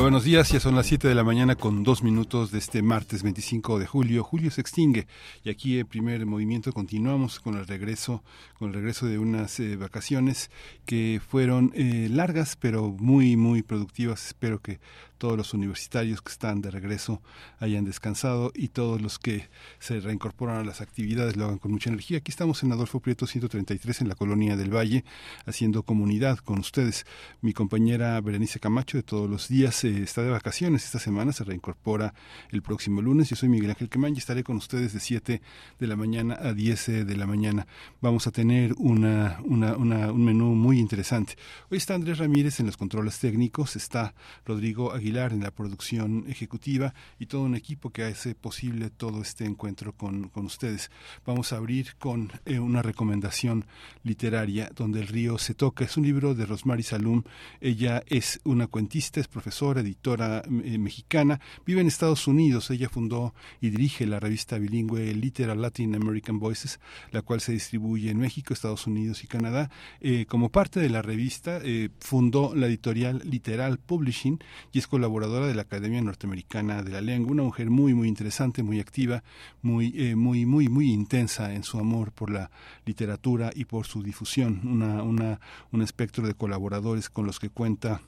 Buenos días. Ya son las 7 de la mañana con dos minutos de este martes 25 de julio. Julio se extingue y aquí en primer movimiento continuamos con el regreso, con el regreso de unas eh, vacaciones que fueron eh, largas pero muy muy productivas. Espero que todos los universitarios que están de regreso hayan descansado y todos los que se reincorporan a las actividades lo hagan con mucha energía. Aquí estamos en Adolfo Prieto 133 en la colonia del Valle haciendo comunidad con ustedes. Mi compañera Berenice Camacho de todos los días eh, está de vacaciones esta semana, se reincorpora el próximo lunes. Yo soy Miguel Ángel Quemán y estaré con ustedes de 7 de la mañana a 10 de la mañana. Vamos a tener una, un menú muy interesante. Hoy está Andrés Ramírez en los controles técnicos, está Rodrigo Aguilar en la producción ejecutiva y todo un equipo que hace posible todo este encuentro con, con ustedes. Vamos a abrir con eh, una recomendación literaria donde el río se toca. Es un libro de Rosmary Salum. Ella es una cuentista, es profesora, editora eh, mexicana, vive en Estados Unidos. Ella fundó y dirige la revista bilingüe Literal Latin American Voices, la cual se distribuye en México, Estados Unidos y Canadá. Eh, como parte de la revista, fundó la editorial Literal Publishing y es colaboradora de la Academia Norteamericana de la Lengua, una mujer muy muy interesante, muy activa, muy eh, muy muy muy intensa en su amor por la literatura y por su difusión, una, una un espectro de colaboradores con los que cuenta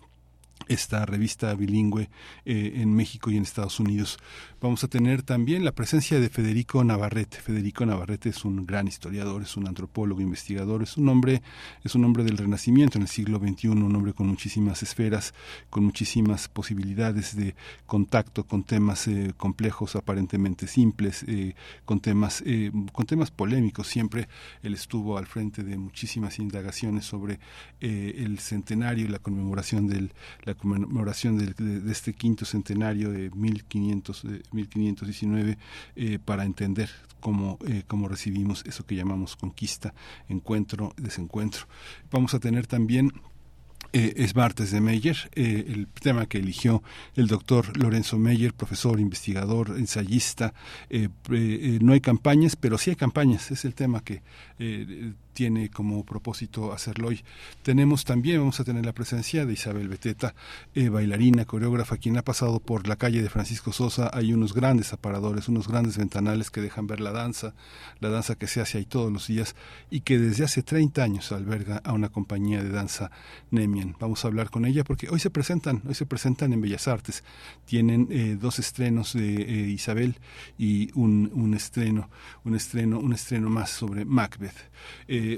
esta revista bilingüe eh, en México y en Estados Unidos. Vamos a tener también la presencia de Federico Navarrete. Federico Navarrete es un gran historiador, es un antropólogo, investigador, es un hombre, es un hombre del Renacimiento en el siglo XXI, un hombre con muchísimas esferas, con muchísimas posibilidades de contacto con temas eh, complejos, aparentemente simples, eh, con temas, con temas polémicos. Siempre él estuvo al frente de muchísimas indagaciones sobre el centenario y la conmemoración del la conmemoración de, este quinto centenario de 1500, de 1519 eh, para entender cómo, eh, cómo recibimos eso que llamamos conquista, encuentro, desencuentro. Vamos a tener también eh, es martes de Meyer, el tema que eligió el doctor Lorenzo Meyer, profesor, investigador, ensayista. no hay campañas, pero sí hay campañas, es el tema que tiene como propósito hacerlo hoy. Tenemos también, vamos a tener la presencia de Isabel Beteta, eh, bailarina, coreógrafa, quien ha pasado por la calle de Francisco Sosa. Hay unos grandes aparadores, unos grandes ventanales que dejan ver la danza, la danza que se hace ahí todos los días y que desde hace 30 años alberga a una compañía de danza Nemian. Vamos a hablar con ella porque hoy se presentan, hoy se presentan en Bellas Artes. Tienen eh, dos estrenos de eh, Isabel y un, un estreno, un estreno, un estreno más sobre Macbeth.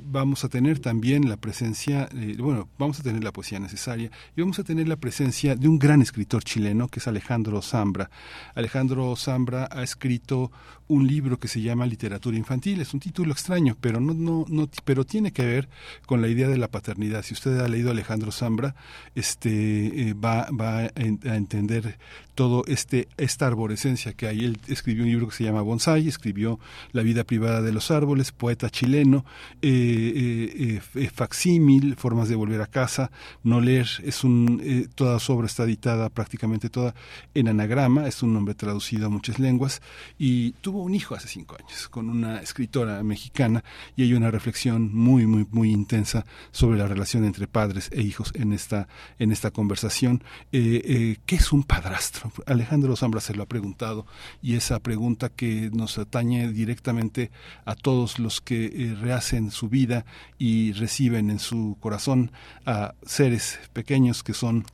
Vamos a tener también la presencia, eh, bueno, vamos a tener la poesía necesaria y vamos a tener la presencia de un gran escritor chileno que es Alejandro Zambra. Alejandro Zambra ha escrito un libro que se llama Literatura Infantil. Es un título extraño, pero no, no, no, pero tiene que ver con la idea de la paternidad. Si usted ha leído Alejandro Zambra, este eh, va, va a, entender todo este esta arborescencia que hay. Él escribió un libro que se llama Bonsai, escribió La vida privada de los árboles, poeta chileno, eh, eh, eh facsímil, formas de volver a casa, no leer, es un toda su obra está editada prácticamente toda en anagrama, es un nombre traducido a muchas lenguas y tuvo un hijo hace cinco años con una escritora mexicana y hay una reflexión muy, muy, muy intensa sobre la relación entre padres e hijos en esta, en esta conversación. Eh, eh, ¿Qué es un padrastro? Alejandro Zambra se lo ha preguntado y esa pregunta que nos atañe directamente a todos los que eh, rehacen su vida y reciben en su corazón a seres pequeños que son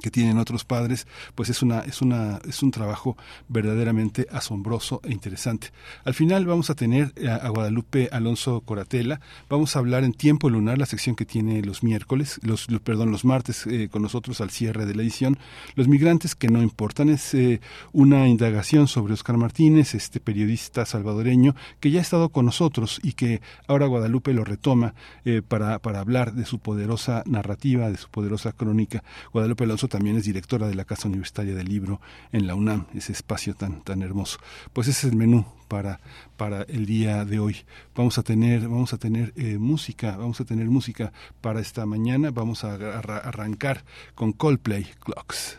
que tienen otros padres, pues es una es una es un trabajo verdaderamente asombroso e interesante. Al final vamos a tener a, Guadalupe Alonso Coratela, vamos a hablar en tiempo lunar la sección que tiene los miércoles, los, perdón, los martes eh, con nosotros al cierre de la edición, los migrantes que no importan es eh, una indagación sobre Oscar Martínez, este periodista salvadoreño que ya ha estado con nosotros y que ahora Guadalupe lo retoma eh, para para hablar de su poderosa narrativa, de su poderosa crónica. Guadalupe Alonso También es directora de la Casa Universitaria del Libro en la UNAM, ese espacio tan, tan hermoso. Pues ese es el menú para, para el día de hoy. Vamos a tener, vamos a tener eh, música, vamos a tener música para esta mañana. Vamos a arrancar con Coldplay Clocks.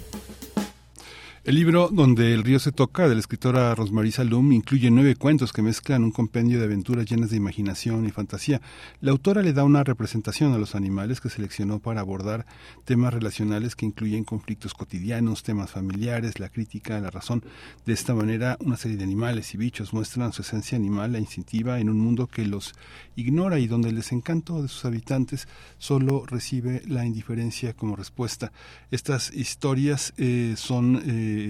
El libro Donde el río se toca, de la escritora Rosmarie Salum, incluye nueve cuentos que mezclan un compendio de aventuras llenas de imaginación y fantasía. La autora le da una representación a los animales que seleccionó para abordar temas relacionales que incluyen conflictos cotidianos, temas familiares, la crítica, la razón. De esta manera, una serie de animales y bichos muestran su esencia animal e instintiva en un mundo que los ignora y donde el desencanto de sus habitantes solo recibe la indiferencia como respuesta. Estas historias eh, son... Eh,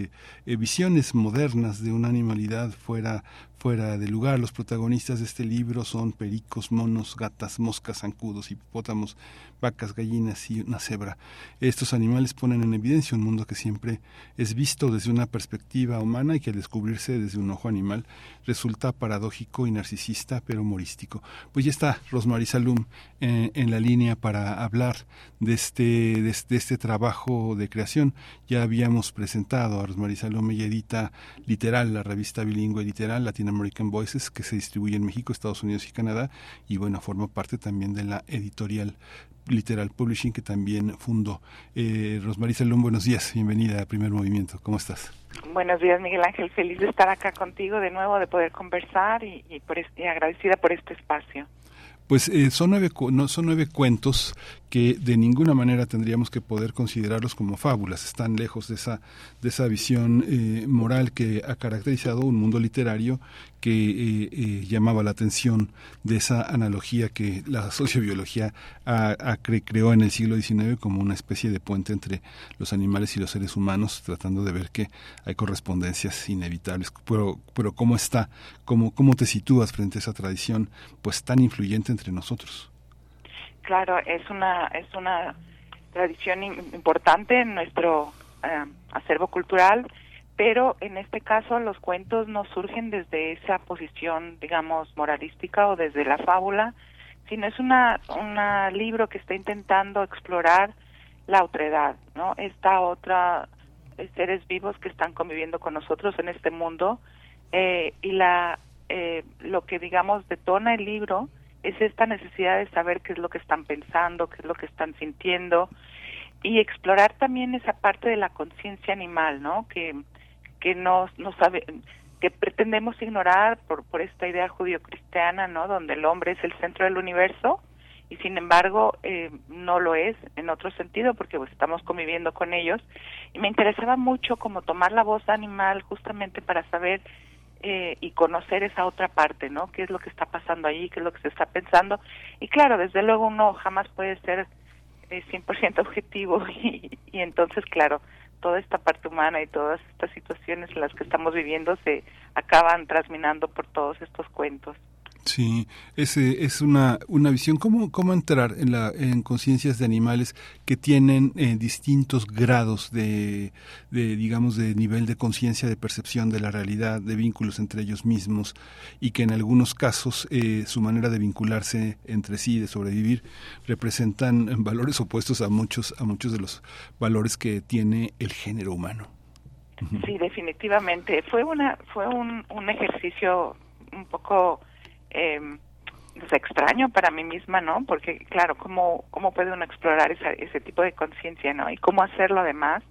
eh, visiones modernas de una animalidad fuera fuera de lugar. Los protagonistas de este libro son pericos, monos, gatas, moscas, zancudos, hipopótamos, vacas, gallinas y una cebra. Estos animales ponen en evidencia un mundo que siempre es visto desde una perspectiva humana y que al descubrirse desde un ojo animal resulta paradójico y narcisista, pero humorístico. Pues ya está Rosmarie Salum en, en la línea para hablar de este, de, este trabajo de creación. Ya habíamos presentado a Rosmarie Salum, ella edita Literal, la revista bilingüe Literal, Latin American Voices, que se distribuye en México, Estados Unidos y Canadá, y bueno, forma parte también de la editorial Literal Publishing que también fundó. Eh, Rosmarie Salum, buenos días, bienvenida a Primer Movimiento, ¿cómo estás? Buenos días, Miguel Ángel, feliz de estar acá contigo de nuevo, de poder conversar y, y, por este, agradecida por este espacio. Pues eh, son, nueve, no, son nueve cuentos que de ninguna manera tendríamos que poder considerarlos como fábulas. Están lejos de esa, de esa visión eh, moral que ha caracterizado un mundo literario que eh, eh, llamaba la atención de esa analogía que la sociobiología ha, creó en el siglo XIX como una especie de puente entre los animales y los seres humanos, tratando de ver que hay correspondencias inevitables. Pero, pero ¿cómo está? ¿Cómo, ¿Cómo te sitúas frente a esa tradición pues tan influyente entre nosotros? Claro, es una, es una tradición importante en nuestro eh, acervo cultural, pero en este caso los cuentos no surgen desde esa posición, digamos, moralística o desde la fábula, sino es una, un libro que está intentando explorar la otredad, ¿no? Esta otra eh, seres vivos que están conviviendo con nosotros en este mundo eh, y la eh, lo que digamos detona el libro es esta necesidad de saber qué es lo que están pensando, qué es lo que están sintiendo y explorar también esa parte de la conciencia animal, ¿no? Que que no no sabe que pretendemos ignorar por por esta idea judío-cristiana, ¿no? Donde el hombre es el centro del universo y sin embargo eh, no lo es en otro sentido porque pues, estamos conviviendo con ellos y me interesaba mucho como tomar la voz animal justamente para saber eh, y conocer esa otra parte, ¿no? ¿Qué es lo que está pasando ahí? ¿Qué es lo que se está pensando? Y claro, desde luego uno jamás puede ser eh, 100% objetivo y, y entonces, claro, toda esta parte humana y todas estas situaciones en las que estamos viviendo se acaban trasminando por todos estos cuentos. Sí, es, es una, una visión. ¿Cómo, ¿Cómo entrar en, en conciencias de animales que tienen eh, distintos grados de, de, digamos, de nivel de conciencia, de percepción de la realidad, de vínculos entre ellos mismos y que en algunos casos eh, su manera de vincularse entre sí, de sobrevivir, representan valores opuestos a muchos, a muchos de los valores que tiene el género humano? Sí, definitivamente. Fue, una, fue un, un ejercicio un poco eh, extraño para mí misma, ¿no? Porque, claro, ¿cómo, cómo puede uno explorar esa, ese tipo de conciencia, ¿no? Y cómo hacerlo además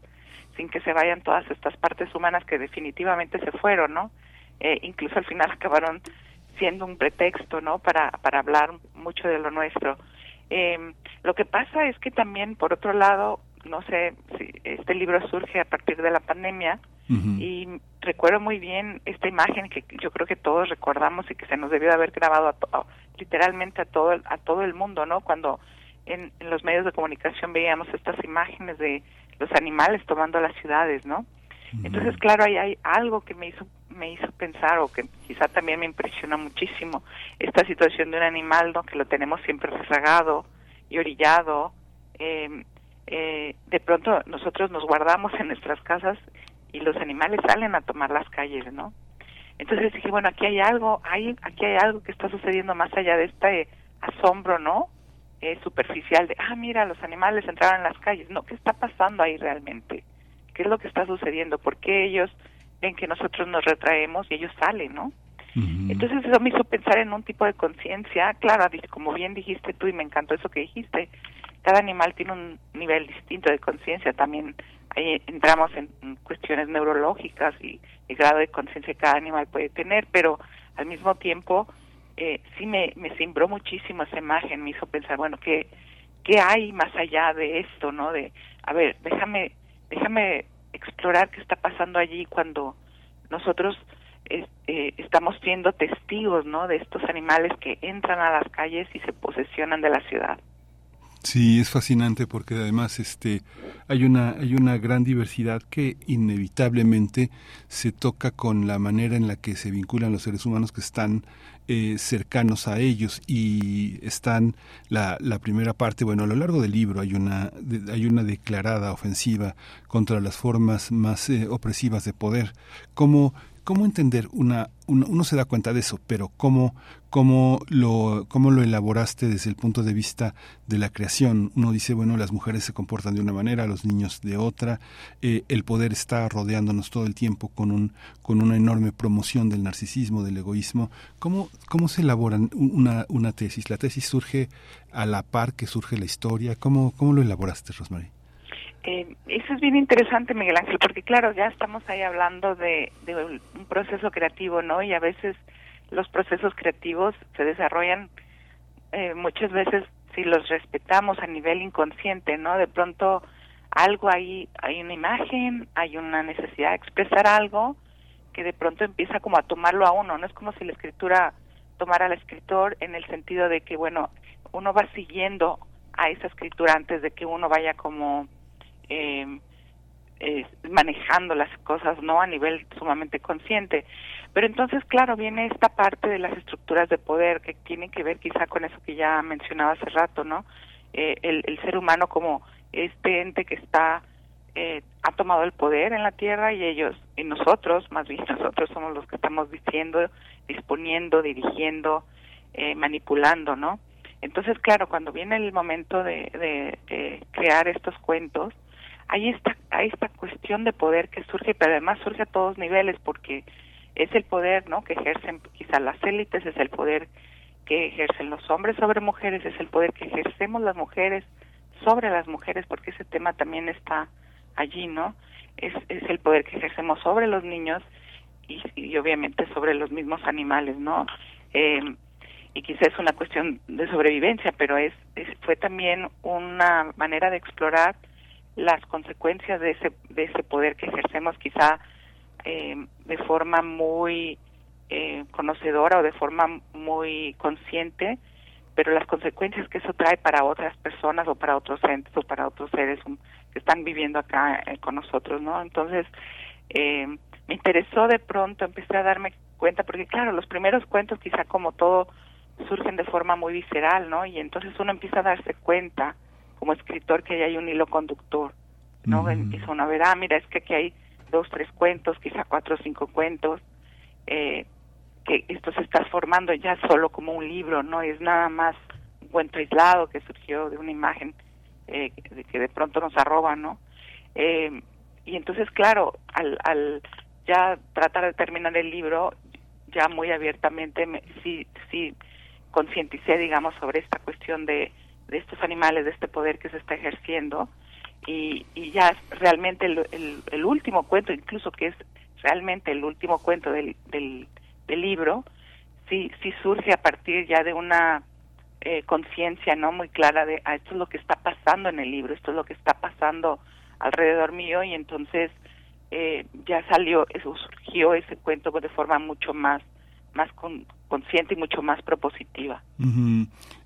sin que se vayan todas estas partes humanas que definitivamente se fueron, ¿no? Eh, incluso al final acabaron siendo un pretexto, ¿no? Para, para hablar mucho de lo nuestro. Eh, lo que pasa es que también, por otro lado, no sé si este libro surge a partir de la pandemia, y recuerdo muy bien esta imagen que yo creo que todos recordamos y que se nos debió de haber grabado a literalmente a todo el, a todo el mundo, ¿no? Cuando en, los medios de comunicación veíamos estas imágenes de los animales tomando las ciudades, ¿no? Entonces, claro, ahí hay algo que me hizo me hizo pensar o que quizá también me impresionó muchísimo esta situación de un animal, ¿no? Que lo tenemos siempre rezagado y orillado. Eh, eh, de pronto nosotros nos guardamos en nuestras casas y los animales salen a tomar las calles, ¿no? Entonces dije, bueno, aquí hay algo, hay, aquí hay algo que está sucediendo más allá de este asombro, ¿no? eh, superficial de, ah, mira, los animales entraron en las calles. No, ¿qué está pasando ahí realmente? ¿Qué es lo que está sucediendo? ¿Por qué ellos ven que nosotros nos retraemos y ellos salen, no? Entonces eso me hizo pensar en un tipo de conciencia, claro, como bien dijiste tú y me encantó eso que dijiste, cada animal tiene un nivel distinto de conciencia, también ahí entramos en cuestiones neurológicas y el grado de conciencia que cada animal puede tener, pero al mismo tiempo eh, sí me, me cimbró muchísimo esa imagen, me hizo pensar, bueno, ¿qué, ¿qué hay más allá de esto, no? De, a ver, déjame, déjame explorar qué está pasando allí cuando nosotros eh, estamos siendo testigos, ¿no? De estos animales que entran a las calles y se posesionan de la ciudad. Sí, es fascinante porque además este hay una hay una gran diversidad que inevitablemente se toca con la manera en la que se vinculan los seres humanos que están eh, cercanos a ellos y están la, la primera parte bueno a lo largo del libro hay una hay una declarada ofensiva contra las formas más eh, opresivas de poder. Cómo ¿Cómo entender una, uno se da cuenta de eso, pero cómo, cómo, lo, cómo lo elaboraste desde el punto de vista de la creación? Uno dice, bueno, las mujeres se comportan de una manera, los niños de otra, eh, el poder está rodeándonos todo el tiempo con, un, con una enorme promoción del narcisismo, del egoísmo. ¿Cómo, cómo se elabora una, una tesis? ¿La tesis surge a la par que surge la historia? ¿Cómo, cómo lo elaboraste, Rosemary? Eh, eso es bien interesante, Miguel Ángel, porque claro, ya estamos ahí hablando de, un proceso creativo, ¿no? Y a veces los procesos creativos se desarrollan eh, muchas veces si los respetamos a nivel inconsciente, ¿no? De pronto algo ahí, hay una imagen, hay una necesidad de expresar algo que de pronto empieza como a tomarlo a uno, no es como si la escritura tomara al escritor en el sentido de que, bueno, uno va siguiendo a esa escritura antes de que uno vaya como eh, eh, manejando las cosas no a nivel sumamente consciente. Pero entonces claro viene esta parte de las estructuras de poder que tienen que ver quizá con eso que ya mencionaba hace rato no eh, el, el, ser humano como este ente que está eh, ha tomado el poder en la tierra y ellos y nosotros más bien nosotros somos los que estamos diciendo disponiendo dirigiendo eh, manipulando no entonces claro cuando viene el momento de, de, de crear estos cuentos hay esta, hay esta cuestión de poder que surge, pero además surge a todos niveles porque es el poder ¿no? que ejercen quizá las élites, es el poder que ejercen los hombres sobre mujeres, es el poder que ejercemos las mujeres sobre las mujeres, porque ese tema también está allí, ¿no? Es, es el poder que ejercemos sobre los niños y, y obviamente sobre los mismos animales, ¿no? Eh, y quizá es una cuestión de sobrevivencia, pero es, es fue también una manera de explorar las consecuencias de ese, de ese poder que ejercemos quizá eh, de forma muy eh, conocedora o de forma muy consciente, pero las consecuencias que eso trae para otras personas o para otros entes o para otros seres que están viviendo acá eh, con nosotros, ¿no? Entonces, me interesó de pronto, empecé a darme cuenta, porque claro, los primeros cuentos quizá como todo surgen de forma muy visceral, ¿no? Y entonces uno empieza a darse cuenta como escritor que hay un hilo conductor, ¿no? Empieza uno a ver, ah, mira, es que aquí hay dos, tres cuentos, quizá cuatro o cinco cuentos, eh, que esto se está formando ya solo como un libro, no es nada más un cuento aislado que surgió de una imagen eh, que, de pronto nos arroba, ¿no? Eh, y entonces, claro, al, al ya tratar de terminar el libro, ya muy abiertamente me, sí, sí concienticé, digamos, sobre esta cuestión de de estos animales, de este poder que se está ejerciendo. Y, y ya realmente el, último cuento, incluso que es realmente el último cuento del, del, libro, sí, sí surge a partir ya de una eh, conciencia no muy clara de ah, esto es lo que está pasando en el libro, esto es lo que está pasando alrededor mío y entonces eh, ya salió, eso surgió ese cuento de forma mucho más, más con, consciente y mucho más propositiva.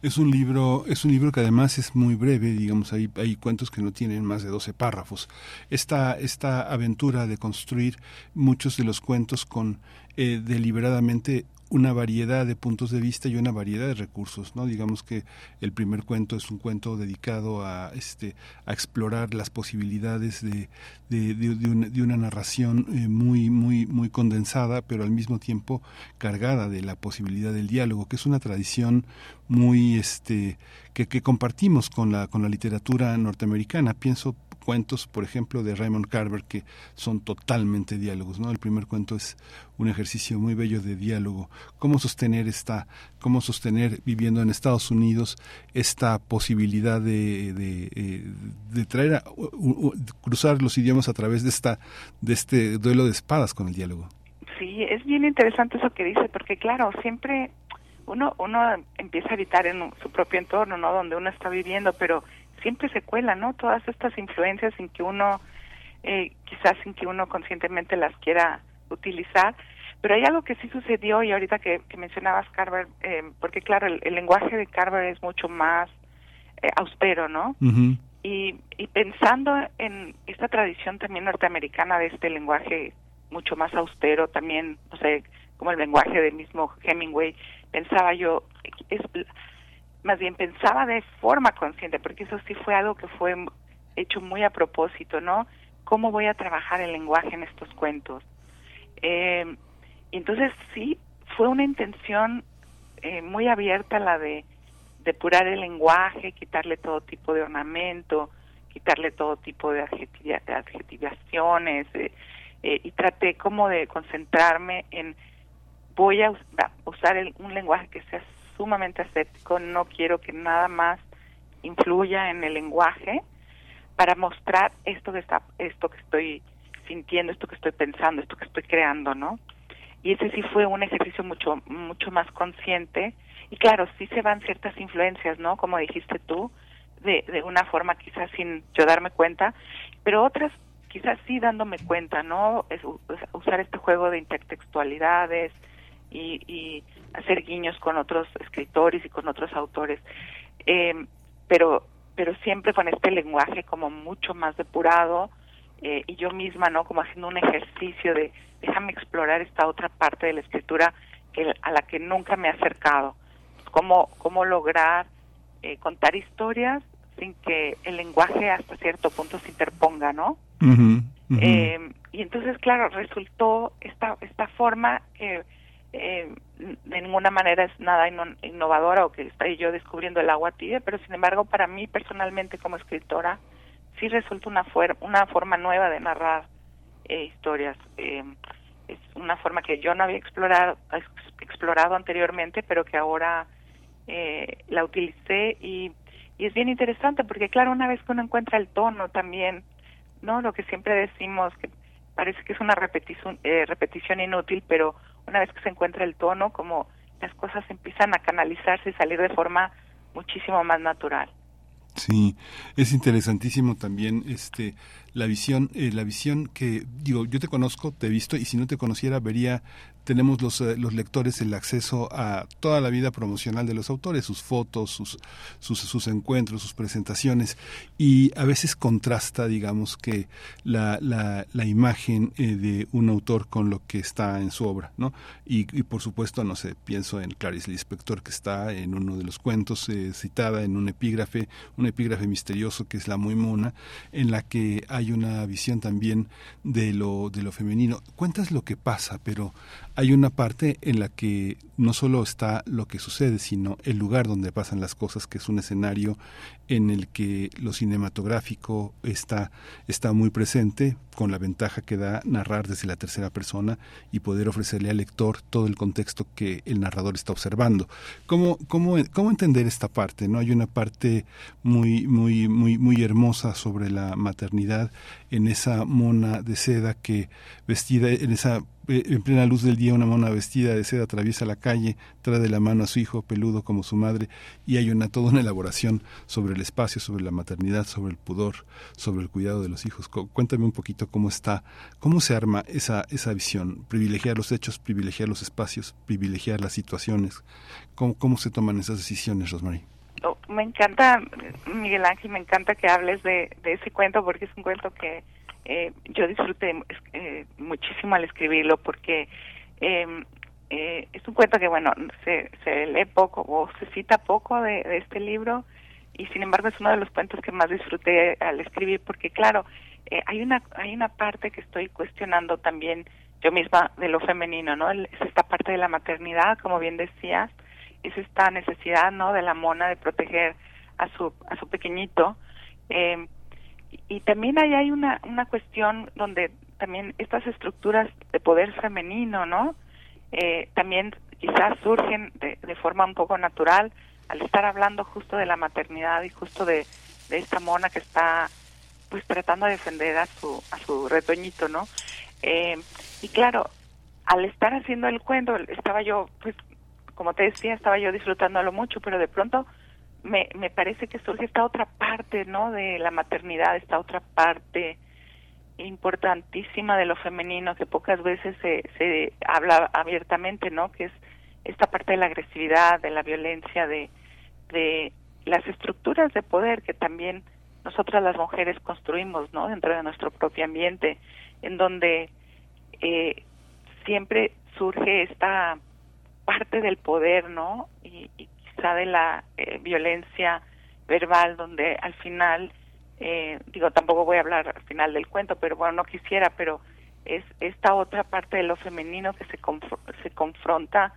Es un libro, es un libro que además es muy breve, digamos, hay, hay cuentos que no tienen más de 12 párrafos. Esta, esta aventura de construir muchos de los cuentos con eh, deliberadamente una variedad de puntos de vista y una variedad de recursos, ¿no? Digamos que el primer cuento es un cuento dedicado a este a explorar las posibilidades de, de, de, una, narración eh, muy muy muy condensada, pero al mismo tiempo cargada de la posibilidad del diálogo, que es una tradición muy este que, que compartimos con la con la literatura norteamericana. Pienso cuentos, por ejemplo, de Raymond Carver, que son totalmente diálogos. ¿no? El primer cuento es un ejercicio muy bello de diálogo. Cómo sostener esta, cómo sostener viviendo en Estados Unidos esta posibilidad de, de, eh, traer a, cruzar los idiomas a través de esta, de este duelo de espadas con el diálogo. Sí, es bien interesante eso que dice, porque claro, siempre uno uno empieza a habitar en su propio entorno, ¿no? Donde uno está viviendo, pero siempre se cuelan, ¿no? Todas estas influencias sin que uno, eh, quizás sin que uno conscientemente las quiera utilizar. Pero hay algo que sí sucedió y ahorita que, mencionabas Carver, eh, porque claro, el, lenguaje de Carver es mucho más eh, austero, ¿no? y, y pensando en esta tradición también norteamericana de este lenguaje mucho más austero, también, no sé, como el lenguaje del mismo Hemingway, pensaba yo, es, más bien pensaba de forma consciente, porque eso sí fue algo que fue hecho muy a propósito, ¿no? ¿Cómo voy a trabajar el lenguaje en estos cuentos? Eh, entonces sí, fue una intención eh, muy abierta la de depurar el lenguaje, quitarle todo tipo de ornamento, quitarle todo tipo de, adjetivaciones, eh, eh, y traté como de concentrarme en voy a usar un lenguaje que sea sumamente ascético, no quiero que nada más influya en el lenguaje para mostrar esto que está esto que estoy sintiendo, esto que estoy pensando, esto que estoy creando, ¿no? Y ese sí fue un ejercicio mucho mucho más consciente y claro, sí se van ciertas influencias, ¿no? Como dijiste tú, de, de una forma quizás sin yo darme cuenta, pero otras quizás sí dándome cuenta, ¿no? Usar este juego de intertextualidades, y, hacer guiños con otros escritores y con otros autores, eh, pero pero siempre con este lenguaje como mucho más depurado eh, y yo misma no como haciendo un ejercicio de déjame explorar esta otra parte de la escritura que a la que nunca me he acercado. Cómo cómo lograr eh, contar historias sin que el lenguaje hasta cierto punto se interponga no y entonces claro resultó esta esta forma que eh, de ninguna manera es nada innovadora o que estoy yo descubriendo el agua tibia, pero sin embargo para mí personalmente como escritora sí resulta una, una forma nueva de narrar eh, historias. Eh, es una forma que yo no había explorado, explorado anteriormente, pero que ahora eh, la utilicé y, y es bien interesante porque claro, una vez que uno encuentra el tono también, ¿no? Lo que siempre decimos que parece que es una repetición, eh, repetición inútil, pero una vez que se encuentra el tono, como las cosas empiezan a canalizarse y salir de forma muchísimo más natural. Sí, es interesantísimo también este la visión eh, la visión que digo yo te conozco te he visto y si no te conociera vería tenemos los, eh, los lectores el acceso a toda la vida promocional de los autores, sus fotos, sus, sus, sus encuentros, sus presentaciones, y a veces contrasta, digamos, que la, la, la imagen eh, de un autor con lo que está en su obra, ¿no? Y, y, por supuesto, no sé, pienso en Clarice Lispector, que está en uno de los cuentos eh, citada en un epígrafe, un epígrafe misterioso que es La Muy Mona, en la que hay una visión también de lo, de lo femenino. Cuentas lo que pasa, pero hay una parte en la que no solo está lo que sucede, sino el lugar donde pasan las cosas, que es un escenario en el que lo cinematográfico está, está muy presente, con la ventaja que da narrar desde la tercera persona y poder ofrecerle al lector todo el contexto que el narrador está observando. ¿Cómo, cómo, cómo entender esta parte? ¿no? Hay una parte muy, muy, muy, muy hermosa sobre la maternidad en esa mona de seda que vestida, en esa eh, en plena luz del día una mona vestida de seda atraviesa la calle, trae de la mano a su hijo peludo como su madre y hay una toda una elaboración sobre el espacio, sobre la maternidad, sobre el pudor, sobre el cuidado de los hijos. Cuéntame un poquito cómo está, cómo se arma esa esa visión, privilegiar los hechos, privilegiar los espacios, privilegiar las situaciones. ¿Cómo, cómo se toman esas decisiones, Rosmarie? Me encanta, Miguel Ángel, me encanta que hables de, ese cuento porque es un cuento que eh, yo disfruté eh, muchísimo al escribirlo porque eh, eh, es un cuento que, bueno, se, se lee poco o se cita poco de, este libro y sin embargo es uno de los cuentos que más disfruté al escribir porque, claro, eh, hay una hay una parte que estoy cuestionando también yo misma de lo femenino, ¿no? Es esta parte de la maternidad, como bien decías, es esta necesidad, ¿no? De la mona de proteger a su a su pequeñito. Eh, y también ahí hay una una cuestión donde también estas estructuras de poder femenino, ¿no? Eh, también quizás surgen de, de, forma un poco natural al estar hablando justo de la maternidad y justo de, de esta mona que está pues tratando de defender a su a su retoñito, ¿no? Eh, y claro, al estar haciendo el cuento, estaba yo, pues, como te decía, estaba yo disfrutándolo mucho, pero de pronto me, me parece que surge esta otra parte, ¿no? De la maternidad, esta otra parte importantísima de lo femenino que pocas veces se, se habla abiertamente, ¿no? Que es esta parte de la agresividad, de la violencia, de, de las estructuras de poder que también nosotras las mujeres construimos, ¿no? Dentro de nuestro propio ambiente, en donde eh, siempre surge esta parte del poder, ¿no? Y, quizá de la eh, violencia verbal, donde al final eh, digo, tampoco voy a hablar al final del cuento, pero bueno, no quisiera, pero es esta otra parte de lo femenino que se, se confronta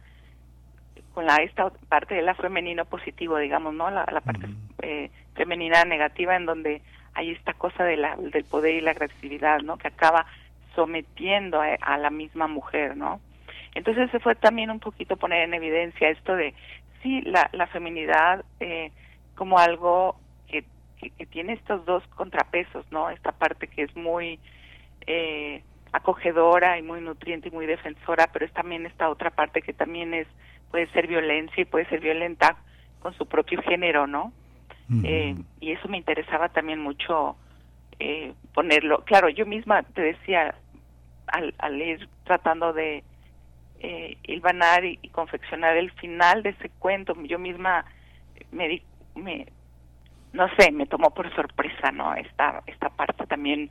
con la esta parte de la femenino positivo, digamos, ¿no? La, parte eh, femenina negativa en donde hay esta cosa de la, del poder y la agresividad, ¿no? Que acaba sometiendo a, la misma mujer, ¿no? Entonces se fue también un poquito poner en evidencia esto de, sí, la, la feminidad eh, como algo que, tiene estos dos contrapesos, ¿no? Esta parte que es muy eh, acogedora y muy nutriente y muy defensora, pero es también esta otra parte que también es puede ser violencia y puede ser violenta con su propio género, ¿no? eh, y eso me interesaba también mucho eh, ponerlo. Claro, yo misma te decía, al, al ir tratando de eh, hilvanar y, y, confeccionar el final de ese cuento, yo misma me, di, me, no sé, me tomó por sorpresa, ¿no? Esta, esta parte también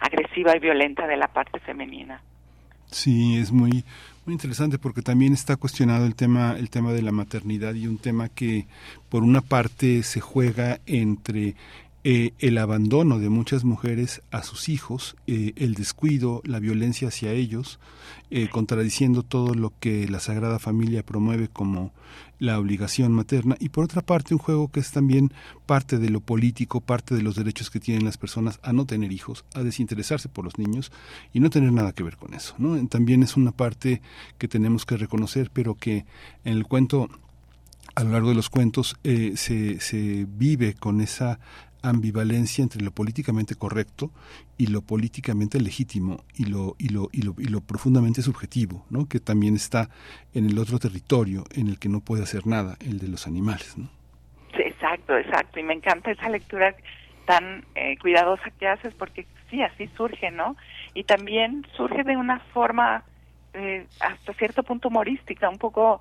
agresiva y violenta de la parte femenina. Sí, es muy muy interesante porque también está cuestionado el tema el tema de la maternidad y un tema que por una parte se juega entre eh, el abandono de muchas mujeres a sus hijos, eh, el descuido, la violencia hacia ellos, eh, contradiciendo todo lo que la Sagrada Familia promueve como la obligación materna y por otra parte un juego que es también parte de lo político, parte de los derechos que tienen las personas a no tener hijos, a desinteresarse por los niños y no tener nada que ver con eso. ¿no? También es una parte que tenemos que reconocer, pero que en el cuento a lo largo de los cuentos se, se vive con esa ambivalencia entre lo políticamente correcto y lo políticamente legítimo y lo y lo y lo, y lo profundamente subjetivo, ¿no? Que también está en el otro territorio en el que no puede hacer nada, el de los animales, ¿no? exacto, exacto. Y me encanta esa lectura tan eh, cuidadosa que haces porque sí, así surge, ¿no? Y también surge de una forma eh, hasta cierto punto humorística, un poco,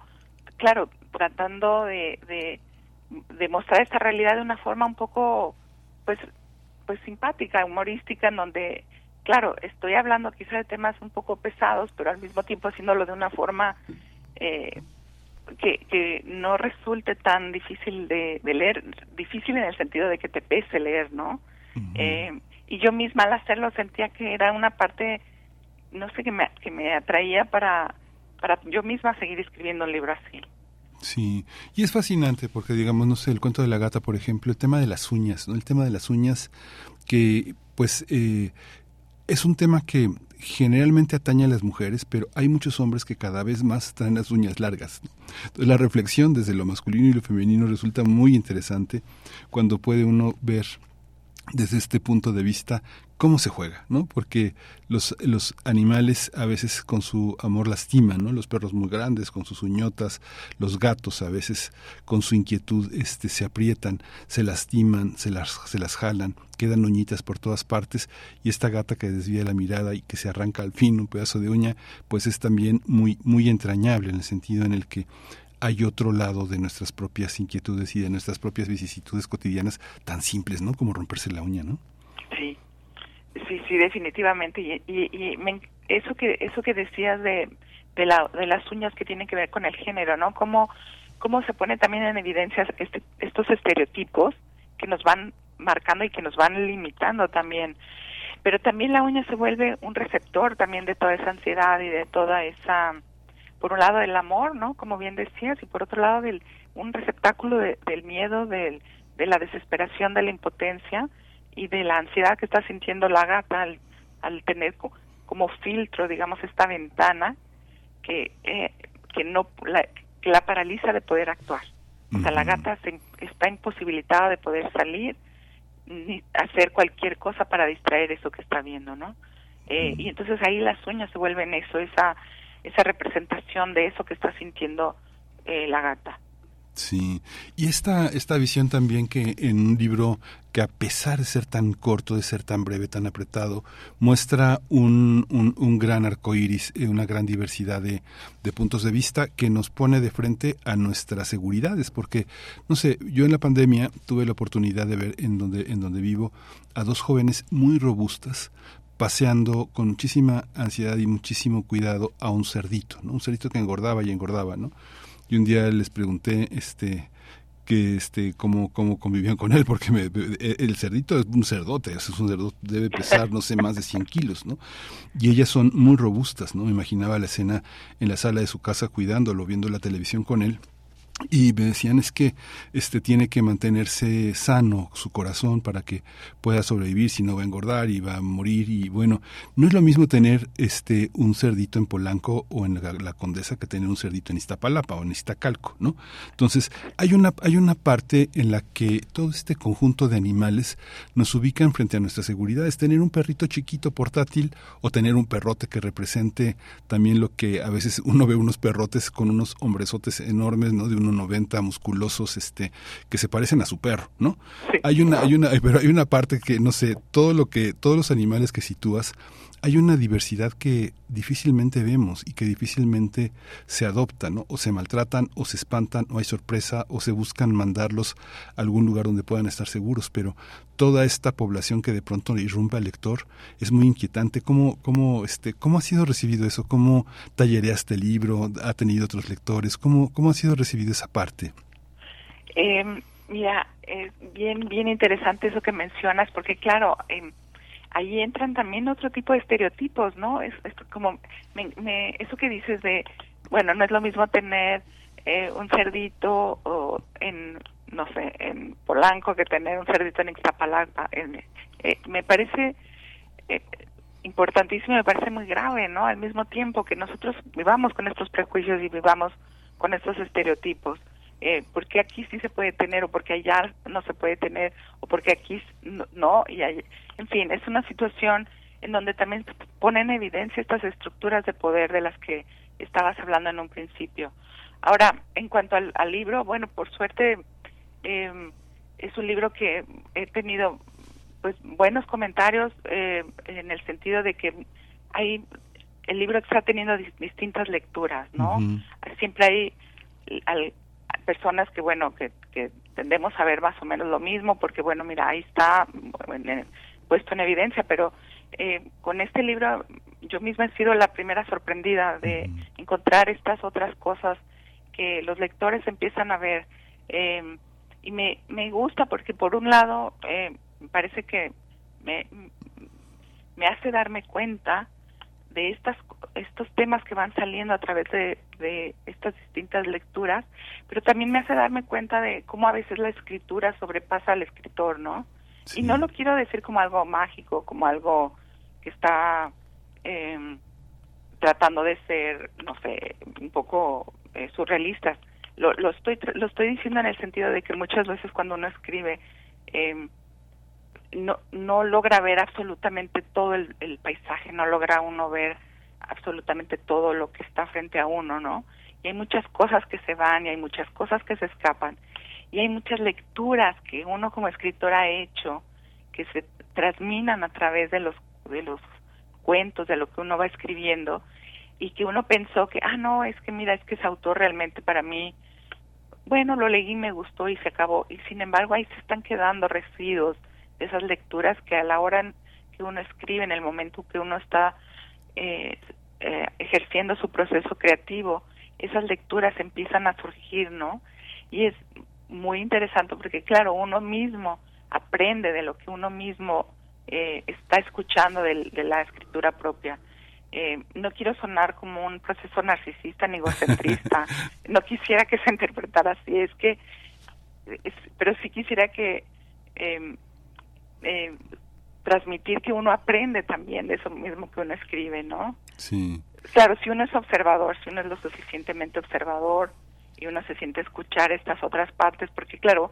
claro, tratando de, de, de mostrar esta realidad de una forma un poco pues pues simpática, humorística, en donde, claro, estoy hablando quizá de temas un poco pesados, pero al mismo tiempo haciéndolo de una forma eh, que, que no resulte tan difícil de, leer, difícil en el sentido de que te pese leer, ¿no? eh, y yo misma al hacerlo sentía que era una parte, no sé, que me, que me atraía para, para yo misma seguir escribiendo un libro así. Sí, y es fascinante porque, digamos, no sé, el cuento de la gata, por ejemplo, el tema de las uñas, ¿no? El tema de las uñas que, pues, eh, es un tema que generalmente atañe a las mujeres, pero hay muchos hombres que cada vez más traen las uñas largas. Entonces, la reflexión desde lo masculino y lo femenino resulta muy interesante cuando puede uno ver desde este punto de vista cómo se juega, ¿no? Porque los, los animales a veces con su amor lastiman, ¿no? Los perros muy grandes con sus uñotas, los gatos a veces con su inquietud este, se aprietan, se lastiman, se las, se las jalan, quedan uñitas por todas partes y esta gata que desvía la mirada y que se arranca al fin un pedazo de uña, pues es también muy, muy entrañable en el sentido en el que hay otro lado de nuestras propias inquietudes y de nuestras propias vicisitudes cotidianas tan simples, ¿no? Como romperse la uña, ¿no? Sí, sí, definitivamente. Y, y, eso que eso que decías de, de, la, de las uñas que tienen que ver con el género, ¿no? Cómo, cómo se pone también en evidencia este, estos estereotipos que nos van marcando y que nos van limitando también. Pero también la uña se vuelve un receptor también de toda esa ansiedad y de toda esa, por un lado del amor, ¿no? Como bien decías, y por otro lado del, un receptáculo del miedo, del, de la desesperación, de la impotencia y de la ansiedad que está sintiendo la gata al, al tener como filtro, digamos, esta ventana que, eh, que no la, que la paraliza de poder actuar. O sea, la gata se, está imposibilitada de poder salir ni hacer cualquier cosa para distraer eso que está viendo, ¿no? Eh, y entonces ahí las uñas se vuelven eso, esa esa representación de eso que está sintiendo eh, la gata. Sí, y esta, esta visión también que en un libro que a pesar de ser tan corto, de ser tan breve, tan apretado, muestra un, un, gran arco iris, eh, una gran diversidad de, de, puntos de vista que nos pone de frente a nuestras seguridades, porque, no sé, yo en la pandemia tuve la oportunidad de ver en donde, en donde vivo a dos jóvenes muy robustas, paseando con muchísima ansiedad y muchísimo cuidado a un cerdito, ¿no? Un cerdito que engordaba y engordaba, ¿no? Y un día les pregunté, este, que este cómo, cómo convivían con él porque me, el cerdito es un cerdote es un cerdo debe pesar no sé más de 100 kilos no y ellas son muy robustas no me imaginaba la escena en la sala de su casa cuidándolo viendo la televisión con él y me decían es que este tiene que mantenerse sano su corazón para que pueda sobrevivir si no va a engordar y va a morir y bueno no es lo mismo tener este un cerdito en Polanco o en la, Condesa que tener un cerdito en Iztapalapa o en Iztacalco no entonces hay una hay una parte en la que todo este conjunto de animales nos ubican frente a nuestra seguridad es tener un perrito chiquito portátil o tener un perrote que represente también lo que a veces uno ve unos perrotes con unos hombresotes enormes no de 90 musculosos este que se parecen a su perro, ¿no? Hay una hay una pero hay una parte que no sé, todo lo que todos los animales que sitúas hay una diversidad que difícilmente vemos y que difícilmente se adopta, ¿no? O se maltratan, o se espantan, o hay sorpresa, o se buscan mandarlos a algún lugar donde puedan estar seguros, pero toda esta población que de pronto irrumpe al lector es muy inquietante. ¿Cómo, cómo, este, cómo ha sido recibido eso? ¿Cómo tallereaste el libro? ¿Ha tenido otros lectores? ¿Cómo, cómo ha sido recibido esa parte? Eh, mira, bien, bien interesante eso que mencionas, porque claro, eh, ahí entran también otro tipo de estereotipos, ¿no? Es, como me, eso que dices de, bueno, no es lo mismo tener eh, un cerdito o en, no sé, en Polanco que tener un cerdito en Ixtapalapa. Eh, me parece eh, importantísimo, me parece muy grave, ¿no? Al mismo tiempo que nosotros vivamos con estos prejuicios y vivamos con estos estereotipos eh, porque aquí sí se puede tener o porque allá no se puede tener o porque aquí no, y en fin es una situación en donde también pone en evidencia estas estructuras de poder de las que estabas hablando en un principio. Ahora en cuanto al, libro bueno por suerte eh, es un libro que he tenido pues buenos comentarios eh, en el sentido de que hay el libro está teniendo distintas lecturas no siempre hay al, personas que, bueno, que, que tendemos a ver más o menos lo mismo, porque, bueno, mira, ahí está puesto en evidencia, pero eh, con este libro yo misma he sido la primera sorprendida de encontrar estas otras cosas que los lectores empiezan a ver. Eh, y me, me gusta porque, por un lado, eh, parece que me, me hace darme cuenta de estas estos temas que van saliendo a través de, de estas distintas lecturas, pero también me hace darme cuenta de cómo a veces la escritura sobrepasa al escritor, ¿no? Y no lo quiero decir como algo mágico, como algo que está eh, tratando de ser, no sé, un poco eh, surrealista. Lo, lo estoy lo estoy diciendo en el sentido de que muchas veces cuando uno escribe eh, no, no logra ver absolutamente todo el, paisaje, no logra uno ver absolutamente todo lo que está frente a uno, ¿no? Y hay muchas cosas que se van y hay muchas cosas que se escapan y hay muchas lecturas que uno como escritor ha hecho que se transminan a través de los de los cuentos, de lo que uno va escribiendo y que uno pensó que, ah, no, es que mira, es que ese autor realmente para mí, bueno, lo leí, me gustó y se acabó. Y sin embargo ahí se están quedando residuos esas lecturas que a la hora que uno escribe, en el momento que uno está eh, eh, ejerciendo su proceso creativo, esas lecturas empiezan a surgir, ¿no? Y es muy interesante porque, claro, uno mismo aprende de lo que uno mismo eh, está escuchando de, la escritura propia. Eh, no quiero sonar como un proceso narcisista ni egocentrista, no quisiera que se interpretara así, es que, pero sí quisiera que em, eh, transmitir que uno aprende también de eso mismo que uno escribe, ¿no? Sí. Claro, si uno es observador, si uno es lo suficientemente observador y uno se siente escuchar estas otras partes, porque claro,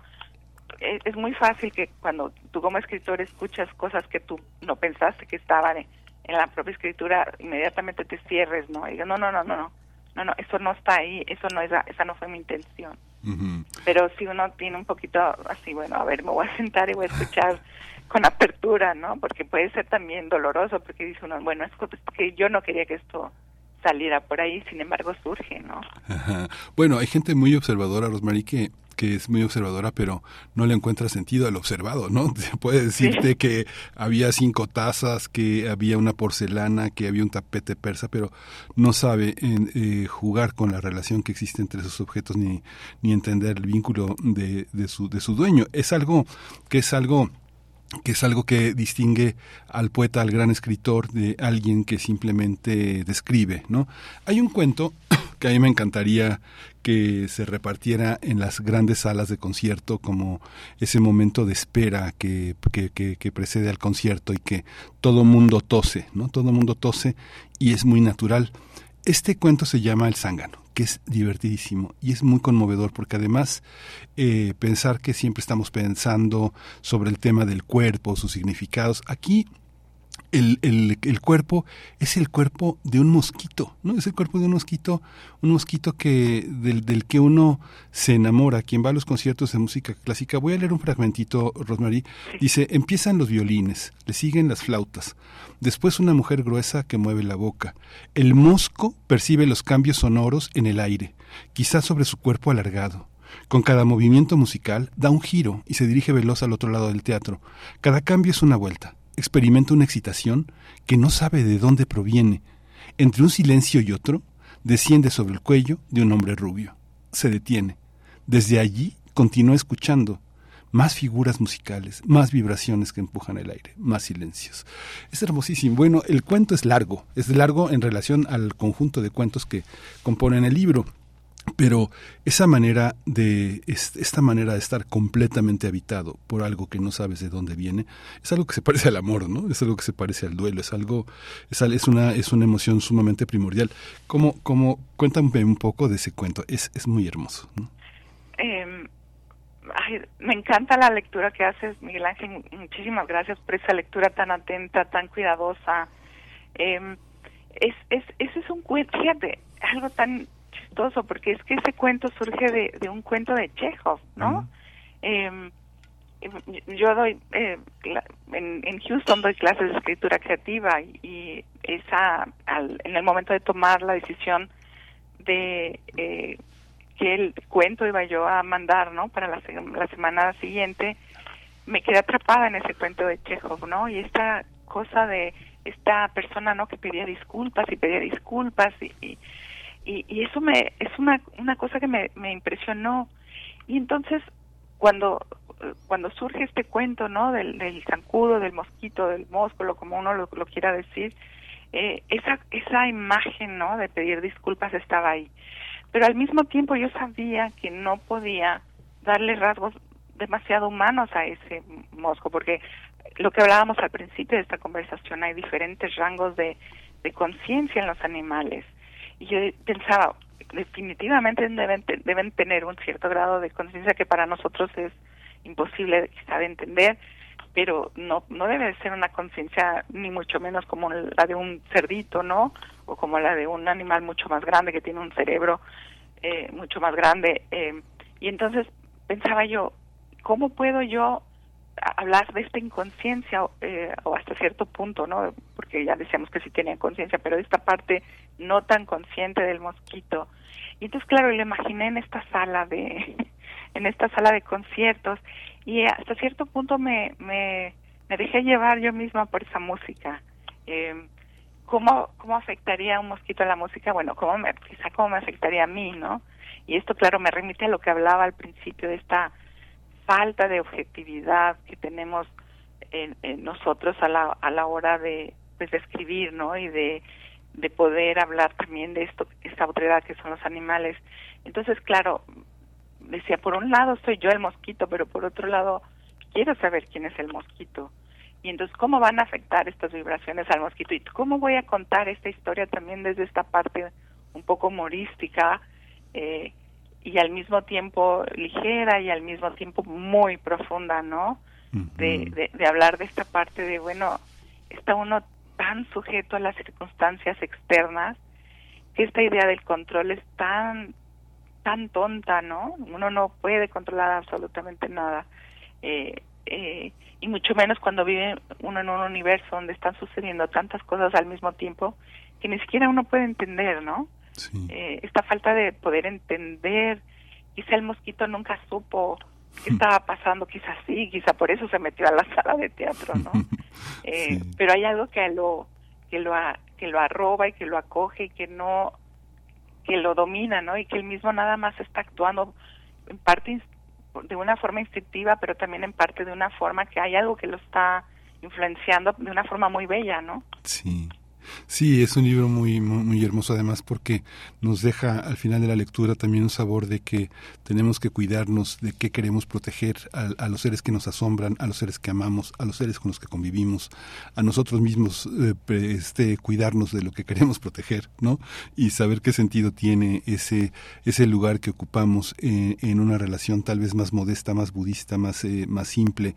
es, es muy fácil que cuando tú como escritor escuchas cosas que tú no pensaste que estaban en, la propia escritura, inmediatamente te cierres, ¿no? Y digo, no, no, no, no, no, no, no, eso no está ahí, eso no es, esa no fue mi intención. Pero si uno tiene un poquito así, bueno, a ver, me voy a sentar y voy a escuchar con apertura, ¿no? Porque puede ser también doloroso, porque dice uno, bueno, es que yo no quería que esto saliera por ahí, sin embargo surge, ¿no? Bueno, hay gente muy observadora, Rosmarie, que que es muy observadora, pero no le encuentra sentido al observado, ¿no? Se puede decirte que había cinco tazas, que había una porcelana, que había un tapete persa, pero no sabe eh, jugar con la relación que existe entre esos objetos ni, ni entender el vínculo de, de, su, de su dueño. Es algo que es algo que es algo que distingue al poeta, al gran escritor, de alguien que simplemente describe, ¿no? Hay un cuento que a mí me encantaría que se repartiera en las grandes salas de concierto como ese momento de espera que, que, precede al concierto y que todo mundo tose, ¿no? Todo mundo tose y es muy natural. Este cuento se llama El Zángano que es divertidísimo y es muy conmovedor porque además eh, pensar que siempre estamos pensando sobre el tema del cuerpo, sus significados, aquí el, el, el, cuerpo es el cuerpo de un mosquito, ¿no? Es el cuerpo de un mosquito, un mosquito que, del, del, que uno se enamora. Quien va a los conciertos de música clásica, voy a leer un fragmentito, Rosmarie, dice, empiezan los violines, le siguen las flautas, después una mujer gruesa que mueve la boca. El mosco percibe los cambios sonoros en el aire, quizás sobre su cuerpo alargado. Con cada movimiento musical da un giro y se dirige veloz al otro lado del teatro. Cada cambio es una vuelta experimenta una excitación que no sabe de dónde proviene. Entre un silencio y otro, desciende sobre el cuello de un hombre rubio. Se detiene. Desde allí continúa escuchando. Más figuras musicales, más vibraciones que empujan el aire, más silencios. Es hermosísimo. Bueno, el cuento es largo, es largo en relación al conjunto de cuentos que componen el libro pero esa manera de esta manera de estar completamente habitado por algo que no sabes de dónde viene es algo que se parece al amor no es algo que se parece al duelo es algo es, una es una emoción sumamente primordial. Cómo cómo cuéntame un poco de ese cuento es es muy hermoso em, me encanta la lectura que haces Miguel Ángel. Muchísimas gracias por esa lectura tan atenta tan cuidadosa. Eh, es, es, ese es un cuento, fíjate, algo tan porque es que ese cuento surge de, un cuento de Chekhov, ¿no? Em, yo doy, eh, en, Houston doy clases de escritura creativa y, esa, en el momento de tomar la decisión de eh, que el cuento iba yo a mandar, ¿no? Para la, la semana siguiente, me quedé atrapada en ese cuento de Chekhov, ¿no? Y esta cosa de esta persona, ¿no? Que pedía disculpas y pedía disculpas y y, eso me es una, una cosa que me, me impresionó. Y entonces cuando cuando surge este cuento no del, zancudo del mosquito del mósculo como uno lo, quiera decir eh, esa esa imagen no de pedir disculpas estaba ahí. Pero al mismo tiempo yo sabía que no podía darle rasgos demasiado humanos a ese mosco porque lo que hablábamos al principio de esta conversación hay diferentes rangos de, de conciencia en los animales y yo pensaba, definitivamente deben, deben tener un cierto grado de conciencia que para nosotros es imposible quizá de entender, pero no, no debe ser una conciencia ni mucho menos como la de un cerdito, ¿no? O como la de un animal mucho más grande que tiene un cerebro eh, mucho más grande. Eh, y entonces pensaba yo, ¿cómo puedo yo hablar de esta inconsciencia eh, o hasta cierto punto, ¿no? Porque ya decíamos que sí tenía conciencia, pero esta parte no tan consciente del mosquito. Y entonces, claro, lo imaginé en esta sala de, en esta sala de conciertos y hasta cierto punto me, me, dejé llevar yo misma por esa música. Eh, ¿cómo, ¿cómo afectaría un mosquito a la música? Bueno, ¿cómo me, quizá cómo me afectaría a mí, ¿no? Y esto, claro, me remite a lo que hablaba al principio de esta falta de objetividad que tenemos en, nosotros a la, a la hora de, pues, de escribir, ¿no? Y de, de poder hablar también de esto, esta autoridad que son los animales. Entonces, claro, decía, por un lado soy yo el mosquito, pero por otro lado quiero saber quién es el mosquito. Y entonces, ¿cómo van a afectar estas vibraciones al mosquito? ¿Y cómo voy a contar esta historia también desde esta parte un poco humorística eh, y al mismo tiempo ligera y al mismo tiempo muy profunda, ¿no? de, de, hablar de esta parte de, bueno, está uno tan sujeto a las circunstancias externas que esta idea del control es tan tan tonta, ¿no? Uno no puede controlar absolutamente nada. Eh, eh, y mucho menos cuando vive uno en un universo donde están sucediendo tantas cosas al mismo tiempo que ni siquiera uno puede entender, ¿no? Eh, esta falta de poder entender, quizá el mosquito nunca supo qué estaba pasando, quizá sí, quizá por eso se metió a la sala de teatro, ¿no? Eh, pero hay algo que lo que lo que lo arroba y que lo acoge y que no que lo domina, ¿no? Y que él mismo nada más está actuando en parte de una forma instintiva, pero también en parte de una forma que hay algo que lo está influenciando de una forma muy bella, ¿no? Sí. Sí, es un libro muy, muy, hermoso además porque nos deja al final de la lectura también un sabor de que tenemos que cuidarnos de qué queremos proteger a, los seres que nos asombran, a los seres que amamos, a los seres con los que convivimos, a nosotros mismos eh, este, cuidarnos de lo que queremos proteger, ¿no? Y saber qué sentido tiene ese, ese lugar que ocupamos en, en una relación tal vez más modesta, más budista, más, eh, más simple,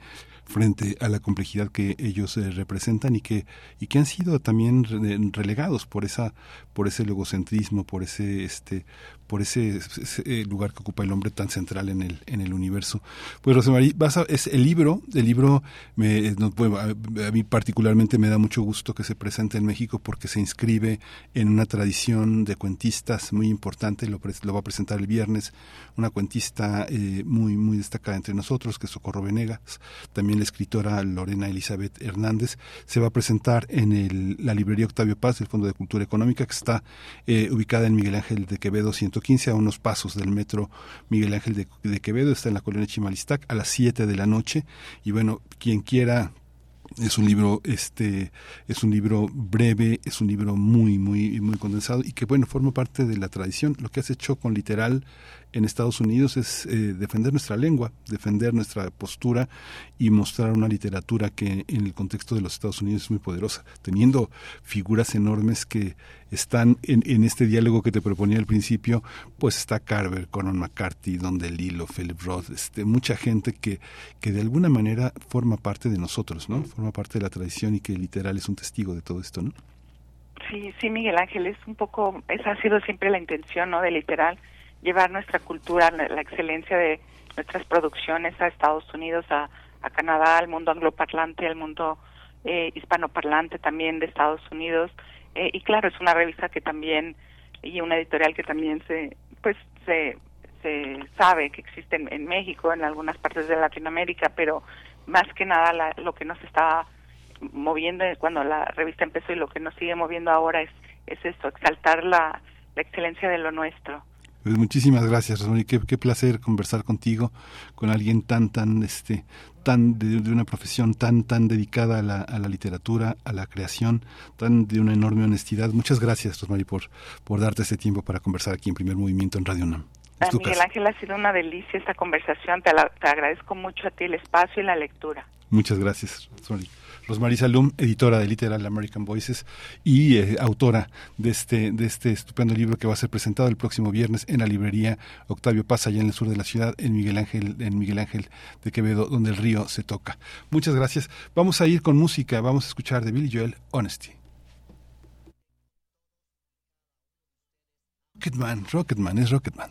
frente a la complejidad que ellos eh, representan y que y que han sido también relegados por esa por ese logocentrismo por ese este por ese, eh, lugar que ocupa el hombre tan central en el en el universo. Pues Rosemarie vas es el libro el libro me a, mí particularmente me da mucho gusto que se presente en México porque se inscribe en una tradición de cuentistas muy importante lo, va a presentar el viernes una cuentista eh, muy muy destacada entre nosotros que es Socorro Venegas también la escritora Lorena Elizabeth Hernández, se va a presentar en el, la librería Octavio Paz del Fondo de Cultura Económica, que está eh, ubicada en Miguel Ángel de Quevedo 115, a unos pasos del metro Miguel Ángel de, Quevedo, está en la colonia Chimalistac, a las 7 de la noche. Y bueno, quien quiera es un libro este es un libro breve es un libro muy muy muy condensado y que bueno forma parte de la tradición lo que has hecho con literal en Estados Unidos es eh, defender nuestra lengua, defender nuestra postura y mostrar una literatura que en el contexto de los Estados Unidos es muy poderosa, teniendo figuras enormes que están en, en este diálogo que te proponía al principio, pues está Carver, Conan McCarthy, Don DeLillo, Philip Roth, este, mucha gente que, que de alguna manera forma parte de nosotros, ¿no? Forma parte de la tradición y que literal es un testigo de todo esto, ¿no? Sí, sí, Miguel Ángel, es un poco, esa ha sido siempre la intención, ¿no? De literal llevar nuestra cultura, la excelencia de nuestras producciones a Estados Unidos, a, Canadá, al mundo angloparlante, al mundo eh, hispanoparlante también de Estados Unidos. Eh, y claro, es una revista que también, y una editorial que también se, pues, se, se sabe que existe en, México, en algunas partes de Latinoamérica, pero más que nada lo que nos estaba moviendo cuando la revista empezó y lo que nos sigue moviendo ahora es, es esto, exaltar la, la excelencia de lo nuestro. Pues muchísimas gracias, Rosmarie. Qué, qué, placer conversar contigo, con alguien tan, tan, este, tan de, una profesión tan, tan dedicada a la, a la, literatura, a la creación, tan de una enorme honestidad. Muchas gracias, Rosmarie, por, por darte este tiempo para conversar aquí en Primer Movimiento en Radio UNAM. Miguel Ángel, ha sido una delicia esta conversación. Te, te agradezco mucho a ti el espacio y la lectura. Muchas gracias, Rosmarie. Rosmarie Salum, editora de Literal American Voices y eh, autora de este, de este estupendo libro que va a ser presentado el próximo viernes en la librería Octavio Paz, allá en el sur de la ciudad, en Miguel Ángel, en Miguel Ángel de Quevedo, donde el río se toca. Muchas gracias. Vamos a ir con música, vamos a escuchar de Billy Joel, Honesty. Rocketman, Rocketman, es Rocketman.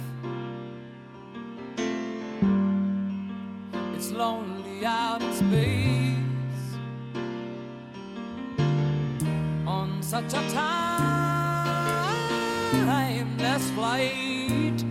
Lonely out in space on such a timeless flight.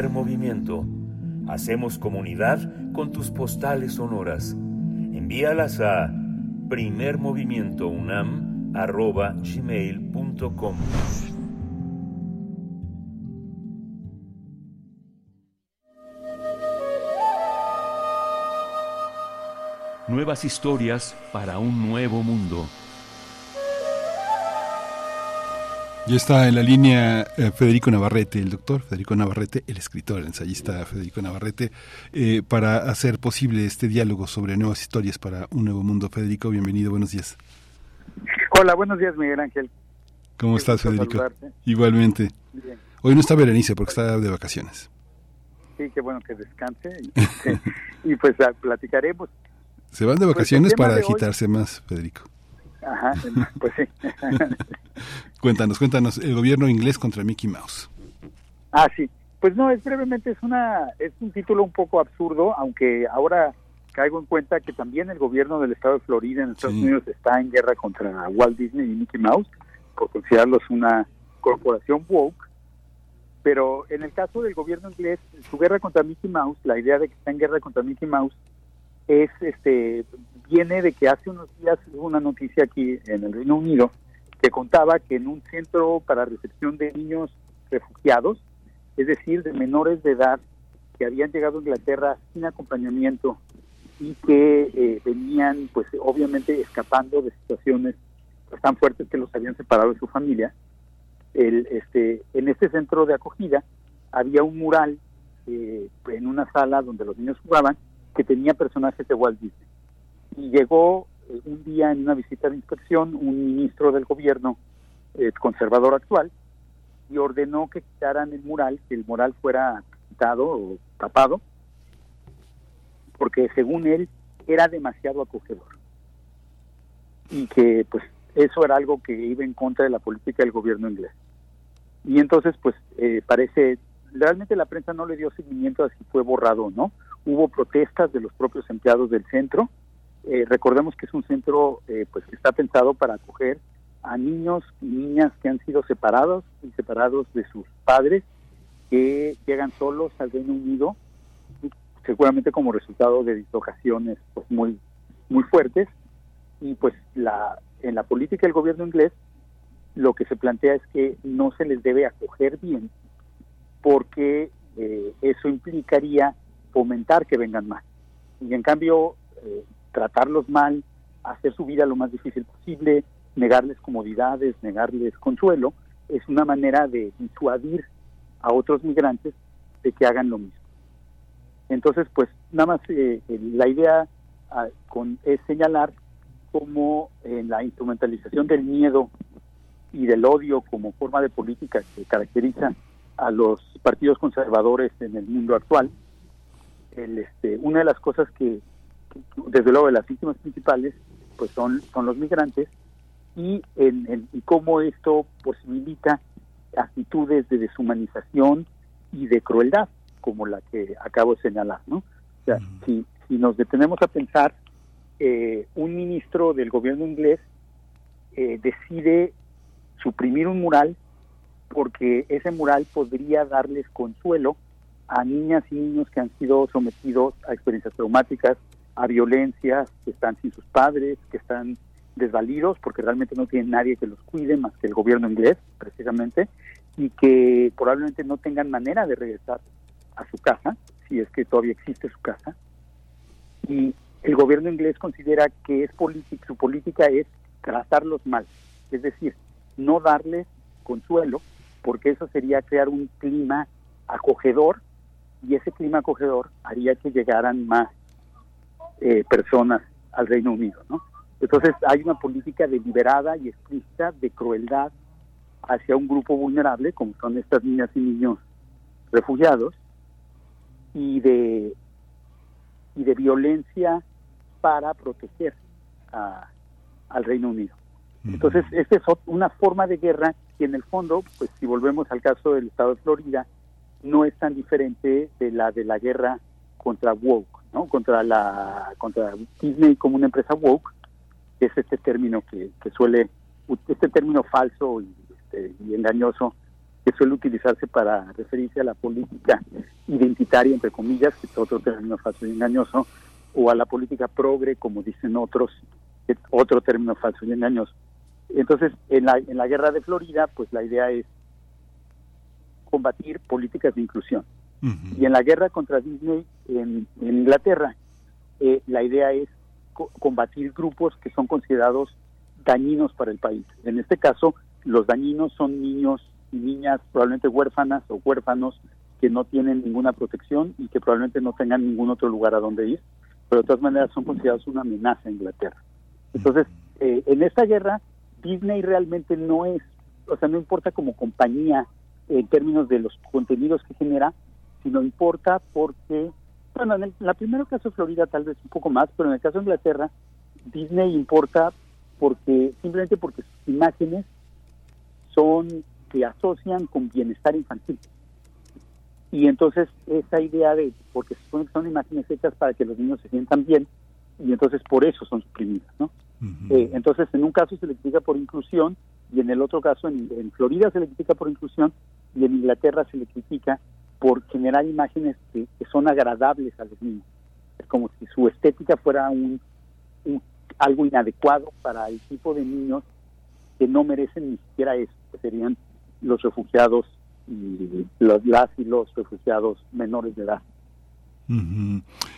Movimiento. Hacemos comunidad con tus postales sonoras. Envíalas a primermovimientounam.gmail.com Nuevas historias para un nuevo mundo. Ya está en la línea eh, Federico Navarrete, el doctor Federico Navarrete, el escritor, el ensayista Federico Navarrete, eh, para hacer posible este diálogo sobre nuevas historias para un nuevo mundo. Federico, bienvenido, buenos días. Hola, buenos días, Miguel Ángel. ¿Cómo estás, Federico? Igualmente. Hoy no está Berenice porque está de vacaciones. Sí, qué bueno que descanse y, pues platicaremos. Se van de pues, vacaciones para agitarse más, Federico. Ajá, pues sí. cuéntanos, cuéntanos, el gobierno inglés contra Mickey Mouse. Ah, sí. Pues no, es brevemente, es, una, es un título un poco absurdo, aunque ahora caigo en cuenta que también el gobierno del estado de Florida en Estados Unidos está en guerra contra Walt Disney y Mickey Mouse, por considerarlos una corporación woke. Pero en el caso del gobierno inglés, su guerra contra Mickey Mouse, la idea de que está en guerra contra Mickey Mouse, es este viene de que hace unos días hubo una noticia aquí en el Reino Unido que contaba que en un centro para recepción de niños refugiados, es decir, de menores de edad que habían llegado a Inglaterra sin acompañamiento y que eh, venían, pues obviamente, escapando de situaciones tan fuertes que los habían separado de su familia, el, este, en este centro de acogida había un mural eh, en una sala donde los niños jugaban que tenía personajes de Walt Disney. Y llegó eh, un día en una visita de inspección un ministro del gobierno eh, conservador actual y ordenó que quitaran el mural, que el mural fuera quitado o tapado, porque según él era demasiado acogedor. Y que pues eso era algo que iba en contra de la política del gobierno inglés. Y entonces pues eh, parece, realmente la prensa no le dio seguimiento a si fue borrado o no. Hubo protestas de los propios empleados del centro. Eh, recordemos que es un centro eh, pues que está pensado para acoger a niños y niñas que han sido separados y separados de sus padres que llegan solos al Reino Unido seguramente como resultado de dislocaciones pues muy muy fuertes. Y pues la en la política del gobierno inglés lo que se plantea es que no se les debe acoger bien porque eh, eso implicaría fomentar que vengan más. Y en cambio eh, tratarlos mal hacer su vida lo más difícil posible negarles comodidades negarles consuelo es una manera de disuadir a otros migrantes de que hagan lo mismo. Entonces, pues nada más eh, la idea ah, con, es señalar cómo en la instrumentalización del miedo y del odio como forma de política que caracteriza a los partidos conservadores en el mundo actual, el, este, una de las cosas que, desde luego, de las víctimas principales, pues son, son los migrantes y, en, y cómo esto posibilita actitudes de deshumanización y de crueldad como la que acabo de señalar, ¿no? O sea, si, si nos detenemos a pensar, eh, un ministro del gobierno inglés eh, decide suprimir un mural porque ese mural podría darles consuelo a niñas y niños que han sido sometidos a experiencias traumáticas, a violencias, que están sin sus padres, que están desvalidos porque realmente no tienen nadie que los cuide más que el gobierno inglés, precisamente, y que probablemente no tengan manera de regresar a su casa, si es que todavía existe su casa, y el gobierno inglés considera que es su política es tratarlos mal, es decir, no darles consuelo, porque eso sería crear un clima acogedor y ese clima acogedor haría que llegaran más eh, personas al Reino Unido, ¿no? Entonces hay una política deliberada y explícita de crueldad hacia un grupo vulnerable, como son estas niñas y niños refugiados, y de y de violencia para proteger al Reino Unido. Entonces, esta es una forma de guerra que en el fondo, pues si volvemos al caso del estado de Florida, no es tan diferente de la de la guerra contra woke, ¿no? Contra la contra Disney como una empresa woke, que es este término que, que suele este término falso y, este, y engañoso que suele utilizarse para referirse a la política identitaria, entre comillas, que es otro término falso y engañoso, o a la política progre, como dicen otros, que es otro término falso y engañoso. Entonces, en la, en la guerra de Florida, pues la idea es combatir políticas de inclusión. Y en la guerra contra Disney en, Inglaterra, eh, la idea es combatir grupos que son considerados dañinos para el país. En este caso, los dañinos son niños y niñas probablemente huérfanas o huérfanos que no tienen ninguna protección y que probablemente no tengan ningún otro lugar a donde ir, pero de todas maneras son considerados una amenaza a Inglaterra. Entonces, eh, en esta guerra, Disney realmente no es, o sea, no importa como compañía en términos de los contenidos que genera, sino importa porque, bueno, en, el, la primera caso de Florida tal vez un poco más, pero en el caso de Inglaterra, Disney importa porque simplemente porque sus imágenes son se asocian con bienestar infantil. Y entonces esa idea de, porque son imágenes hechas para que los niños se sientan bien, y entonces por eso son suprimidas, ¿no? Eh, entonces en un caso se le critica por inclusión, y en el otro caso, en, Florida se le critica por inclusión, y en Inglaterra se le critica por generar imágenes que, son agradables a los niños. Es como si su estética fuera un, algo inadecuado para el tipo de niños que no merecen ni siquiera eso, que serían los refugiados y los, las y los refugiados menores de edad.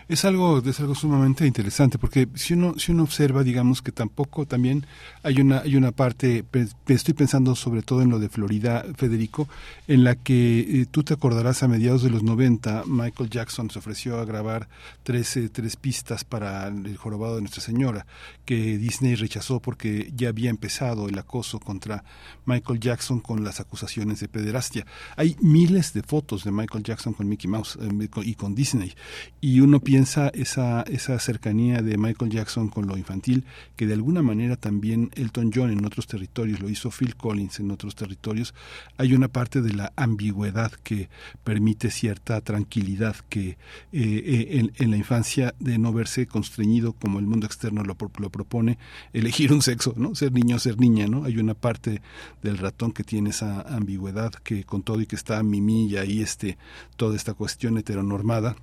Es algo, es algo sumamente interesante porque si uno, si uno observa, digamos que tampoco también hay una, hay una parte, estoy pensando sobre todo en lo de Florida, Federico, en la que eh, tú te acordarás a mediados de los 90, Michael Jackson se ofreció a grabar tres, eh, tres pistas para el jorobado de Nuestra Señora, que Disney rechazó porque ya había empezado el acoso contra Michael Jackson con las acusaciones de pederastia. Hay miles de fotos de Michael Jackson con Mickey Mouse eh, y con Disney y uno piensa esa, esa cercanía de Michael Jackson con lo infantil, que de alguna manera también Elton John en otros territorios, lo hizo Phil Collins en otros territorios, hay una parte de la ambigüedad que permite cierta tranquilidad que eh, eh, en, la infancia de no verse constreñido como el mundo externo lo, lo propone, elegir un sexo, ¿no? Ser niño o ser niña, ¿no? Hay una parte del ratón que tiene esa ambigüedad que con todo y que está Mimi y ahí este, toda esta cuestión heteronormada,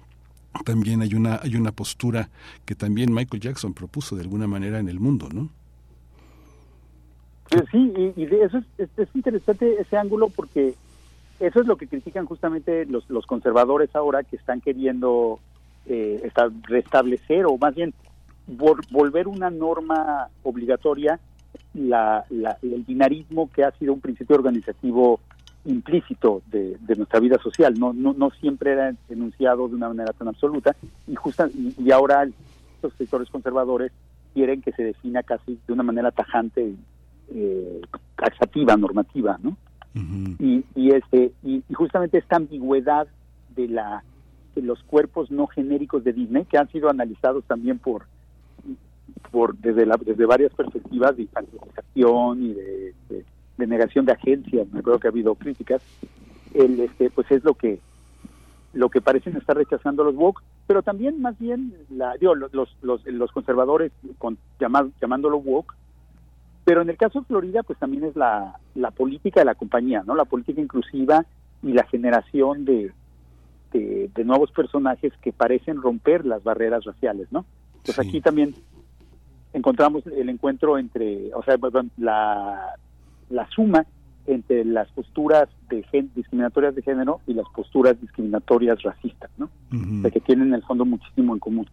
también hay una, hay una postura que también Michael Jackson propuso de alguna manera en el mundo, ¿no? Sí, y, de eso es, es, interesante ese ángulo porque eso es lo que critican justamente los, los conservadores ahora que están queriendo eh, restablecer o más bien volver una norma obligatoria la, la, el binarismo que ha sido un principio organizativo implícito de, nuestra vida social, no, no, no siempre era enunciado de una manera tan absoluta y, justa, y, ahora los sectores conservadores quieren que se defina casi de una manera tajante, eh, taxativa, normativa, ¿no? y, y, este, y, justamente esta ambigüedad de, la, de los cuerpos no genéricos de Disney, que han sido analizados también por, por desde, la, desde varias perspectivas de infantilización y de de negación de agencias, me acuerdo que ha habido críticas, el, este, pues es lo que lo que parecen estar rechazando los woke, pero también más bien la, digo, los, los, los conservadores con, llamándolo woke, pero en el caso de Florida pues también es la, la política de la compañía, ¿no? La política inclusiva y la generación de, de, nuevos personajes que parecen romper las barreras raciales, ¿no? Pues aquí también encontramos el encuentro entre, o sea, la, la suma entre las posturas de discriminatorias de género y las posturas discriminatorias racistas, ¿no? que tienen en el fondo muchísimo en común.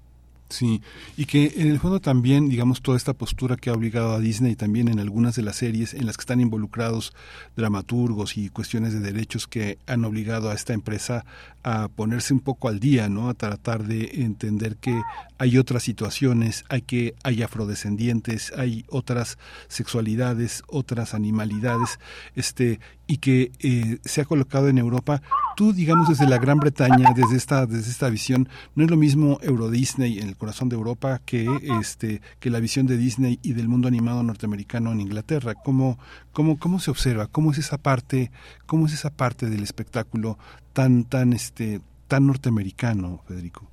Sí, y que en el fondo también, digamos, toda esta postura que ha obligado a Disney también en algunas de las series en las que están involucrados dramaturgos y cuestiones de derechos que han obligado a esta empresa a ponerse un poco al día, ¿no? A tratar de entender que hay otras situaciones, hay que hay afrodescendientes, hay otras sexualidades, otras animalidades, este y que eh, se ha colocado en Europa. Tú, digamos, desde la Gran Bretaña, desde esta, desde esta visión, no es lo mismo Euro Disney en el corazón de Europa que este, que la visión de Disney y del mundo animado norteamericano en Inglaterra. ¿Cómo, cómo, cómo se observa? ¿Cómo es esa parte, cómo es esa parte del espectáculo tan, tan, este, tan norteamericano, Federico?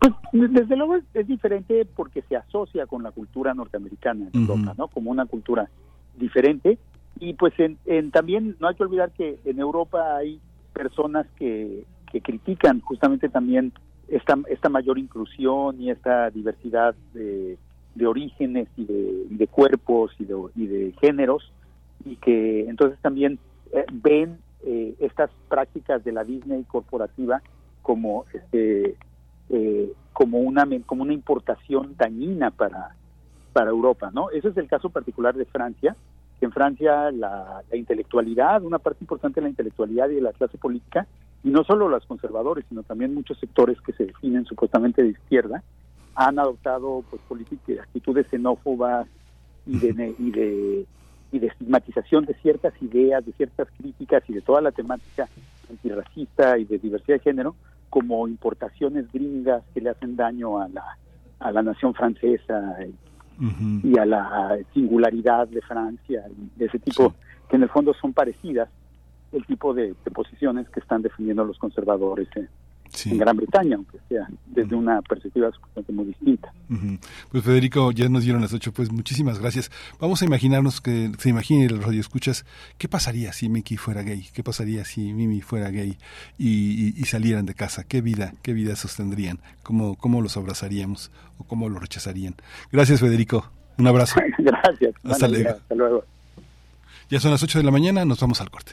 Pues desde luego es, diferente porque se asocia con la cultura norteamericana en Europa, ¿no? Como una cultura diferente y pues en, también no hay que olvidar que en Europa hay personas que, que critican justamente también esta, esta mayor inclusión y esta diversidad de, de orígenes y de, de cuerpos y de, y de, géneros y que entonces también eh, ven eh, estas prácticas de la Disney corporativa como este eh, como una como una importación dañina para para Europa no ese es el caso particular de Francia en Francia la, intelectualidad, una parte importante de la intelectualidad y de la clase política, y no solo los conservadores, sino también muchos sectores que se definen supuestamente de izquierda, han adoptado pues políticas, actitudes xenófobas y de, y de y de estigmatización de ciertas ideas, de ciertas críticas y de toda la temática antirracista y de diversidad de género como importaciones gringas que le hacen daño a la, a la nación francesa y a la singularidad de Francia y de ese tipo, que en el fondo son parecidas el tipo de, posiciones que están defendiendo los conservadores en Gran Bretaña, aunque sea desde una perspectiva muy distinta. Pues Federico, ya nos dieron las ocho, pues muchísimas gracias. Vamos a imaginarnos que se imagine el radio escuchas, ¿qué pasaría si Mickey fuera gay? ¿Qué pasaría si Mimi fuera gay y, salieran de casa? ¿Qué vida, qué vida sostendrían? ¿Cómo, ¿Cómo los abrazaríamos o cómo los rechazarían? Gracias Federico, un abrazo. gracias. Hasta, luego. hasta luego. Ya son las ocho de la mañana, nos vamos al corte.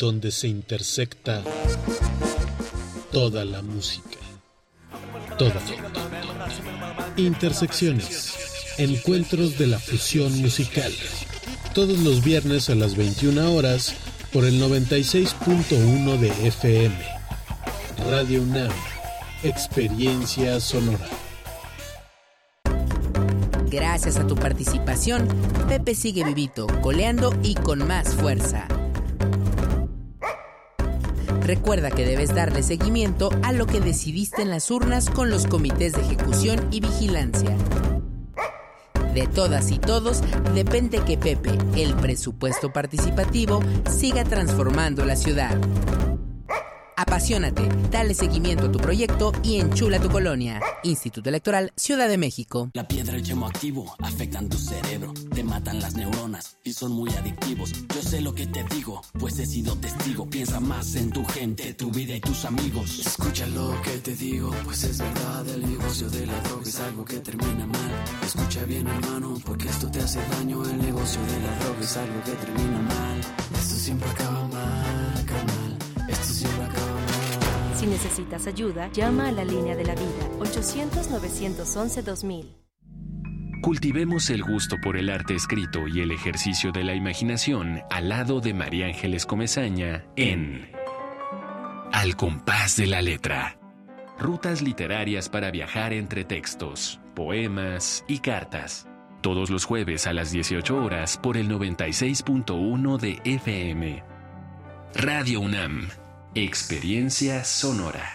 donde se intersecta toda la música. Toda. Intersecciones. Encuentros de la fusión musical. Todos los viernes a las 21 horas por el 96.1 de FM. Radio UNAM. Experiencia sonora. Gracias a tu participación, Pepe sigue vivito, coleando y con más fuerza. Recuerda que debes darle seguimiento a lo que decidiste en las urnas con los comités de ejecución y vigilancia. De todas y todos depende que Pepe, el presupuesto participativo, siga transformando la ciudad. Apasionate, dale seguimiento a tu proyecto y enchula tu colonia. Instituto Electoral Ciudad de México. La piedra y el chemo activo afectan tu cerebro, te matan las neuronas y son muy adictivos. Yo sé lo que te digo, pues he sido testigo. Piensa más en tu gente, tu vida y tus amigos. Escucha lo que te digo, pues es verdad. El negocio de la droga es algo que termina mal. Escucha bien, hermano, porque esto te hace daño. El negocio de la droga es algo que termina mal. Esto siempre acaba Si necesitas ayuda, llama a la línea de la vida 800-911-2000. Cultivemos el gusto por el arte escrito y el ejercicio de la imaginación al lado de María Ángeles Comezaña en Al compás de la letra. Rutas literarias para viajar entre textos, poemas y cartas. Todos los jueves a las 18 horas por el 96.1 de FM. Radio UNAM. Experiencia sonora.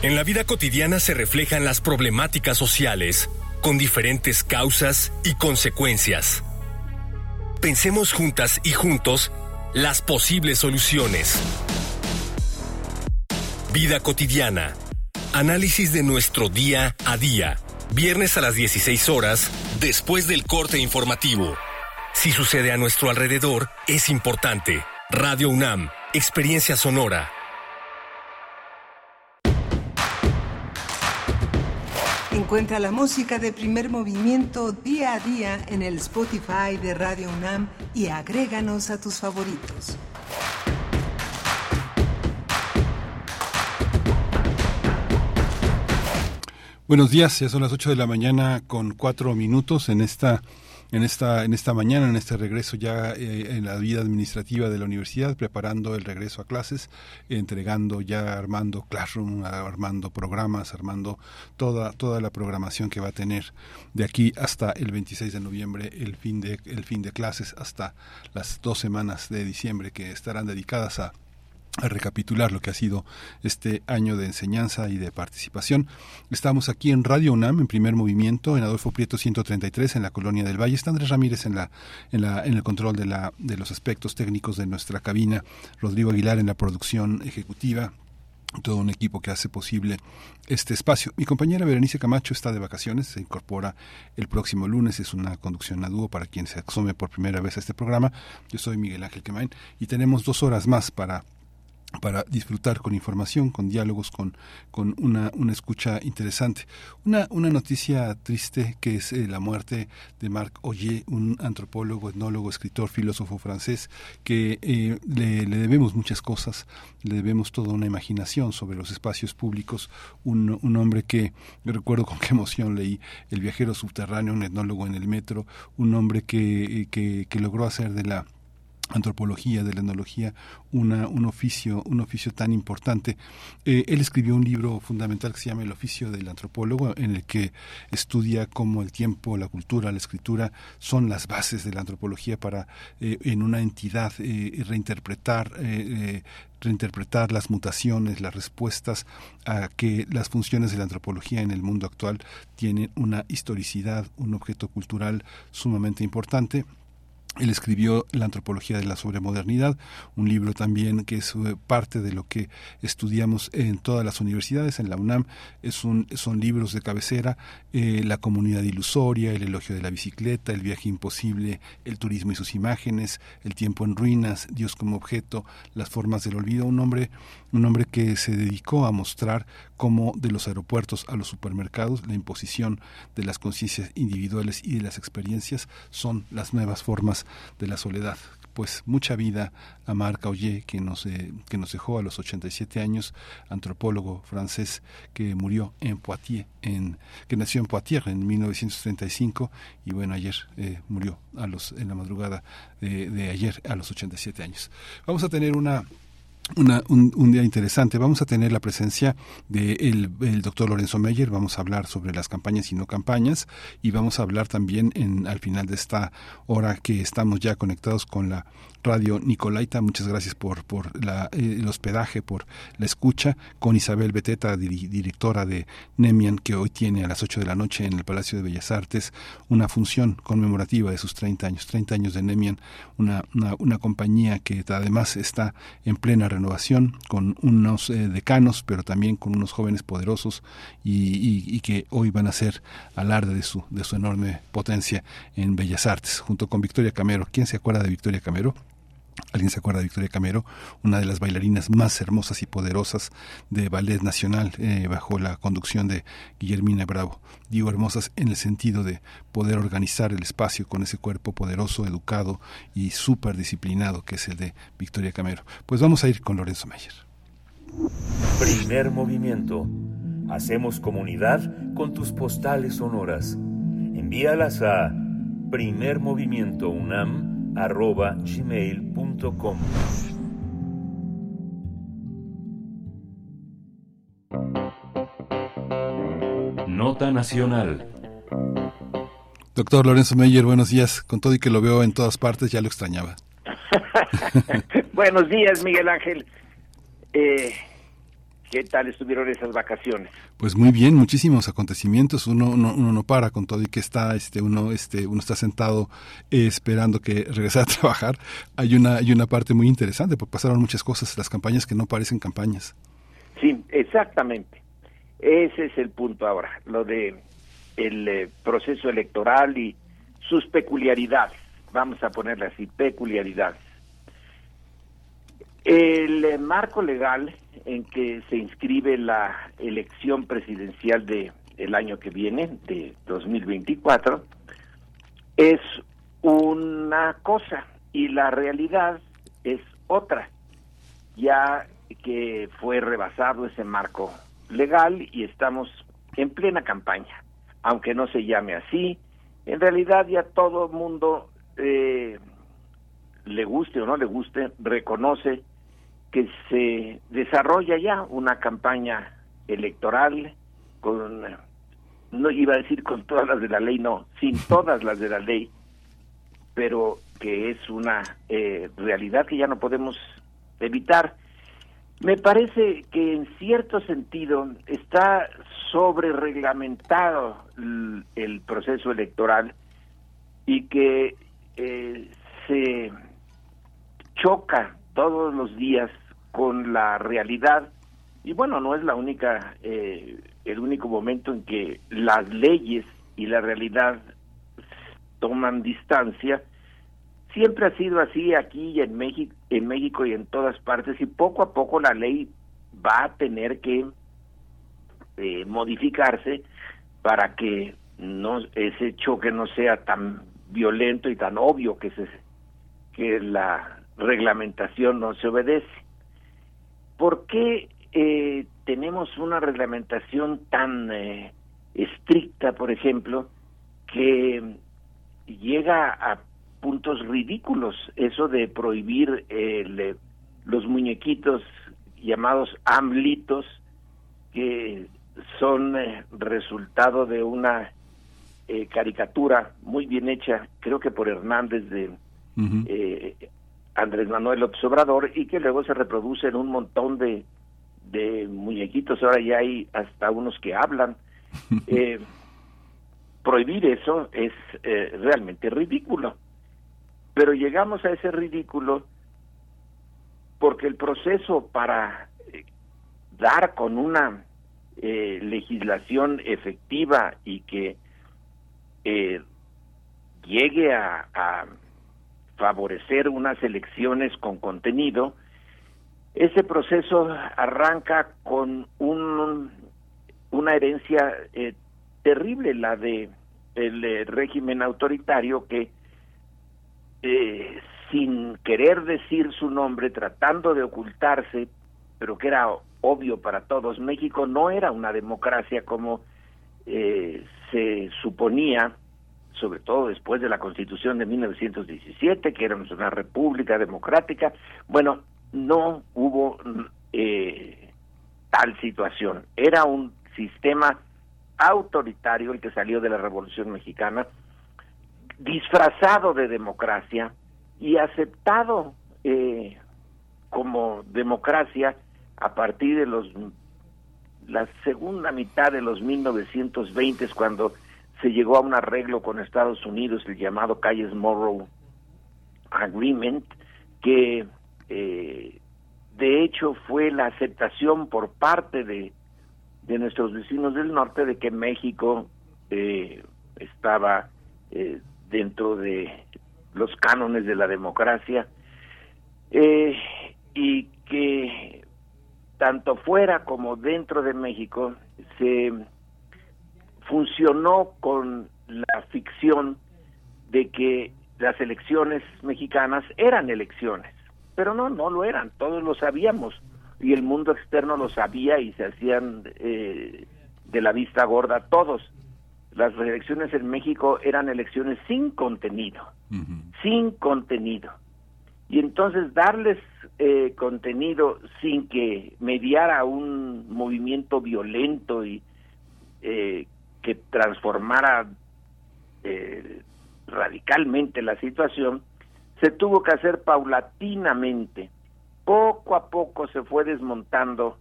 En la vida cotidiana se reflejan las problemáticas sociales, con diferentes causas y consecuencias. Pensemos juntas y juntos las posibles soluciones. Vida cotidiana. Análisis de nuestro día a día. Viernes a las 16 horas, después del corte informativo. Si sucede a nuestro alrededor, es importante. Radio UNAM, Experiencia Sonora. Encuentra la música de primer movimiento día a día en el Spotify de Radio UNAM y agréganos a tus favoritos. Buenos días, ya son las 8 de la mañana con cuatro minutos en esta en esta en esta mañana en este regreso ya eh, en la vida administrativa de la universidad preparando el regreso a clases entregando ya armando classroom armando programas armando toda toda la programación que va a tener de aquí hasta el 26 de noviembre el fin de el fin de clases hasta las dos semanas de diciembre que estarán dedicadas a a recapitular lo que ha sido este año de enseñanza y de participación. Estamos aquí en Radio UNAM, en primer movimiento, en Adolfo Prieto 133, en la Colonia del Valle. Está Andrés Ramírez en, la, en, la, en el control de, la, de los aspectos técnicos de nuestra cabina, Rodrigo Aguilar en la producción ejecutiva, todo un equipo que hace posible este espacio. Mi compañera Berenice Camacho está de vacaciones, se incorpora el próximo lunes, es una conducción a dúo para quien se asome por primera vez a este programa. Yo soy Miguel Ángel Quemain y tenemos dos horas más para para disfrutar con información, con diálogos, con, con una, una escucha interesante. Una, una noticia triste que es eh, la muerte de Marc Oyer, un antropólogo, etnólogo, escritor, filósofo francés, que eh, le, le, debemos muchas cosas, le debemos toda una imaginación sobre los espacios públicos, un, un hombre que, recuerdo con qué emoción leí El viajero subterráneo, un etnólogo en el metro, un hombre que, que, que logró hacer de la antropología, de la etnología, una, un oficio, un oficio tan importante. Eh, él escribió un libro fundamental que se llama El oficio del antropólogo, en el que estudia cómo el tiempo, la cultura, la escritura son las bases de la antropología para eh, en una entidad eh, reinterpretar reinterpretar las mutaciones, las respuestas a que las funciones de la antropología en el mundo actual tienen una historicidad, un objeto cultural sumamente importante él escribió La antropología de la sobremodernidad, un libro también que es eh, parte de lo que estudiamos en todas las universidades, en la UNAM. Es un, son libros de cabecera, eh, La comunidad ilusoria, El elogio de la bicicleta, El viaje imposible, El turismo y sus imágenes, El tiempo en ruinas, Dios como objeto, Las formas del olvido. Un hombre, un hombre que se dedicó a mostrar cómo de los aeropuertos a los supermercados la imposición de las conciencias individuales y de las experiencias son las nuevas formas de la soledad. Pues mucha vida a Marc Aullier, que nos, eh, que nos dejó a los 87 años, antropólogo francés que murió en Poitiers, en, que nació en Poitiers en 1935 y bueno, ayer eh, murió a los, en la madrugada de, de ayer a los 87 años. Vamos a tener una una, un, día interesante. Vamos a tener la presencia del de el doctor Lorenzo Meyer, vamos a hablar sobre las campañas y no campañas y vamos a hablar también en, al final de esta hora que estamos ya conectados con la Radio Nicolaita. Muchas gracias por, por eh, el hospedaje, por la escucha, con Isabel Beteta, directora de Nemian, que hoy tiene a las 8 de la noche en el Palacio de Bellas Artes una función conmemorativa de sus 30 años, 30 años de Nemian, una, una, compañía que además está en plena renovación, con unos eh, decanos, pero también con unos jóvenes poderosos y, y, que hoy van a ser alarde de su, de su enorme potencia en Bellas Artes, junto con Victoria Camero. ¿Quién se acuerda de Victoria Camero? ¿Alguien se acuerda de Victoria Camero? Una de las bailarinas más hermosas y poderosas de Ballet Nacional eh, bajo la conducción de Guillermina Bravo. Digo hermosas en el sentido de poder organizar el espacio con ese cuerpo poderoso, educado y súper disciplinado que es el de Victoria Camero. Pues vamos a ir con Lorenzo Mayer. Primer movimiento. Hacemos comunidad con tus postales sonoras. Envíalas a primermovimientounam arroba gmail.com. Nota Nacional. Doctor Lorenzo Meyer, buenos días. Con todo y que lo veo en todas partes, ya lo extrañaba. buenos días, Miguel Ángel. Eh, ¿Qué tal estuvieron esas vacaciones? Pues muy bien, muchísimos acontecimientos. Uno, uno, no para con todo y que está, este, uno, este, uno está sentado eh, esperando que regrese a trabajar. Hay una, hay una parte muy interesante, porque pasaron muchas cosas, las campañas que no parecen campañas. Sí, exactamente. Ese es el punto ahora, lo de el eh, proceso electoral y sus peculiaridades. Vamos a ponerle así, peculiaridades. El eh, marco legal en que se inscribe la elección presidencial de el año que viene, de 2024, es una cosa y la realidad es otra, ya que fue rebasado ese marco legal y estamos en plena campaña, aunque no se llame así, en realidad ya todo el mundo, eh, le guste o no le guste, reconoce que se desarrolla ya una campaña electoral con, no iba a decir con todas las de la ley, no, sin todas las de la ley, pero que es una eh, realidad que ya no podemos evitar. Me parece que en cierto sentido está sobre reglamentado el, proceso electoral y que eh, se choca todos los días con la realidad. Y bueno no es la única eh, el único momento en que las leyes y la realidad toman distancia. Siempre ha sido así aquí y en México, en México y en todas partes y poco a poco la ley va a tener que eh, modificarse para que no ese choque no sea tan violento y tan obvio que se que la reglamentación no se obedece. ¿Por qué eh, tenemos una reglamentación tan eh, estricta, por ejemplo, que llega a puntos ridículos eso de prohibir eh, los muñequitos llamados amlitos que son eh, resultado de una eh, caricatura muy bien hecha, creo que por Hernández de Andrés Manuel López Obrador y que luego se reproduce en un montón de, de muñequitos, ahora ya hay hasta unos que hablan. prohibir eso es realmente ridículo. Pero llegamos a ese ridículo porque el proceso para eh, dar con una eh, legislación efectiva y que eh, llegue a, a, favorecer unas elecciones con contenido, ese proceso arranca con un, una herencia terrible, la de el régimen autoritario que eh, sin querer decir su nombre, tratando de ocultarse, pero que era obvio para todos, México no era una democracia como eh, se suponía, sobre todo después de la Constitución de 1917, que éramos una república democrática. Bueno, no hubo eh, tal situación. Era un sistema autoritario el que salió de la Revolución Mexicana, disfrazado de democracia y aceptado eh, como democracia a partir de los la segunda mitad de los 1920 cuando se llegó a un arreglo con Estados Unidos el llamado Calles Morrow Agreement que eh, de hecho fue la aceptación por parte de, de nuestros vecinos del norte de que México eh, estaba eh, dentro de los cánones de la democracia eh, y que tanto fuera como dentro de México se funcionó con la ficción de que las elecciones mexicanas eran elecciones, pero no, no lo eran, todos lo sabíamos y el mundo externo lo sabía y se hacían eh, de la vista gorda todos las elecciones en México eran elecciones sin contenido, sin contenido. Y entonces darles eh, contenido sin que mediara un movimiento violento y eh, que transformara eh, radicalmente la situación, se tuvo que hacer paulatinamente. Poco a poco se fue desmontando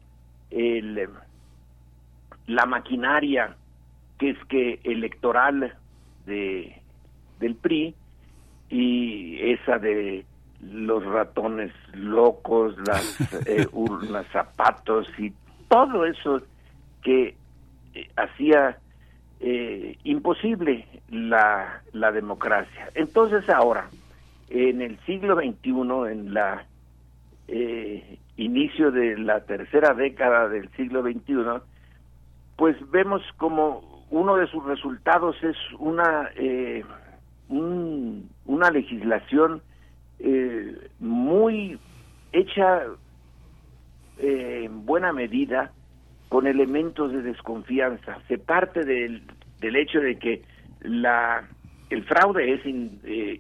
el, la maquinaria que es que electoral de del PRI y esa de los ratones locos, las eh, urnas, zapatos y todo eso que eh, hacía eh, imposible la, la democracia. Entonces ahora, en el siglo XXI, en la inicio de la tercera década del siglo XXI, pues vemos como uno de sus resultados es una eh, una legislación eh, muy hecha eh, en buena medida con elementos de desconfianza. Se parte del, del hecho de que la el fraude es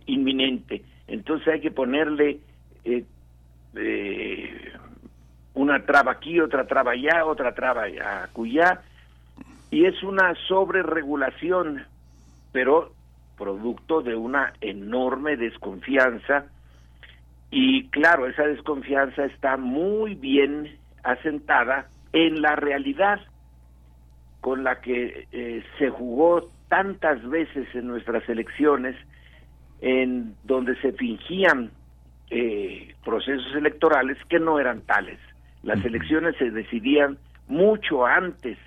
inminente, entonces hay que ponerle una traba aquí, otra traba allá, otra traba acullá, y es una sobreregulación, pero producto de una enorme desconfianza. Y claro, esa desconfianza está muy bien asentada en la realidad con la que eh, se jugó tantas veces en nuestras elecciones, en donde se fingían eh, procesos electorales que no eran tales. Las elecciones se decidían mucho antes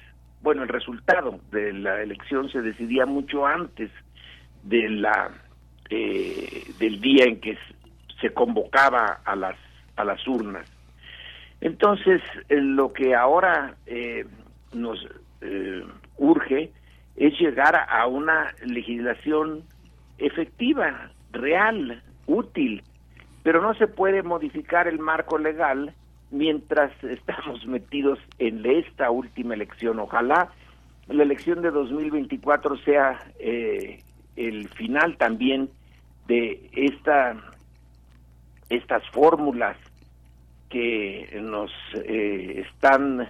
bueno, el resultado de la elección se decidía mucho antes de la eh, del día en que se convocaba a las a las urnas. Entonces, lo que ahora eh, nos eh, urge es llegar a una legislación efectiva, real, útil, pero no se puede modificar el marco legal mientras estamos metidos en esta última elección. Ojalá la elección de 2024 sea eh, el final también de esta estas fórmulas que nos eh, están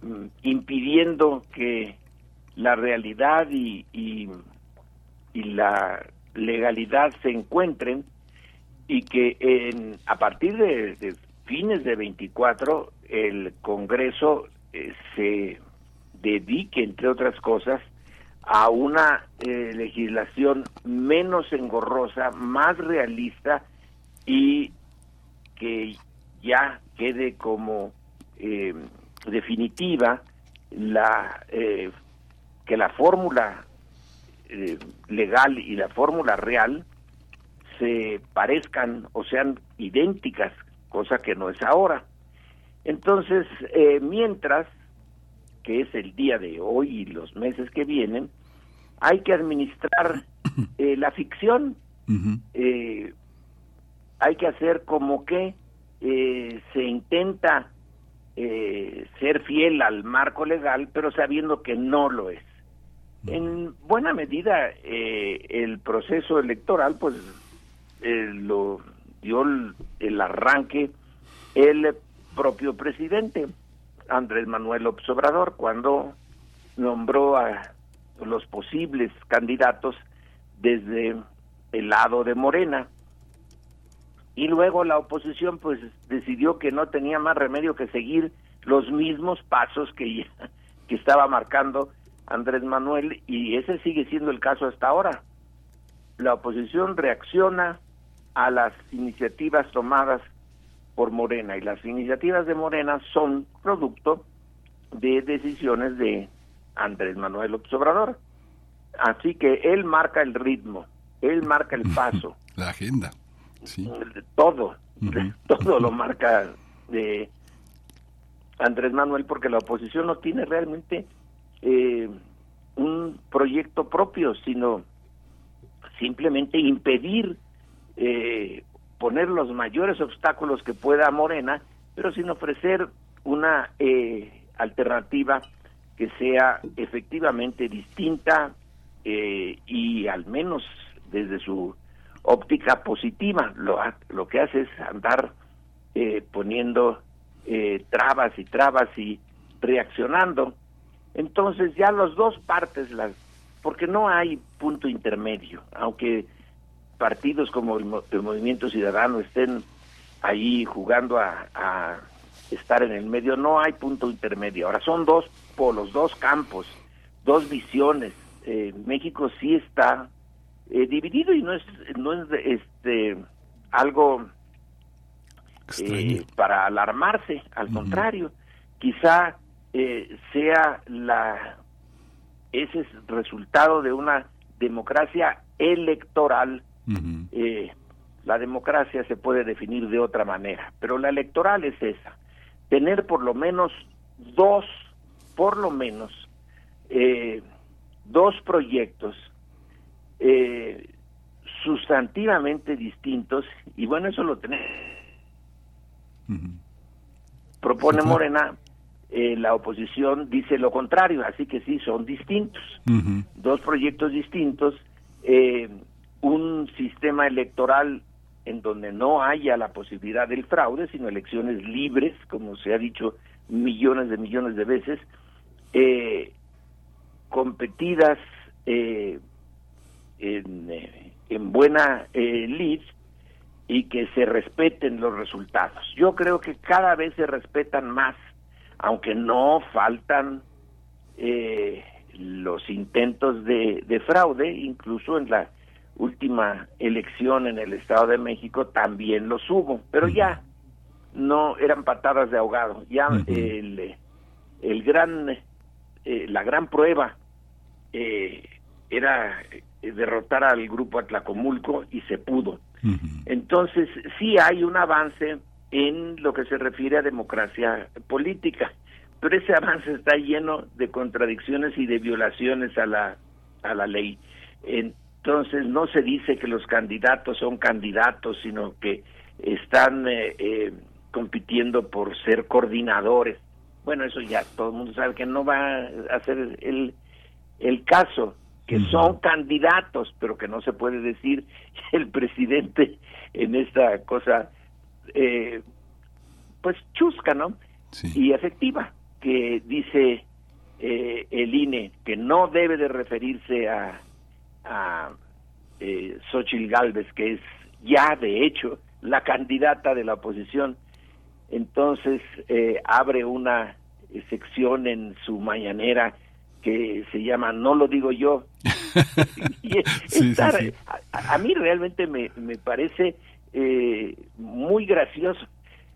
mm, impidiendo que la realidad y, y, la legalidad se encuentren y que en, a partir de, de fines de 24 el Congreso eh, se dedique, entre otras cosas, a una eh, legislación menos engorrosa, más realista y que ya quede como eh, definitiva la eh, que la fórmula eh, legal y la fórmula real se parezcan o sean idénticas, cosa que no es ahora. Entonces, eh, mientras, que es el día de hoy y los meses que vienen, hay que administrar eh, la ficción, hay que hacer como que eh, se intenta eh, ser fiel al marco legal, pero sabiendo que no lo es. En buena medida, eh, el proceso electoral, pues, eh, lo dio el, el arranque el propio presidente, Andrés Manuel López Obrador, cuando nombró a los posibles candidatos desde el lado de Morena. Y luego la oposición pues decidió que no tenía más remedio que seguir los mismos pasos que, ya- que estaba marcando Andrés Manuel y ese sigue siendo el caso hasta ahora. La oposición reacciona a las iniciativas tomadas por Morena y las iniciativas de Morena son producto de decisiones de Andrés Manuel López Obrador. Así que él marca el ritmo, él marca el paso, La agenda. Sí. todo, todo lo marca de Andrés Manuel porque la oposición no tiene realmente eh, un proyecto propio, sino simplemente impedir eh, poner los mayores obstáculos que pueda Morena, pero sin ofrecer una eh, alternativa que sea efectivamente distinta eh, y al menos desde su óptica positiva. Lo, lo que hace es andar eh, poniendo eh, trabas y trabas y reaccionando. Entonces ya las dos partes, las, porque no hay punto intermedio, aunque partidos como el, el Movimiento Ciudadano estén ahí jugando a, a estar en el medio, no hay punto intermedio. Ahora son dos polos, dos campos, dos visiones. Eh, México sí está eh, dividido y no es no es este algo eh, para alarmarse, al contrario, quizá eh, sea la ese es resultado de una democracia electoral. Eh, la democracia se puede definir de otra manera, pero la electoral es esa, tener por lo menos dos, por lo menos, eh, dos proyectos eh, sustantivamente distintos, y bueno, eso lo tenemos. Propone Morena, eh, la oposición dice lo contrario, así que sí, son distintos. Dos proyectos distintos, eh, un sistema electoral en donde no haya la posibilidad del fraude, sino elecciones libres, como se ha dicho millones de millones de veces, eh, competidas eh, en, eh, en buena eh, lid y que se respeten los resultados. Yo creo que cada vez se respetan más, aunque no faltan eh, los intentos de, de fraude, incluso en la última elección en el Estado de México también los hubo, pero ya no eran patadas de ahogado, ya el, el gran, eh, la gran prueba eh, era derrotar al grupo Atlacomulco y se pudo. Entonces, sí hay un avance en lo que se refiere a democracia política, pero ese avance está lleno de contradicciones y de violaciones a la, a la ley. Entonces, no se dice que los candidatos son candidatos, sino que están eh, eh, compitiendo por ser coordinadores. Bueno, eso ya todo el mundo sabe que no va a ser el, el caso, que son candidatos, pero que no se puede decir el presidente en esta cosa, eh, pues chusca, ¿no? Y efectiva, que dice eh, el INE que no debe de referirse a, a eh, Xochitl Galvez, que es ya de hecho la candidata de la oposición. Entonces eh, abre una sección en su mañanera que se llama No lo digo yo. y A, mí realmente me, me parece eh, muy gracioso.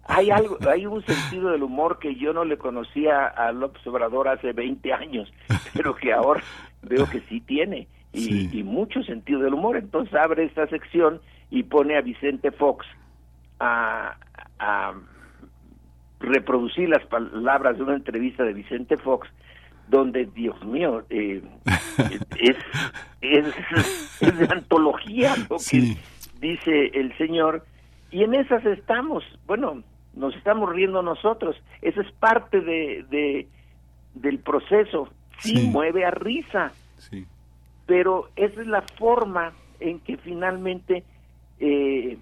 Hay algo, hay un sentido del humor que yo no le conocía a López Obrador hace 20 años, pero que ahora veo que sí tiene y, y mucho sentido del humor. Entonces abre esta sección y pone a Vicente Fox a, a reproducir las palabras de una entrevista de Vicente Fox donde, Dios mío, eh, es, es, de antología lo que dice el Señor, y en esas estamos, bueno, nos estamos riendo nosotros, eso es parte de, de del proceso, sí, mueve a risa, pero esa es la forma en que finalmente, eh,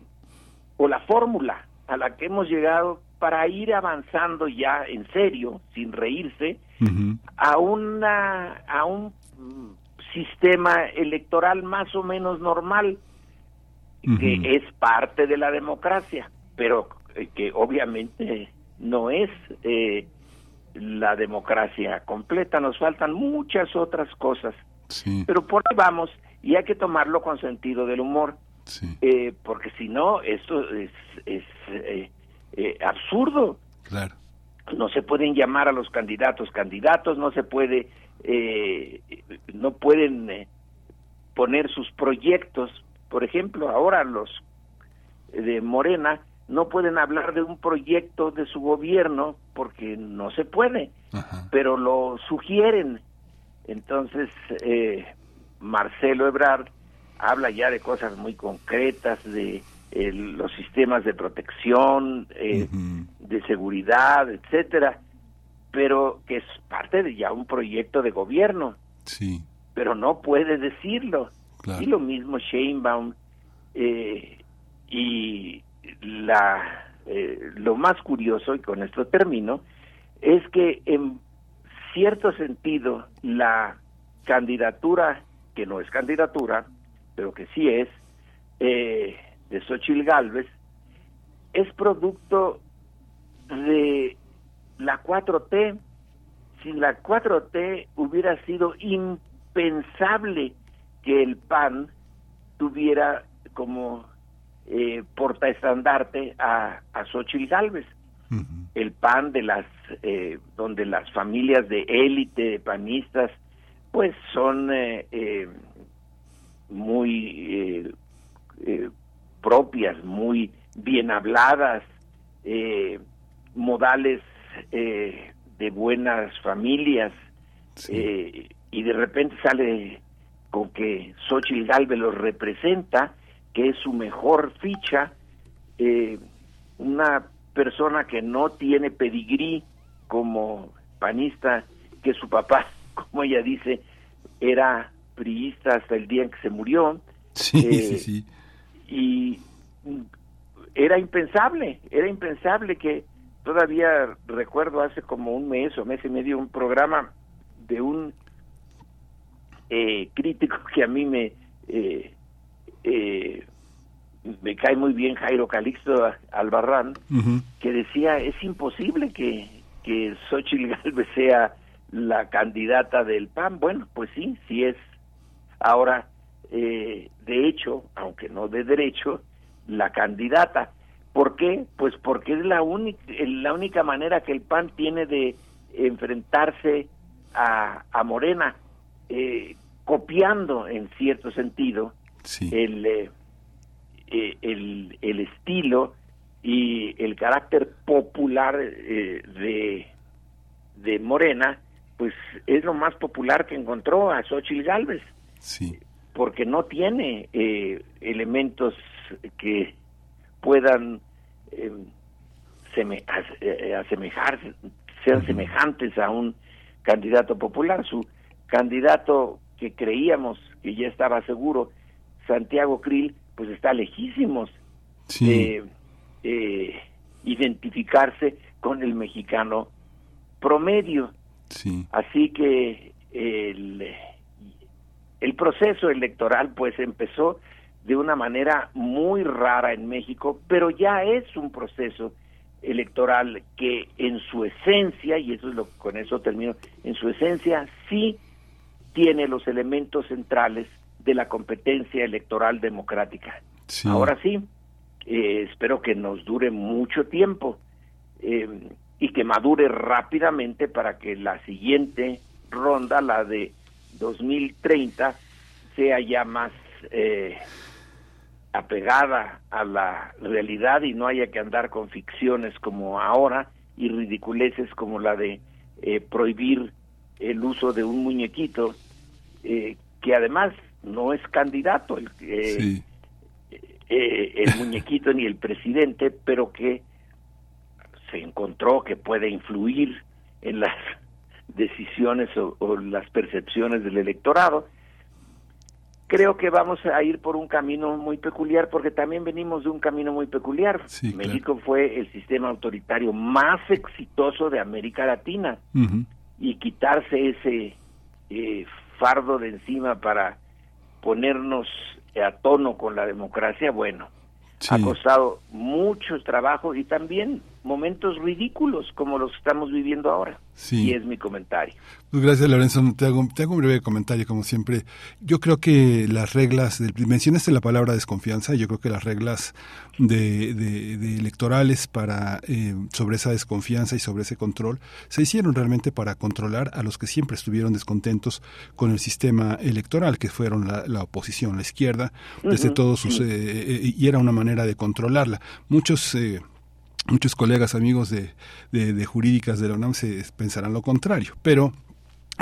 o la fórmula a la que hemos llegado para ir avanzando ya en serio, sin reírse, a una a un sistema electoral más o menos normal que es parte de la democracia, pero eh, que obviamente no es eh, la democracia completa, nos faltan muchas otras cosas, pero por ahí vamos y hay que tomarlo con sentido del humor, eh, porque si no, esto es, es eh, absurdo. Claro. No se pueden llamar a los candidatos candidatos, no se puede, eh, no pueden eh, poner sus proyectos. Por ejemplo, ahora los de Morena no pueden hablar de un proyecto de su gobierno porque no se puede, pero lo sugieren. Entonces, Marcelo Ebrard habla ya de cosas muy concretas, de los sistemas de protección, eh, de seguridad, etcétera, pero que es parte de ya un proyecto de gobierno. Sí. Pero no puede decirlo. Y lo mismo Sheinbaum. Eh, y la eh, lo más curioso, y con esto termino, es que en cierto sentido la candidatura, que no es candidatura, pero que sí es, eh, de Xochitl Galvez es producto de la 4T. Sin la 4T hubiera sido impensable que el PAN tuviera como eh, portaestandarte a, a Xochitl Galvez. El PAN de las, eh, donde las familias de élite de panistas, pues son eh, eh muy eh, propias, muy bien habladas, eh, modales eh, de buenas familias, eh, y de repente sale con que Xochitl Galvez los representa, que es su mejor ficha, una persona que no tiene pedigrí como panista, que su papá, como ella dice, era priista hasta el día en que se murió. Sí, sí, sí y era impensable, era impensable que todavía recuerdo hace como un mes o mes y medio un programa de un eh, crítico que a mí me eh, eh, me cae muy bien Jairo Calixto Albarrán que decía es imposible que que Xochitl Galvez sea la candidata del PAN bueno pues sí sí es ahora eh, de hecho, aunque no de derecho, la candidata. ¿Por qué? Pues porque es la única, la única manera que el PAN tiene de enfrentarse a, a Morena, eh, copiando en cierto sentido el, eh, eh, el, el estilo y el carácter popular eh, de, de Morena, pues es lo más popular que encontró a Xochitl Galvez. Sí. Porque no tiene eh, elementos que puedan eh, seme- eh, asemejarse, sean semejantes a un candidato popular. Su candidato que creíamos que ya estaba seguro, Santiago Krill, pues está lejísimos de eh, identificarse con el mexicano promedio. Sí. Así que el, el proceso electoral pues empezó de una manera muy rara en México, pero ya es un proceso electoral que en su esencia, y eso es lo con eso termino, en su esencia sí tiene los elementos centrales de la competencia electoral democrática. Sí. Ahora sí, eh, espero que nos dure mucho tiempo eh, y que madure rápidamente para que la siguiente ronda, la de 2030, sea ya más eh, apegada a la realidad y no haya que andar con ficciones como ahora y ridiculeces como la de eh, prohibir el uso de un muñequito eh, que además no es candidato el, eh, el muñequito ni el presidente, pero que se encontró que puede influir en las decisiones o, o las percepciones del electorado. Creo que vamos a ir por un camino muy peculiar porque también venimos de un camino muy peculiar. Sí, claro. México fue el sistema autoritario más exitoso de América Latina y quitarse ese eh, fardo de encima para ponernos a tono con la democracia, bueno, ha costado mucho trabajo y también momentos ridículos como los que estamos viviendo ahora. Sí. Y es mi comentario. Pues gracias, Lorenzo. Te hago, te hago un breve comentario, como siempre. Yo creo que las reglas, del- mencionaste la palabra desconfianza, yo creo que las reglas de, de- de electorales para eh, sobre esa desconfianza y sobre ese control se hicieron realmente para controlar a los que siempre estuvieron descontentos con el sistema electoral, que fueron la, la oposición, la izquierda, desde Ujú, todos sus... eh, eh, y era una manera de controlarla. Muchos... eh, Muchos colegas, amigos de, de, de jurídicas de la UNAM se pensarán lo contrario, pero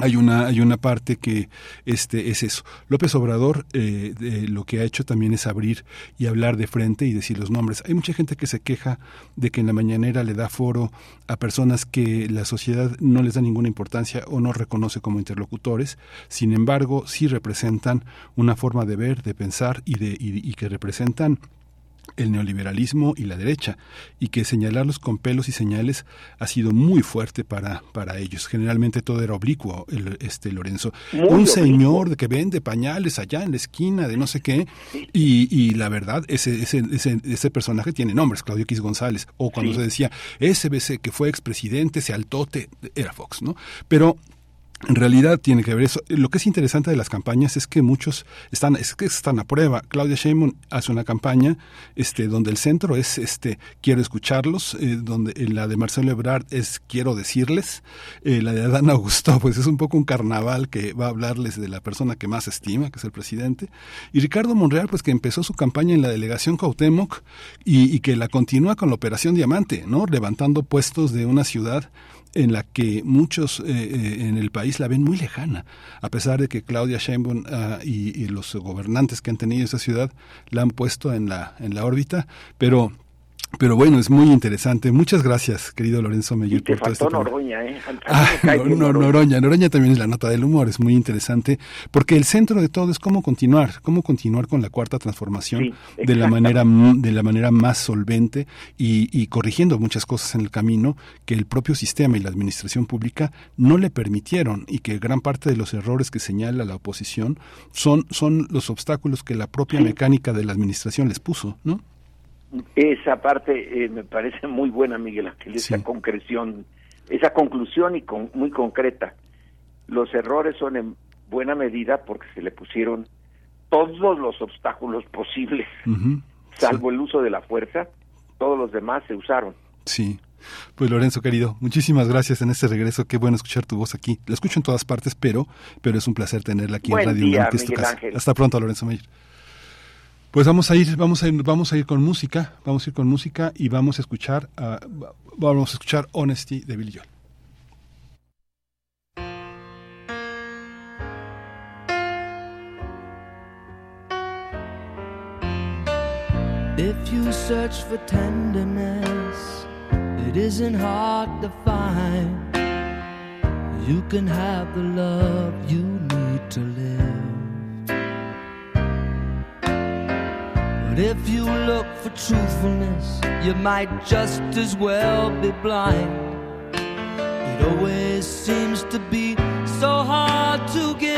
hay una hay una parte que este es eso. López Obrador eh, de- lo que ha hecho también es abrir y hablar de frente y decir los nombres. Hay mucha gente que se queja de que en la mañanera le da foro a personas que la sociedad no les da ninguna importancia o no reconoce como interlocutores. Sin embargo sí representan una forma de ver de pensar y de y que representan el neoliberalismo y la derecha, y que señalarlos con pelos y señales ha sido muy fuerte para, para ellos. Generalmente todo era oblicuo, el, este Lorenzo. Muy Un oblicuo. señor que vende pañales allá en la esquina de no sé qué, y, y la verdad, ese, ese, ese, ese personaje tiene nombres, Claudio X González, o cuando Sí. se decía, ese BC que fue expresidente, se altote, era Fox, ¿no? Pero en realidad tiene que ver eso. Lo que es interesante de las campañas es que muchos están, es que están a prueba. Claudia Sheinbaum hace una campaña, este, donde el centro es, este, quiero escucharlos, eh, donde la de Marcelo Ebrard es quiero decirles, eh, la de Adán Augusto, pues es un poco un carnaval que va a hablarles de la persona que más estima, que es el presidente. Y Ricardo Monreal, pues que empezó su campaña en la delegación Cuauhtémoc y, y que la continúa con la Operación Diamante, ¿no? Levantando puestos de una ciudad en la que muchos eh, eh, en el país la ven muy lejana, a pesar de que Claudia Sheinbaum ah, y, y los gobernantes que han tenido esa ciudad la han puesto en la en la órbita, pero pero bueno, es muy interesante. Muchas gracias, querido Lorenzo Meyer. Te por todo este faltó. Noroña, ¿eh? Ah, no, Noroña. Noroña. También es la nota del humor, es muy interesante, porque el centro de todo es cómo continuar, cómo continuar con la cuarta transformación Sí, de la manera de la manera más solvente y, y corrigiendo muchas cosas en el camino que el propio sistema y la administración pública no le permitieron y que gran parte de los errores que señala la oposición son son los obstáculos que la propia mecánica de la administración les puso, ¿no? Esa parte eh, me parece muy buena, Miguel Ángel, esa concreción, esa conclusión y con, muy concreta. Los errores son en buena medida porque se le pusieron todos los obstáculos posibles, salvo el uso de la fuerza, todos los demás se usaron. Sí. Pues Lorenzo querido, muchísimas gracias en este regreso. Qué bueno escuchar tu voz aquí. La escucho en todas partes, pero pero es un placer tenerla aquí Buen en Radio día, Miguel. Ángel. Hasta pronto, Lorenzo Meyer. Pues vamos a ir, vamos a ir, vamos a ir con música, vamos a ir con música y vamos a escuchar, uh, vamos a escuchar Honesty de Billy Joel. If you search for tenderness, it isn't hard to find. You can have the love you need to live. If you look for truthfulness, you might just as well be blind. It always seems to be so hard to give.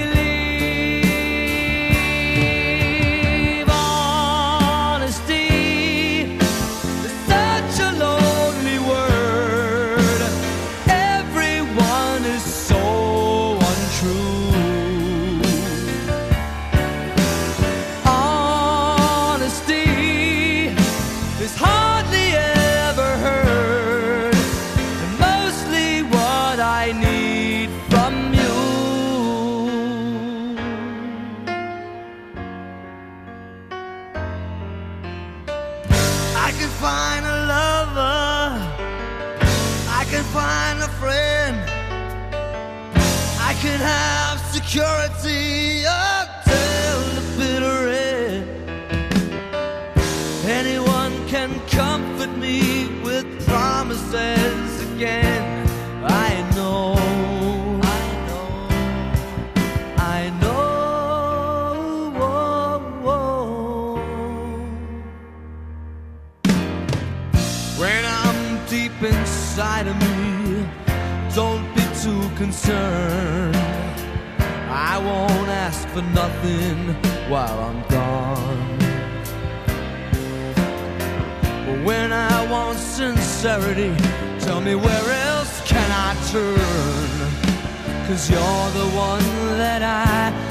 Inside of me, don't be too concerned. I won't ask for nothing while I'm gone. But when I want sincerity, tell me where else can I turn? Cause you're the one that I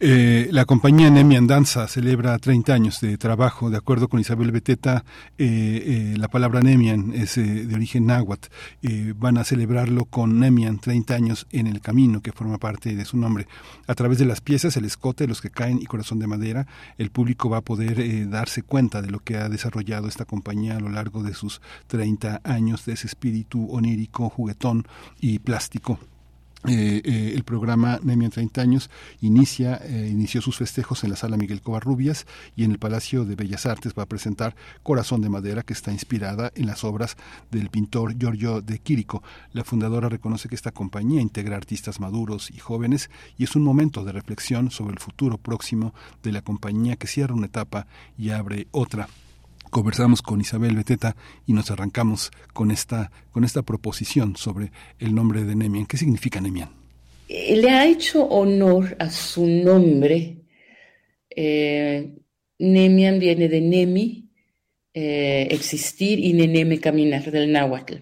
Eh, la compañía Nemian Danza celebra 30 años de trabajo. De acuerdo con Isabel Beteta, eh, eh, la palabra Nemian es eh, de origen náhuatl. Van a celebrarlo con Nemian 30 años en el camino, que forma parte de su nombre. A través de las piezas, el escote, los que caen y corazón de madera, el público va a poder darse cuenta de lo que ha desarrollado esta compañía a lo largo de sus 30 años, de ese espíritu onírico, juguetón y plástico eh, eh, el programa Nemian 30 años inicia, eh, inició sus festejos en la sala Miguel Covarrubias y en el Palacio de Bellas Artes va a presentar Corazón de Madera, que está inspirada en las obras del pintor Giorgio de Quirico. La fundadora reconoce que esta compañía integra artistas maduros y jóvenes y es un momento de reflexión sobre el futuro próximo de la compañía que cierra una etapa y abre otra conversamos con Isabel Beteta y nos arrancamos con esta, con esta proposición sobre el nombre de Nemian. ¿Qué significa Nemian? Eh, le ha hecho honor a su nombre. Eh, Nemian viene de Nemi, eh, existir, y Neneme, caminar del náhuatl.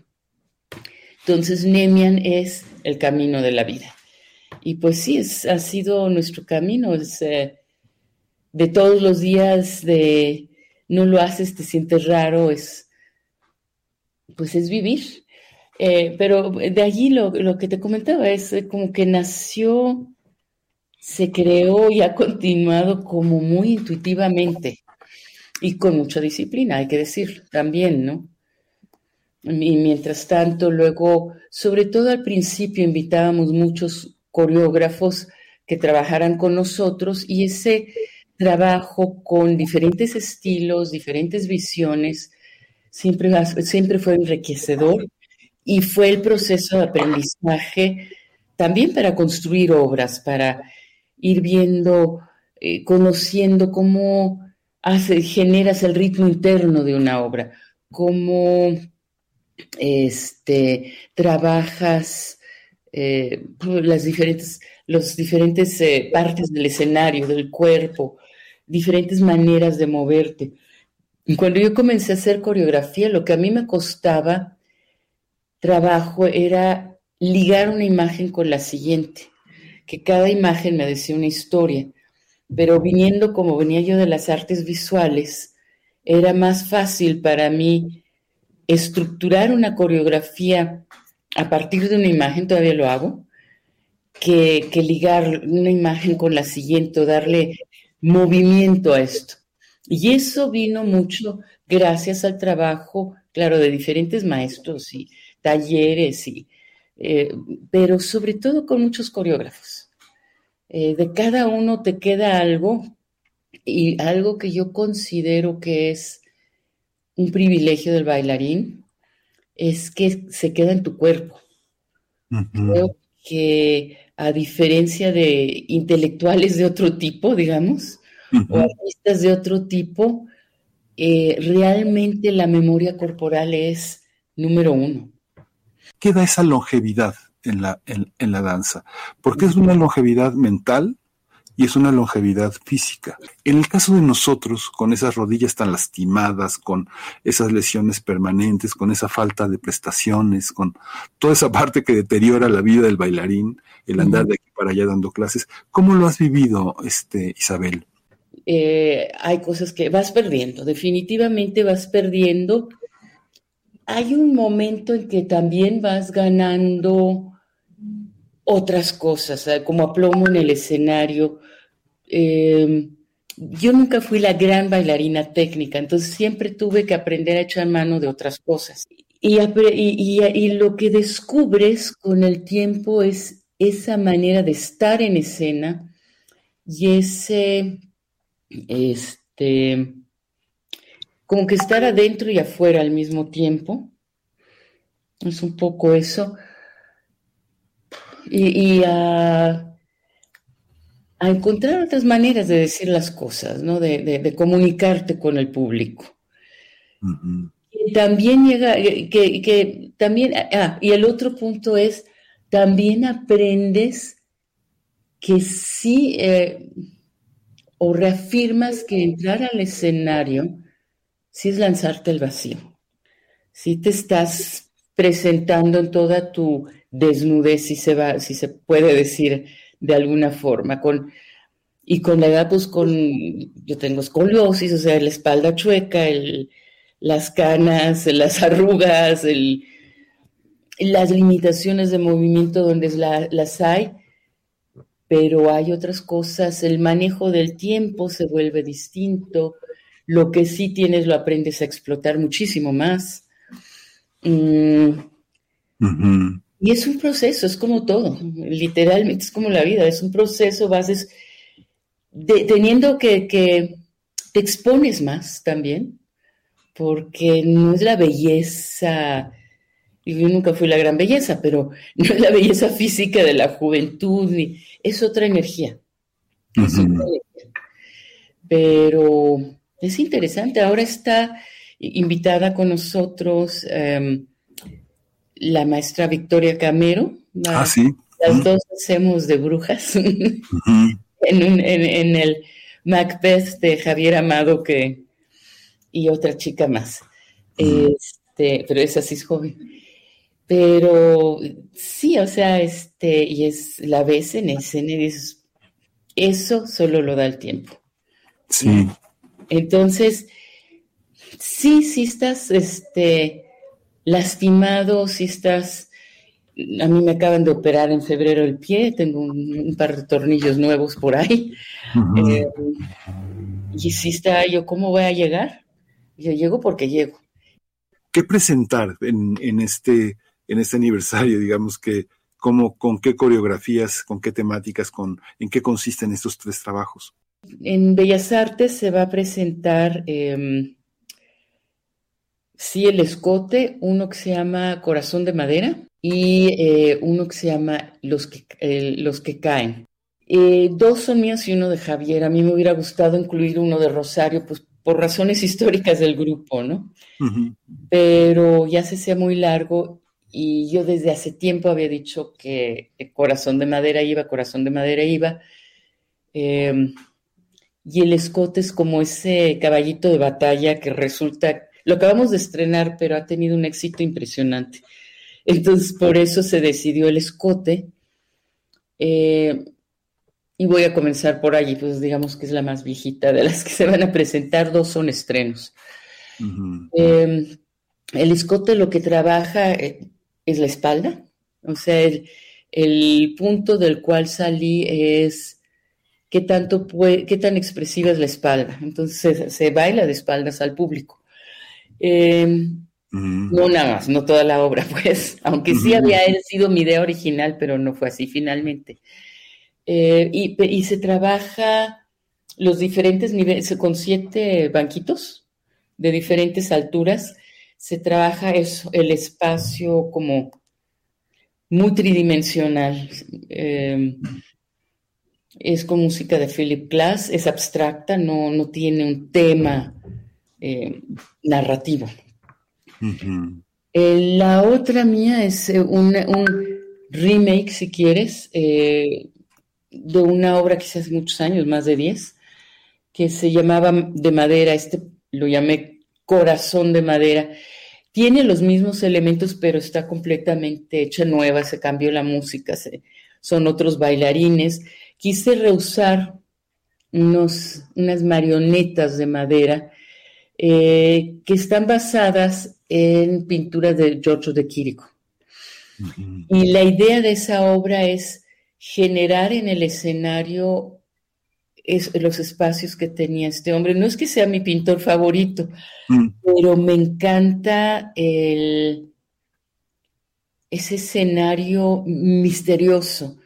Entonces, Nemian es el camino de la vida. Y pues sí, ha sido nuestro camino, es, de todos los días de no lo haces, te sientes raro, es, pues es vivir. Eh, pero de allí lo, que te comentaba es eh, como que nació, se creó y ha continuado como muy intuitivamente y con mucha disciplina, hay que decir, también, ¿no? Y mientras tanto, luego, sobre todo al principio, invitábamos muchos coreógrafos que trabajaran con nosotros y ese trabajo con diferentes estilos, diferentes visiones, siempre, fue enriquecedor y fue el proceso de aprendizaje también para construir obras, para ir viendo, eh, conociendo cómo hace, generas el ritmo interno de una obra, cómo este, trabajas eh, las diferentes eh, partes del escenario, del cuerpo, diferentes maneras de moverte. Cuando yo comencé a hacer coreografía, lo que a mí me costaba trabajo era ligar una imagen con la siguiente, que cada imagen me decía una historia, pero viniendo como venía yo de las artes visuales, era más fácil para mí estructurar una coreografía a partir de una imagen, todavía lo hago, que, que ligar una imagen con la siguiente o darle movimiento a esto. Y eso vino mucho gracias al trabajo, claro, de diferentes maestros y talleres, y, eh, pero sobre todo con muchos coreógrafos. Eh, de cada uno te queda algo y algo que yo considero que es un privilegio del bailarín es que se queda en tu cuerpo. Creo que a diferencia de intelectuales de otro tipo, digamos, o artistas de otro tipo, eh, realmente la memoria corporal es número uno. ¿Qué da esa longevidad en la, en la danza? Porque es una longevidad mental, y es una longevidad física. En el caso de nosotros, con esas rodillas tan lastimadas, con esas lesiones permanentes, con esa falta de prestaciones, con toda esa parte que deteriora la vida del bailarín, el andar de aquí para allá dando clases, ¿cómo lo has vivido, este, Isabel? Eh, hay cosas que vas perdiendo, definitivamente vas perdiendo. Hay un momento en que también vas ganando otras cosas, como aplomo en el escenario. Eh, yo nunca fui la gran bailarina técnica, entonces siempre tuve que aprender a echar mano de otras cosas. Y, y, lo que descubres con el tiempo es esa manera de estar en escena y ese, este, como que estar adentro y afuera al mismo tiempo. Es un poco eso y, a, encontrar otras maneras de decir las cosas, ¿no? De, comunicarte con el público. Y también llega, eh, que, también, ah, y el otro punto es, también aprendes que sí, eh, o reafirmas que entrar al escenario sí es lanzarte al vacío. Si te estás presentando en toda tu desnudez, si se va, si se puede decir de alguna forma, con, y con la edad, pues con, yo tengo escoliosis, o sea, la espalda chueca, el, las canas, las arrugas, el, las limitaciones de movimiento donde las hay, pero hay otras cosas, el manejo del tiempo se vuelve distinto, lo que sí tienes lo aprendes a explotar muchísimo más. Mm, Y es un proceso, es como todo, literalmente es como la vida, es un proceso, vas teniendo que, que te expones más también, porque no es la belleza, yo nunca fui la gran belleza, pero no es la belleza física de la juventud, ni, es otra energía. Pero es interesante, ahora está invitada con nosotros em, la maestra Victoria Camero. Ah, sí. Las dos hacemos de brujas en, en, el Macbeth de Javier Amado que, y otra chica más. Este, pero esa sí es joven. Pero sí, o sea, este, y es la ves en escena y dices, eso solo lo da el tiempo. Sí. Entonces, sí, sí estás este, lastimado, si estás... A mí me acaban de operar en febrero el pie, tengo un, par de tornillos nuevos por ahí. Eh, y si está yo, ¿cómo voy a llegar? Yo llego porque llego. ¿Qué presentar en, en este, en este aniversario? Digamos que, cómo, con qué coreografías, con qué temáticas, con, en qué consisten estos tres trabajos. En Bellas Artes se va a presentar em, Sí, el escote, uno que se llama Corazón de Madera y eh, uno que se llama Los que, los que caen. Eh, dos son mías y uno de Javier. A mí me hubiera gustado incluir uno de Rosario, pues por razones históricas del grupo, ¿no? Pero ya se hacía muy largo y yo desde hace tiempo había dicho que Corazón de Madera iba, Corazón de Madera iba. Em, y el escote es como ese caballito de batalla que resulta lo acabamos de estrenar, pero ha tenido un éxito impresionante. Entonces, por eso se decidió el escote. Eh, y voy a comenzar por allí, pues digamos que es la más viejita de las que se van a presentar. Dos son estrenos. Eh, el escote lo que trabaja eh, es la espalda. O sea, el, el punto del cual salí es qué tanto puede, qué tan expresiva es la espalda. Entonces se baila de espaldas al público. Eh, no nada más, no toda la obra, pues, aunque sí había sido mi idea original, pero no fue así finalmente. Eh, y, se trabaja los diferentes niveles, con siete banquitos de diferentes alturas, se trabaja eso, el espacio como muy tridimensional. Eh, es con música de Philip Glass, es abstracta, no, no tiene un tema eh, narrativo. Eh, la otra mía es un, remake, si quieres, de una obra que hace muchos años, más de 10, que se llamaba De Madera, este lo llamé Corazón de Madera. Tiene los mismos elementos, pero está completamente hecha nueva, se cambió la música, son otros bailarines. Quise reusar unos, unas marionetas de madera eh, que están basadas en pinturas de Giorgio de Quirico. Y la idea de esa obra es generar en el escenario los espacios que tenía este hombre. No es que sea mi pintor favorito, mm. pero me encanta el, ese escenario misterioso.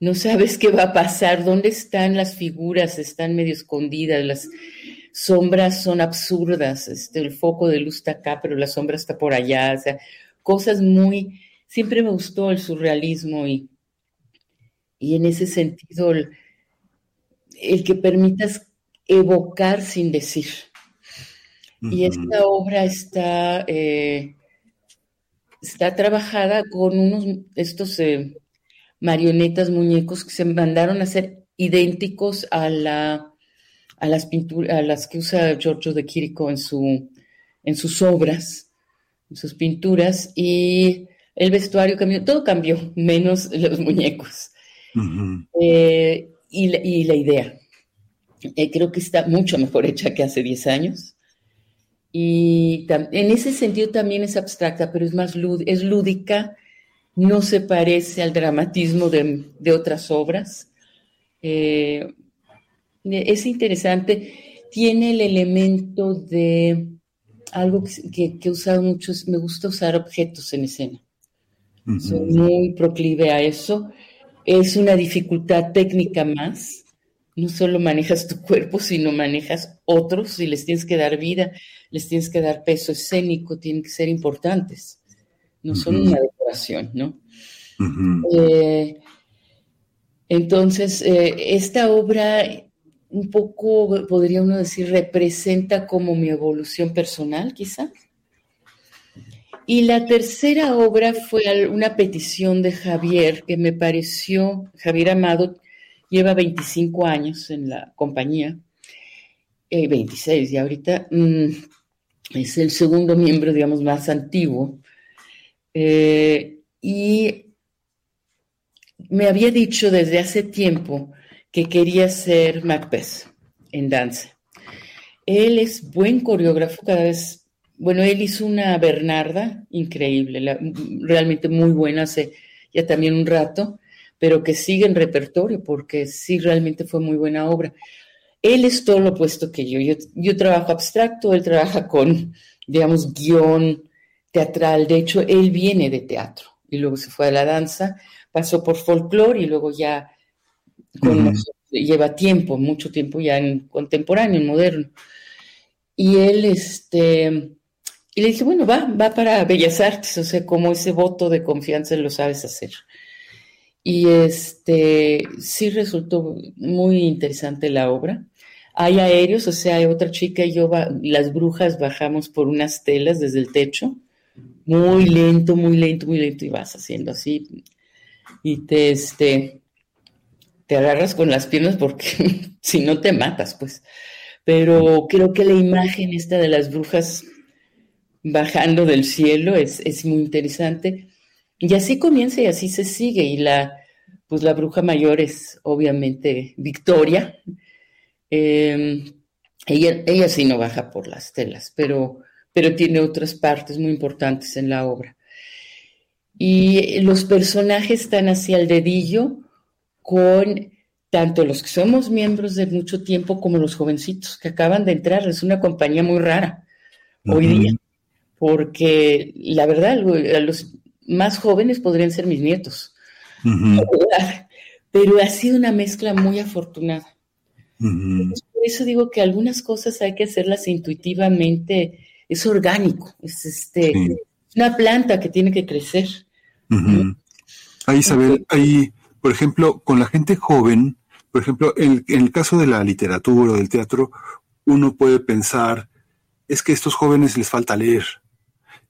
No sabes qué va a pasar, dónde están las figuras, están medio escondidas, las, sombras son absurdas, este, el foco de luz está acá, pero la sombra está por allá, o sea, cosas muy, siempre me gustó el surrealismo y, y en ese sentido el, que permitas evocar sin decir. Y esta obra está, eh, está trabajada con unos, estos eh, marionetas, muñecos que se mandaron a ser idénticos a la a las pinturas, a las que usa Giorgio de Quirico en, su, en sus obras, en sus pinturas, y el vestuario cambió, todo cambió, menos los muñecos. Eh, y, la, idea. Eh, creo que está mucho mejor hecha que hace 10 años. Y en ese sentido también es abstracta, pero es más es lúdica, no se parece al dramatismo de, de otras obras. Eh, es interesante, tiene el elemento de algo que, he usado mucho, me gusta usar objetos en escena. Soy muy proclive a eso. Es una dificultad técnica más. No solo manejas tu cuerpo, sino manejas otros y les tienes que dar vida, les tienes que dar peso escénico, tienen que ser importantes. No son una decoración, ¿no? Eh, entonces, eh, esta obra un poco, podría uno decir, representa como mi evolución personal, quizá. Y la tercera obra fue una petición de Javier que me pareció, Javier Amado lleva 25 años en la compañía, 26 y ahorita mm, es el segundo miembro, digamos, más antiguo. Eh, y me había dicho desde hace tiempo que quería ser Macbeth en danza. Él es buen coreógrafo, cada vez, bueno, él hizo una Bernarda increíble, realmente muy buena hace ya también un rato, pero que sigue en repertorio porque sí realmente fue muy buena obra. Él es todo lo opuesto que yo. yo. Yo trabajo abstracto, él trabaja con, digamos, guion teatral. De hecho, él viene de teatro y luego se fue a la danza, pasó por folclore y luego ya lleva tiempo, mucho tiempo ya en contemporáneo, en moderno. Y él, este, y le dije, bueno, va, va para Bellas Artes, o sea, como ese voto de confianza lo sabes hacer. Y este, sí resultó muy interesante la obra. Hay aéreos, o sea, hay otra chica y yo, las brujas bajamos por unas telas desde el techo, muy lento, muy lento, muy lento, y vas haciendo así. Y te, este, te agarras con las piernas porque si no te matas, pues. Pero creo que la imagen esta de las brujas bajando del cielo es, es muy interesante. Y así comienza y así se sigue. Y la, pues la bruja mayor es obviamente Victoria. Em, ella, ella sí no baja por las telas, pero, pero tiene otras partes muy importantes en la obra. Y los personajes están hacia el dedillo con tanto los que somos miembros de mucho tiempo como los jovencitos que acaban de entrar. Es una compañía muy rara hoy día, porque la verdad, los más jóvenes podrían ser mis nietos. Pero ha sido una mezcla muy afortunada. Por eso digo que algunas cosas hay que hacerlas intuitivamente, es orgánico, es este, una planta que tiene que crecer. Ahí, Isabel, ahí por ejemplo, con la gente joven, por ejemplo, en, el caso de la literatura o del teatro, uno puede pensar, es que a estos jóvenes les falta leer,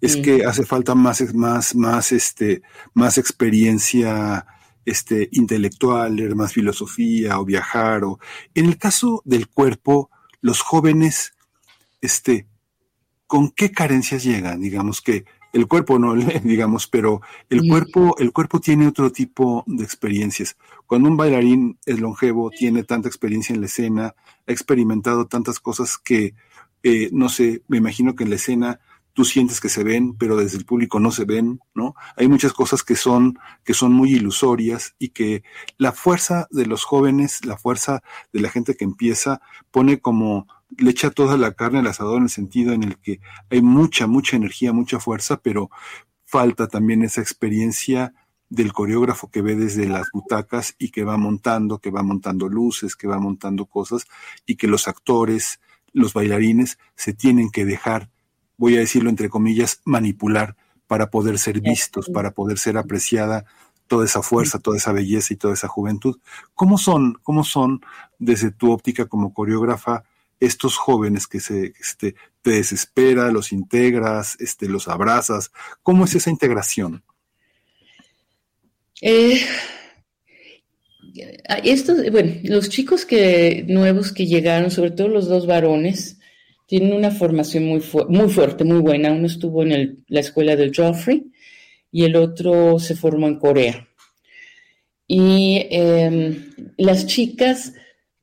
es que hace falta más, más, más, este, más experiencia este, intelectual, leer más filosofía o viajar. O... En el caso del cuerpo, los jóvenes, este, ¿con qué carencias llegan? Digamos que el cuerpo no, digamos, pero el cuerpo, el cuerpo tiene otro tipo de experiencias. Cuando un bailarín es longevo, tiene tanta experiencia en la escena, ha experimentado tantas cosas que, eh, no sé, me imagino que en la escena tú sientes que se ven, pero desde el público no se ven, ¿no? Hay muchas cosas que son, que son muy ilusorias y que la fuerza de los jóvenes, la fuerza de la gente que empieza, pone como le echa toda la carne al asador en el sentido en el que hay mucha, mucha energía, mucha fuerza, pero falta también esa experiencia del coreógrafo que ve desde las butacas y que va montando, que va montando luces, que va montando cosas y que los actores, los bailarines se tienen que dejar, voy a decirlo entre comillas, manipular para poder ser vistos, para poder ser apreciada toda esa fuerza, toda esa belleza y toda esa juventud. ¿Cómo son, cómo son desde tu óptica como coreógrafa estos jóvenes que se este, te desespera, los integras, este, los abrazas? ¿Cómo es esa integración? Eh, estos, bueno, los chicos que nuevos que llegaron, sobre todo los dos varones, tienen una formación muy, muy fuerte, muy buena. Uno estuvo en la escuela del Joffrey y el otro se formó en Corea. Y em, las chicas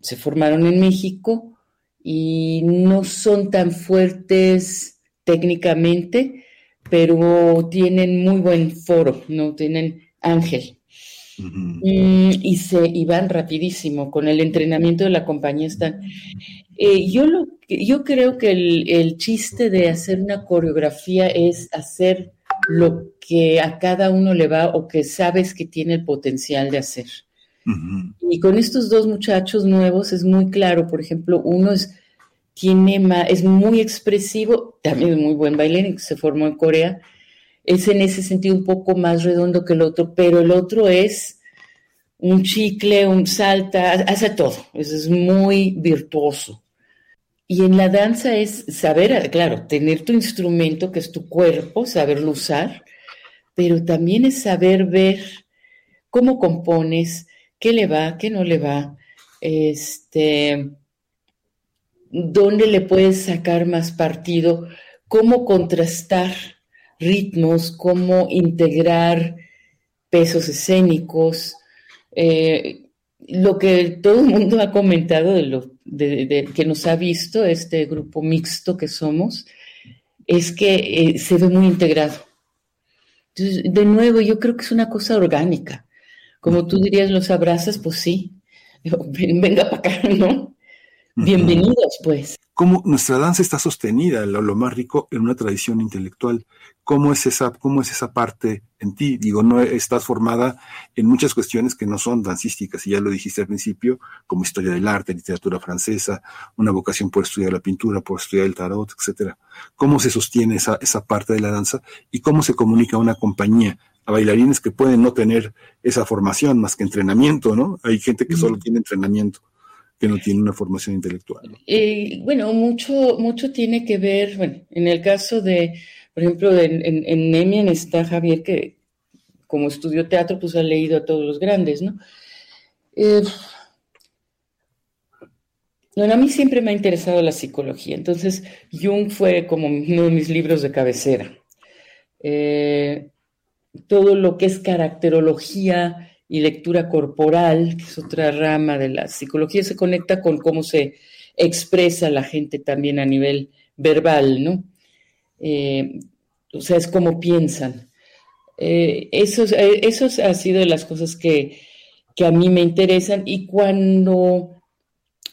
se formaron en México y no son tan fuertes técnicamente, pero tienen muy buen foro, ¿no? Tienen ángel. Mm, y se y van rapidísimo con el entrenamiento de la compañía están eh, yo lo yo creo que el, el, chiste de hacer una coreografía es hacer lo que a cada uno le va o que sabes que tiene el potencial de hacer. Y con estos dos muchachos nuevos es muy claro, por ejemplo, uno es, tiene es muy expresivo, también es muy buen bailarín, se formó en Corea, es en ese sentido un poco más redondo que el otro, pero el otro es un chicle, un salta, hace todo, es muy virtuoso. Y en la danza es saber, claro, tener tu instrumento, que es tu cuerpo, saberlo usar, pero también es saber ver cómo compones, qué le va, qué no le va, este, dónde le puedes sacar más partido, cómo contrastar ritmos, cómo integrar pesos escénicos, eh, lo que todo el mundo ha comentado de de, que nos ha visto este grupo mixto que somos es que eh, se ve muy integrado. Entonces, de nuevo, yo creo que es una cosa orgánica. Como tú dirías, los abrazas, pues sí. Venga para acá, ¿no? Bienvenidos, pues. Cómo nuestra danza está sostenida, lo, lo, más rico, en una tradición intelectual. ¿Cómo es, esa, ¿Cómo es esa parte en ti? Digo, no estás formada en muchas cuestiones que no son dancísticas, y ya lo dijiste al principio, como historia del arte, literatura francesa, una vocación por estudiar la pintura, por estudiar el tarot, etcétera. ¿Cómo se sostiene esa, esa parte de la danza y cómo se comunica una compañía? a bailarines que pueden no tener esa formación más que entrenamiento, ¿no? Hay gente que solo tiene entrenamiento, que no tiene una formación intelectual. Eh, bueno, mucho, mucho tiene que ver, bueno, en el caso de, por ejemplo, en, en, Nemian está Javier, que como estudió teatro, pues ha leído a todos los grandes, ¿no? Eh, bueno, a mí siempre me ha interesado la psicología, entonces Jung fue como uno de mis libros de cabecera. Eh, todo lo que es caracterología y lectura corporal, que es otra rama de la psicología, se conecta con cómo se expresa la gente también a nivel verbal, ¿no? Eh, o sea, es cómo piensan. Eh, eso, eh, ha sido de las cosas que, que a mí me interesan y cuando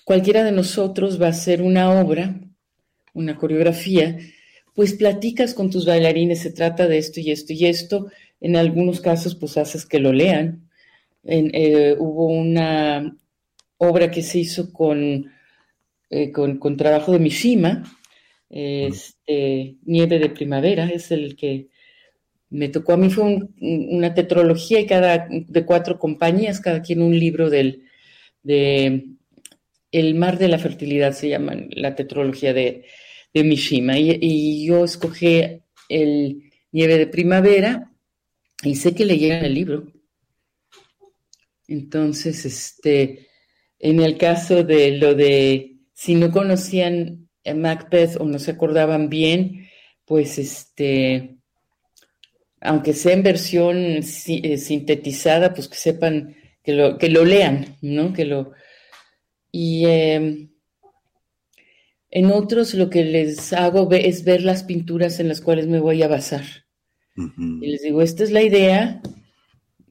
cualquiera de nosotros va a hacer una obra, una coreografía, pues platicas con tus bailarines, se trata de esto y esto y esto, en algunos casos, pues haces que lo lean. Eh, hubo una obra que se hizo con, eh, con, trabajo de Mishima, este, Nieve de Primavera, es el que me tocó a mí, fue una tetrología y cada, de cuatro compañías, cada quien un libro del, de El mar de la fertilidad, se llama la tetrología de, Mishima, y, y yo escogí el Nieve de Primavera y sé que leyeron el libro. Entonces, este, en el caso de lo de si no conocían a Macbeth o no se acordaban bien, pues este, aunque sea en versión eh, sintetizada, pues que sepan, que lo, que lo lean, ¿no? Que lo. Y em, en otros lo que les hago es ver las pinturas en las cuales me voy a basar. Y les digo, esta es la idea,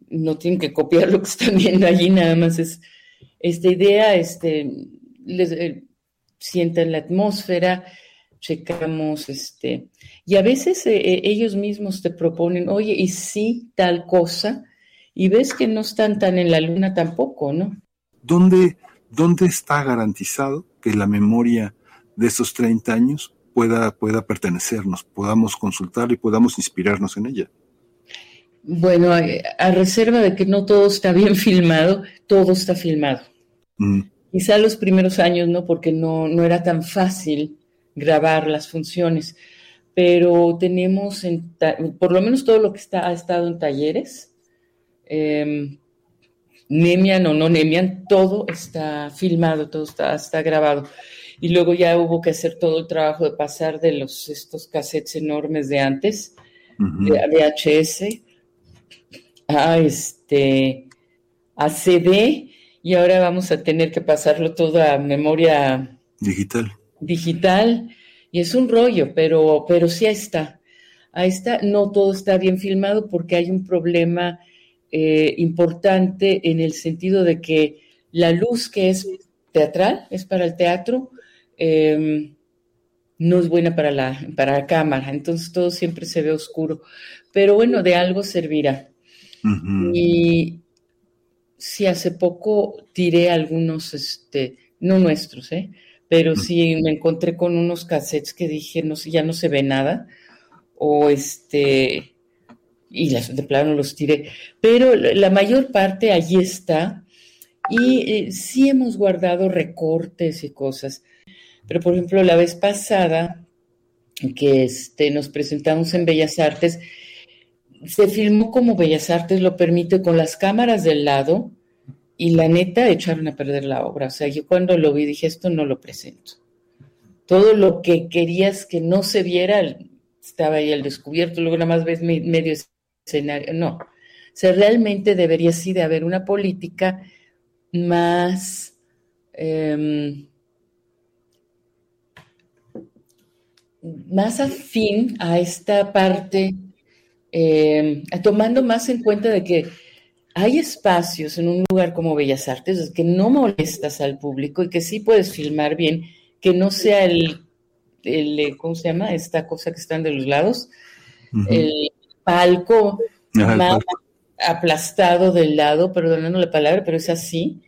no tienen que copiar lo que están viendo allí, nada más es esta idea, este, les eh, sientan la atmósfera, checamos, este, y a veces eh, eh, ellos mismos te proponen, oye, y sí, tal cosa, y ves que no están tan en la luna tampoco, ¿no? ¿Dónde, dónde está garantizado que la memoria de esos 30 años pueda, pueda pertenecernos, podamos consultar y podamos inspirarnos en ella. Bueno, a, reserva de que no todo está bien filmado, todo está filmado. Mm. Quizá los primeros años no, porque no, no era tan fácil grabar las funciones, pero tenemos, por lo menos todo lo que está, ha estado en talleres, eh, Nemian o no Nemian, todo está filmado, todo está, está grabado. Y luego ya hubo que hacer todo el trabajo de pasar de los estos cassettes enormes de antes, de VHS, a este a CD y ahora vamos a tener que pasarlo todo a memoria digital. Digital y es un rollo, pero pero sí ahí está. Ahí está, no todo está bien filmado porque hay un problema eh, importante en el sentido de que la luz que es teatral, es para el teatro, Em, no es buena para la, para la cámara, entonces todo siempre se ve oscuro. Pero bueno, de algo servirá. Y sí, hace poco tiré algunos, este, no nuestros, ¿eh? pero sí me encontré con unos cassettes que dije, no sé, ya no se ve nada, o este, y las, de plano los tiré, pero la mayor parte allí está, y eh, sí hemos guardado recortes y cosas, pero por ejemplo, la vez pasada que este, nos presentamos en Bellas Artes, se filmó como Bellas Artes lo permite con las cámaras del lado, y la neta echaron a perder la obra. O sea, yo cuando lo vi dije, esto no lo presento. Todo lo que querías que no se viera estaba ahí al descubierto, luego nada más ves medio escenario. No. O sea, realmente debería sí de haber una política más... Em, más afín a esta parte, em, tomando más en cuenta de que hay espacios en un lugar como Bellas Artes que no molestas al público y que sí puedes filmar bien, que no sea el, el ¿cómo se llama? Esta cosa que están de los lados, el palco más aplastado del lado, perdonando la palabra, pero es así.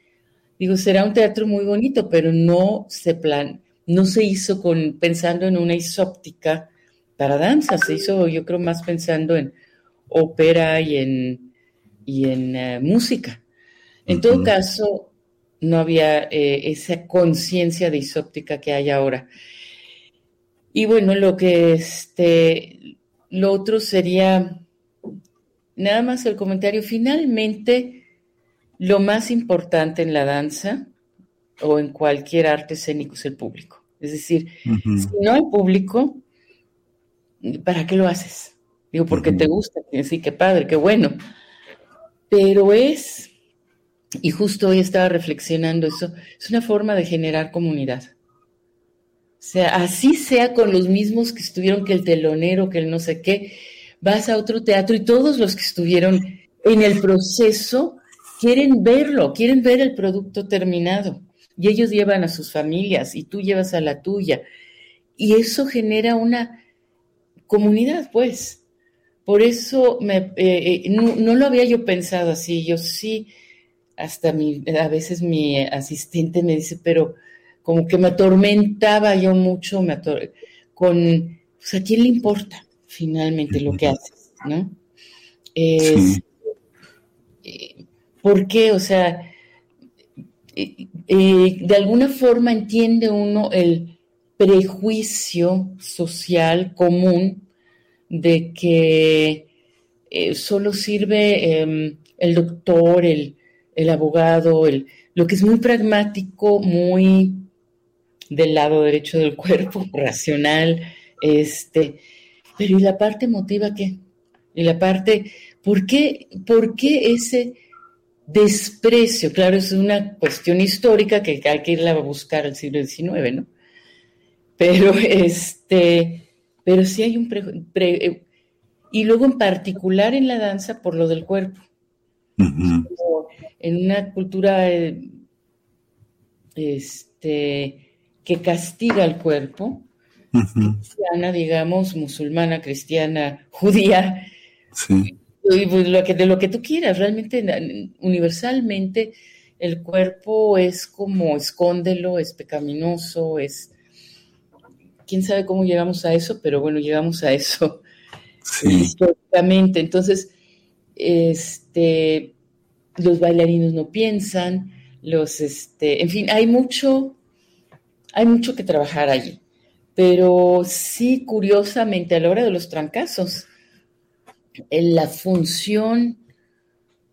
Digo, será un teatro muy bonito, pero no se plan, no se hizo con pensando en una isóptica para danza, se hizo yo creo más pensando en ópera y en y en eh, música. En todo caso, no había eh, esa conciencia de isóptica que hay ahora. Y bueno, lo que este, lo otro sería nada más el comentario. Finalmente, lo más importante en la danza o en cualquier arte escénico es el público. Es decir, si no hay público, ¿para qué lo haces? Digo, porque te gusta, sí, qué padre, qué bueno pero es, y justo hoy estaba reflexionando eso, es una forma de generar comunidad. O sea, así sea con los mismos que estuvieron, que el telonero, que el no sé qué, vas a otro teatro y todos los que estuvieron en el proceso quieren verlo, quieren ver el producto terminado. Y ellos llevan a sus familias y tú llevas a la tuya. Y eso genera una comunidad, pues. Por eso me, eh, eh, no, lo había yo pensado así. Yo sí, hasta mi, a veces mi asistente me dice, pero como que me atormentaba yo mucho, me con, pues a quién le importa finalmente lo que haces, ¿no? Es, eh, ¿Por qué? O sea, de alguna forma entiende uno el prejuicio social común de que eh, solo sirve em, el doctor, el, abogado, el, lo que es muy pragmático, muy del lado derecho del cuerpo, racional, este, pero ¿y la parte emotiva qué? Y la parte, ¿por qué, ¿por qué ese desprecio? Claro, es una cuestión histórica que hay que irla a buscar al siglo XIX, ¿no? Pero este, pero sí hay un pre, eh, y luego en particular en la danza por lo del cuerpo. En una cultura eh, este, que castiga al cuerpo, cristiana, digamos, musulmana, cristiana, judía, sí. y pues lo que, de lo que tú quieras, realmente universalmente el cuerpo es como escóndelo, es pecaminoso, es quién sabe cómo llegamos a eso, pero bueno, llegamos a eso históricamente. Entonces, este, los bailarinos no piensan, los, este, en fin, hay mucho, hay mucho que trabajar allí. Pero sí, curiosamente, a la hora de los trancazos, en la función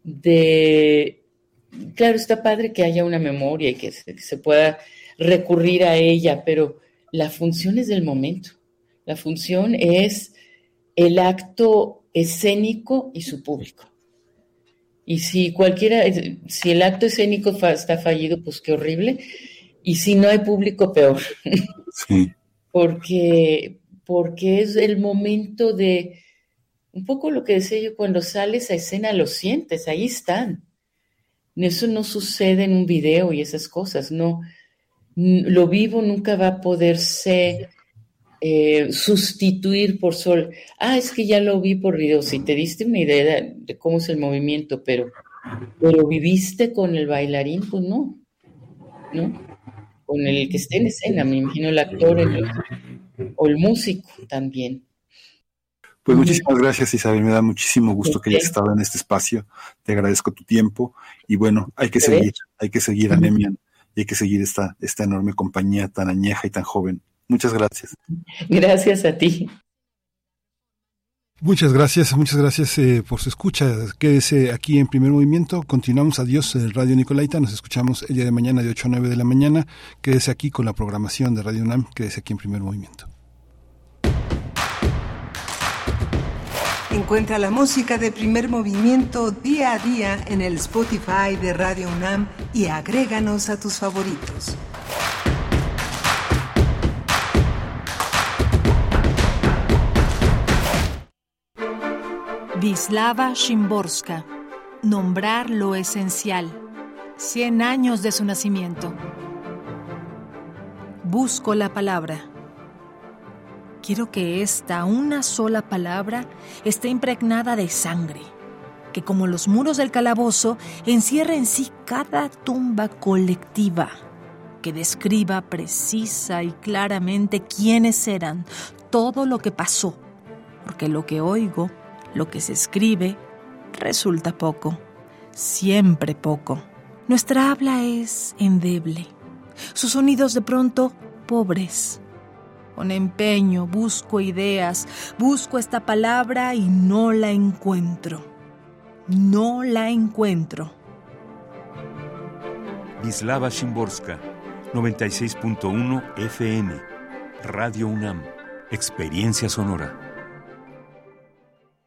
de, claro, está padre que haya una memoria y que se pueda recurrir a ella, pero la función es del momento. La función es el acto escénico y su público. Y si cualquiera, si el acto escénico está fallido, pues qué horrible. Y si no hay público, peor. Sí. porque, porque es el momento de, un poco lo que decía yo, cuando sales a escena lo sientes, ahí están. Eso no sucede en un video y esas cosas, no lo vivo nunca va a poder ser eh, sustituir por sol. Ah, es que ya lo vi por video. Si te diste una idea de, cómo es el movimiento, pero, pero viviste con el bailarín, pues no. ¿No? Con el que esté en escena, me imagino el actor o el músico también. Pues muchísimas gracias Isabel, me da muchísimo gusto que hayas estado en este espacio, te agradezco tu tiempo y bueno, hay que seguir, hay que seguir Anemian y hay que seguir esta, esta enorme compañía tan añeja y tan joven. Muchas gracias. Gracias a ti. Muchas gracias, muchas gracias eh, por su escucha. Quédese aquí en primer movimiento. Continuamos. Adiós, en Radio Nicolaita. Nos escuchamos el día de mañana de 8 a 9 de la mañana. Quédese aquí con la programación de Radio UNAM. Quédese aquí en primer movimiento. Encuentra la música de primer movimiento día a día en el Spotify de Radio UNAM y agréganos a tus favoritos. Vislava Shimborska. Nombrar lo esencial. Cien años de su nacimiento. Busco la palabra. Quiero que esta, una sola palabra, esté impregnada de sangre, que como los muros del calabozo encierre en sí cada tumba colectiva, que describa precisa y claramente quiénes eran, todo lo que pasó, porque lo que oigo, lo que se escribe, resulta poco, siempre poco. Nuestra habla es endeble, sus sonidos de pronto pobres con empeño busco ideas, busco esta palabra y no la encuentro. No la encuentro. Vislava Shimborska, 96.1 FM, Radio UNAM, Experiencia Sonora.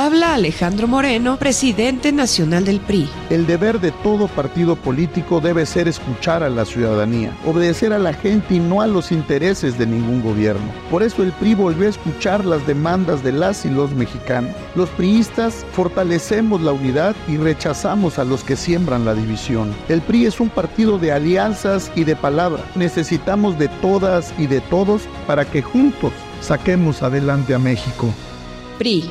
Habla Alejandro Moreno, presidente nacional del PRI. El deber de todo partido político debe ser escuchar a la ciudadanía, obedecer a la gente y no a los intereses de ningún gobierno. Por eso el PRI volvió a escuchar las demandas de las y los mexicanos. Los priistas fortalecemos la unidad y rechazamos a los que siembran la división. El PRI es un partido de alianzas y de palabra. Necesitamos de todas y de todos para que juntos saquemos adelante a México. PRI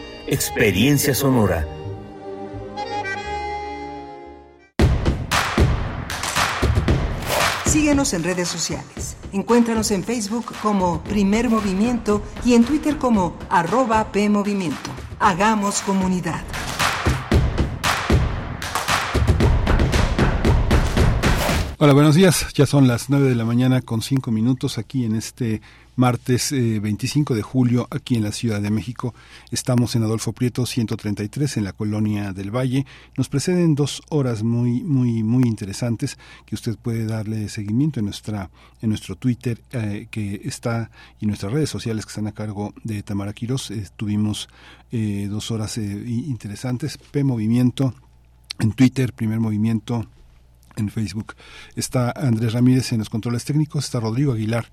Experiencia sonora. Síguenos en redes sociales. Encuéntranos en Facebook como Primer Movimiento y en Twitter como arroba PMovimiento. Hagamos comunidad. Hola, buenos días. Ya son las 9 de la mañana con 5 minutos aquí en este martes 25 eh, de julio aquí en la Ciudad de México. Estamos en Adolfo Prieto 133 en la colonia del Valle. Nos preceden dos horas muy muy muy interesantes que usted puede darle seguimiento en nuestra en nuestro Twitter eh, que está y nuestras redes sociales que están a cargo de Tamara Quiroz. Eh, tuvimos dos horas interesantes. P Movimiento en Twitter, Primer Movimiento en Facebook. Está Andrés Ramírez en los controles técnicos, está Rodrigo Aguilar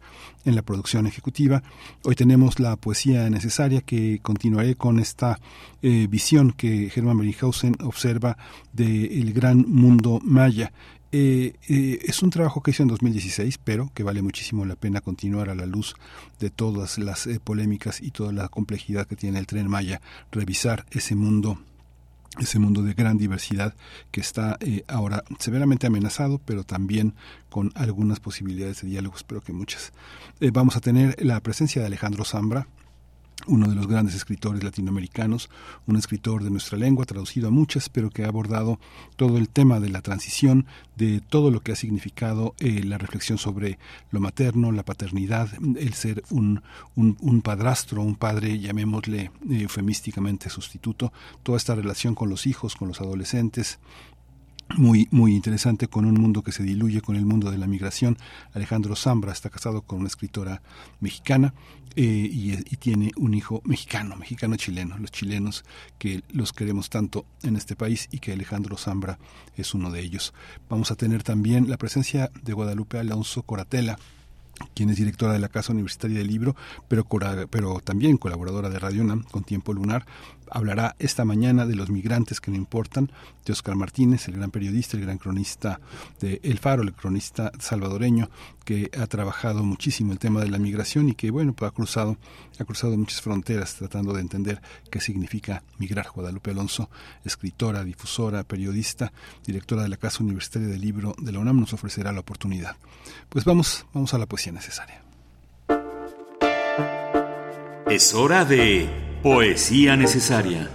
en la producción ejecutiva. Hoy tenemos la poesía necesaria que continuaré con esta eh, visión que Hermann Beringhausen observa del gran mundo maya. Eh, eh, es un trabajo que hizo en 2016, pero que vale muchísimo la pena continuar a la luz de todas las polémicas y toda la complejidad que tiene el tren Maya, revisar ese mundo ese mundo de gran diversidad que está eh, ahora severamente amenazado, pero también con algunas posibilidades de diálogo, espero que muchas. Eh, vamos a tener la presencia de Alejandro Zambra, uno de los grandes escritores latinoamericanos, un escritor de nuestra lengua, traducido a muchas, pero que ha abordado todo el tema de la transición, de todo lo que ha significado eh, la reflexión sobre lo materno, la paternidad, el ser un, un, padrastro, un padre, llamémosle eufemísticamente sustituto, toda esta relación con los hijos, con los adolescentes, muy, muy interesante con un mundo que se diluye con el mundo de la migración. Alejandro Zambra está casado con una escritora mexicana eh, y, tiene un hijo mexicano, mexicano-chileno, los chilenos que los queremos tanto en este país y que Alejandro Zambra es uno de ellos. Vamos a tener también la presencia de Guadalupe Alonso Coratela, quien es directora de la Casa Universitaria del Libro, pero, pero también colaboradora de Radio UNAM con Tiempo Lunar, hablará esta mañana de los migrantes que no importan, de Oscar Martínez, el gran periodista, el gran cronista de El Faro, el cronista salvadoreño, que ha trabajado muchísimo el tema de la migración y que, bueno, pues ha cruzado, ha cruzado muchas fronteras tratando de entender qué significa migrar. Guadalupe Alonso, escritora, difusora, periodista, directora de la Casa Universitaria del Libro de la UNAM, nos ofrecerá la oportunidad. Pues vamos, vamos a la poesía necesaria. Es hora de Poesía necesaria.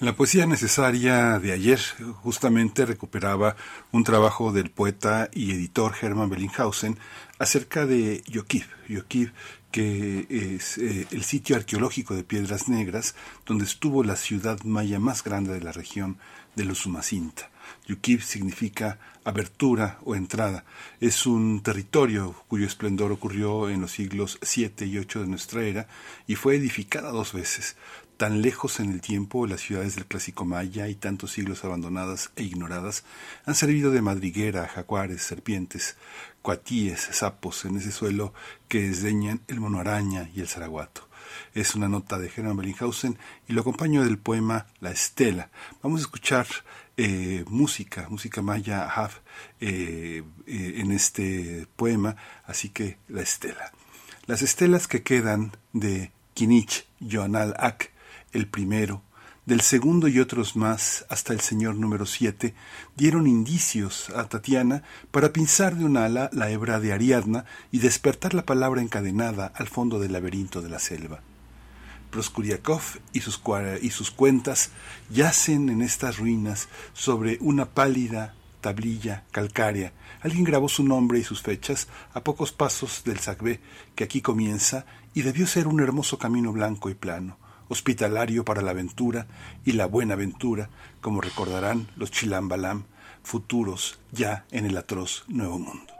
La poesía necesaria de ayer justamente recuperaba un trabajo del poeta y editor Hermann Bellinghausen acerca de Yokiv. Yokiv que es eh, el sitio arqueológico de Piedras Negras donde estuvo la ciudad maya más grande de la región de los Umacinta. Yukib significa abertura o entrada. Es un territorio cuyo esplendor ocurrió en los siglos 7 y 8 de nuestra era y fue edificada dos veces. Tan lejos en el tiempo, las ciudades del clásico maya y tantos siglos abandonadas e ignoradas han servido de madriguera a jaguares, serpientes, cuatíes, sapos en ese suelo que desdeñan el mono araña y el zaraguato. Es una nota de Hermann Bellinghausen y lo acompaño del poema La Estela. Vamos a escuchar eh, música, música maya eh, eh, en este poema, así que la estela. Las estelas que quedan de Kinich Joanal Ak, el primero, del segundo y otros más hasta el señor número siete, dieron indicios a Tatiana para pinzar de un ala la hebra de Ariadna y despertar la palabra encadenada al fondo del laberinto de la selva. Proskuriakov y sus, y sus cuentas yacen en estas ruinas sobre una pálida tablilla calcárea. Alguien grabó su nombre y sus fechas a pocos pasos del Zagbé, que aquí comienza, y debió ser un hermoso camino blanco y plano, hospitalario para la aventura y la buena aventura, como recordarán los Chilambalam, futuros ya en el atroz Nuevo Mundo.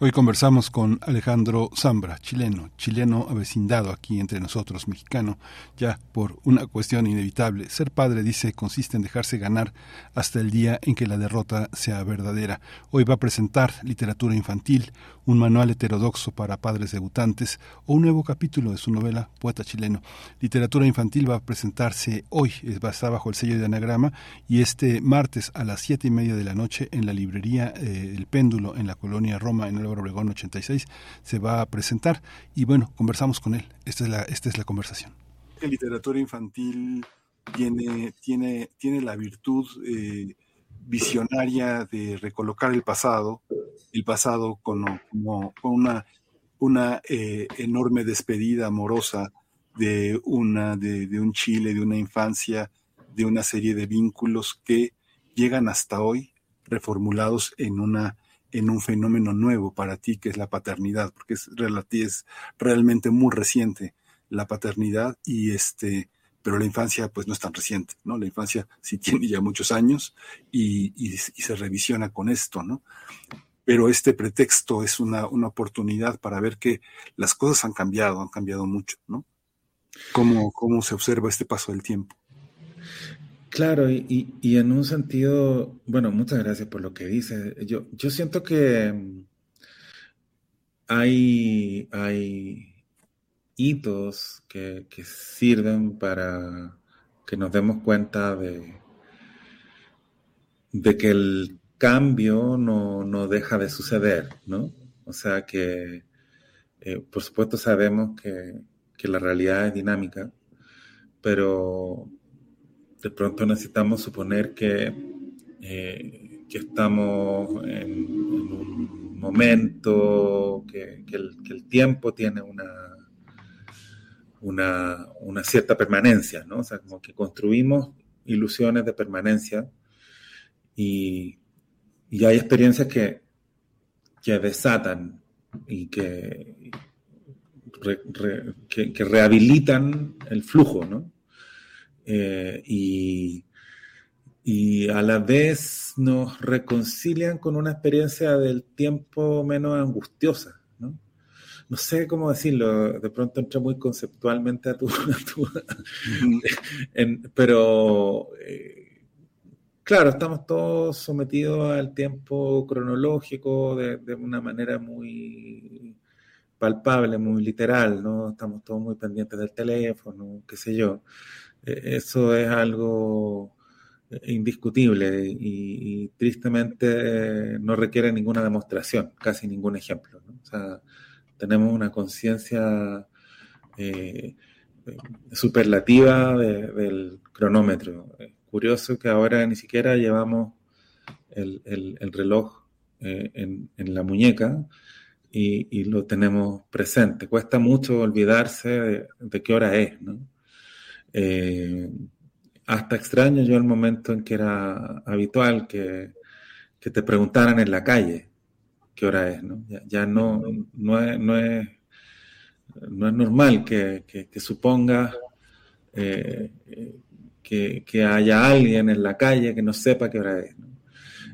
Hoy conversamos con Alejandro Zambra, chileno, chileno avecindado aquí entre nosotros, mexicano, ya por una cuestión inevitable. Ser padre, dice, consiste en dejarse ganar hasta el día en que la derrota sea verdadera. Hoy va a presentar literatura infantil, un manual heterodoxo para padres debutantes o un nuevo capítulo de su novela Poeta chileno. Literatura infantil va a presentarse hoy, está bajo el sello de anagrama y este martes a las siete y media de la noche en la librería eh, El Péndulo en la colonia Roma, en el Obregón 86, se va a presentar y bueno, conversamos con él. Esta es la, esta es la conversación. La literatura infantil tiene, tiene, tiene la virtud eh, visionaria de recolocar el pasado, el pasado con, con una, una eh, enorme despedida amorosa de, una, de, de un Chile, de una infancia, de una serie de vínculos que llegan hasta hoy reformulados en una en un fenómeno nuevo para ti que es la paternidad, porque es, es realmente muy reciente la paternidad y este pero la infancia pues no es tan reciente, ¿no? La infancia sí tiene ya muchos años y, y, se revisiona con esto, ¿no? Pero este pretexto es una, una, oportunidad para ver que las cosas han cambiado, han cambiado mucho, ¿no? Cómo, cómo se observa este paso del tiempo. Claro, y, y, en un sentido, bueno, muchas gracias por lo que dices. Yo, yo siento que hay, hay hitos que, sirven para que nos demos cuenta de, de que el cambio no, deja de suceder, ¿no? O sea que, eh, por supuesto, sabemos que, la realidad es dinámica, pero de pronto necesitamos suponer que, eh, que estamos en, un momento, que el tiempo tiene una una, cierta permanencia, ¿no? O sea, como que construimos ilusiones de permanencia y, hay experiencias que, que desatan y que, que, rehabilitan el flujo, ¿no? Eh, y, y a la vez nos reconcilian con una experiencia del tiempo menos angustiosa no sé cómo decirlo, de pronto entra muy conceptualmente a tu... pero, eh, claro, estamos todos sometidos al tiempo cronológico de, una manera muy palpable, muy literal, ¿no? Estamos todos muy pendientes del teléfono, qué sé yo. E, eso es algo indiscutible y, tristemente no requiere ninguna demostración, casi ningún ejemplo. ¿no? O sea, tenemos una conciencia eh, superlativa del cronómetro. Curioso que ahora ni siquiera llevamos el, reloj eh, en, la muñeca y, lo tenemos presente. Cuesta mucho olvidarse de, qué hora es. Eh, hasta extraño yo el momento en que era habitual que, que te preguntaran en la calle qué hora es, ¿no? Ya, no, no, es, no, es, no es normal que, que, suponga eh, que, que, haya alguien en la calle que no sepa qué hora es.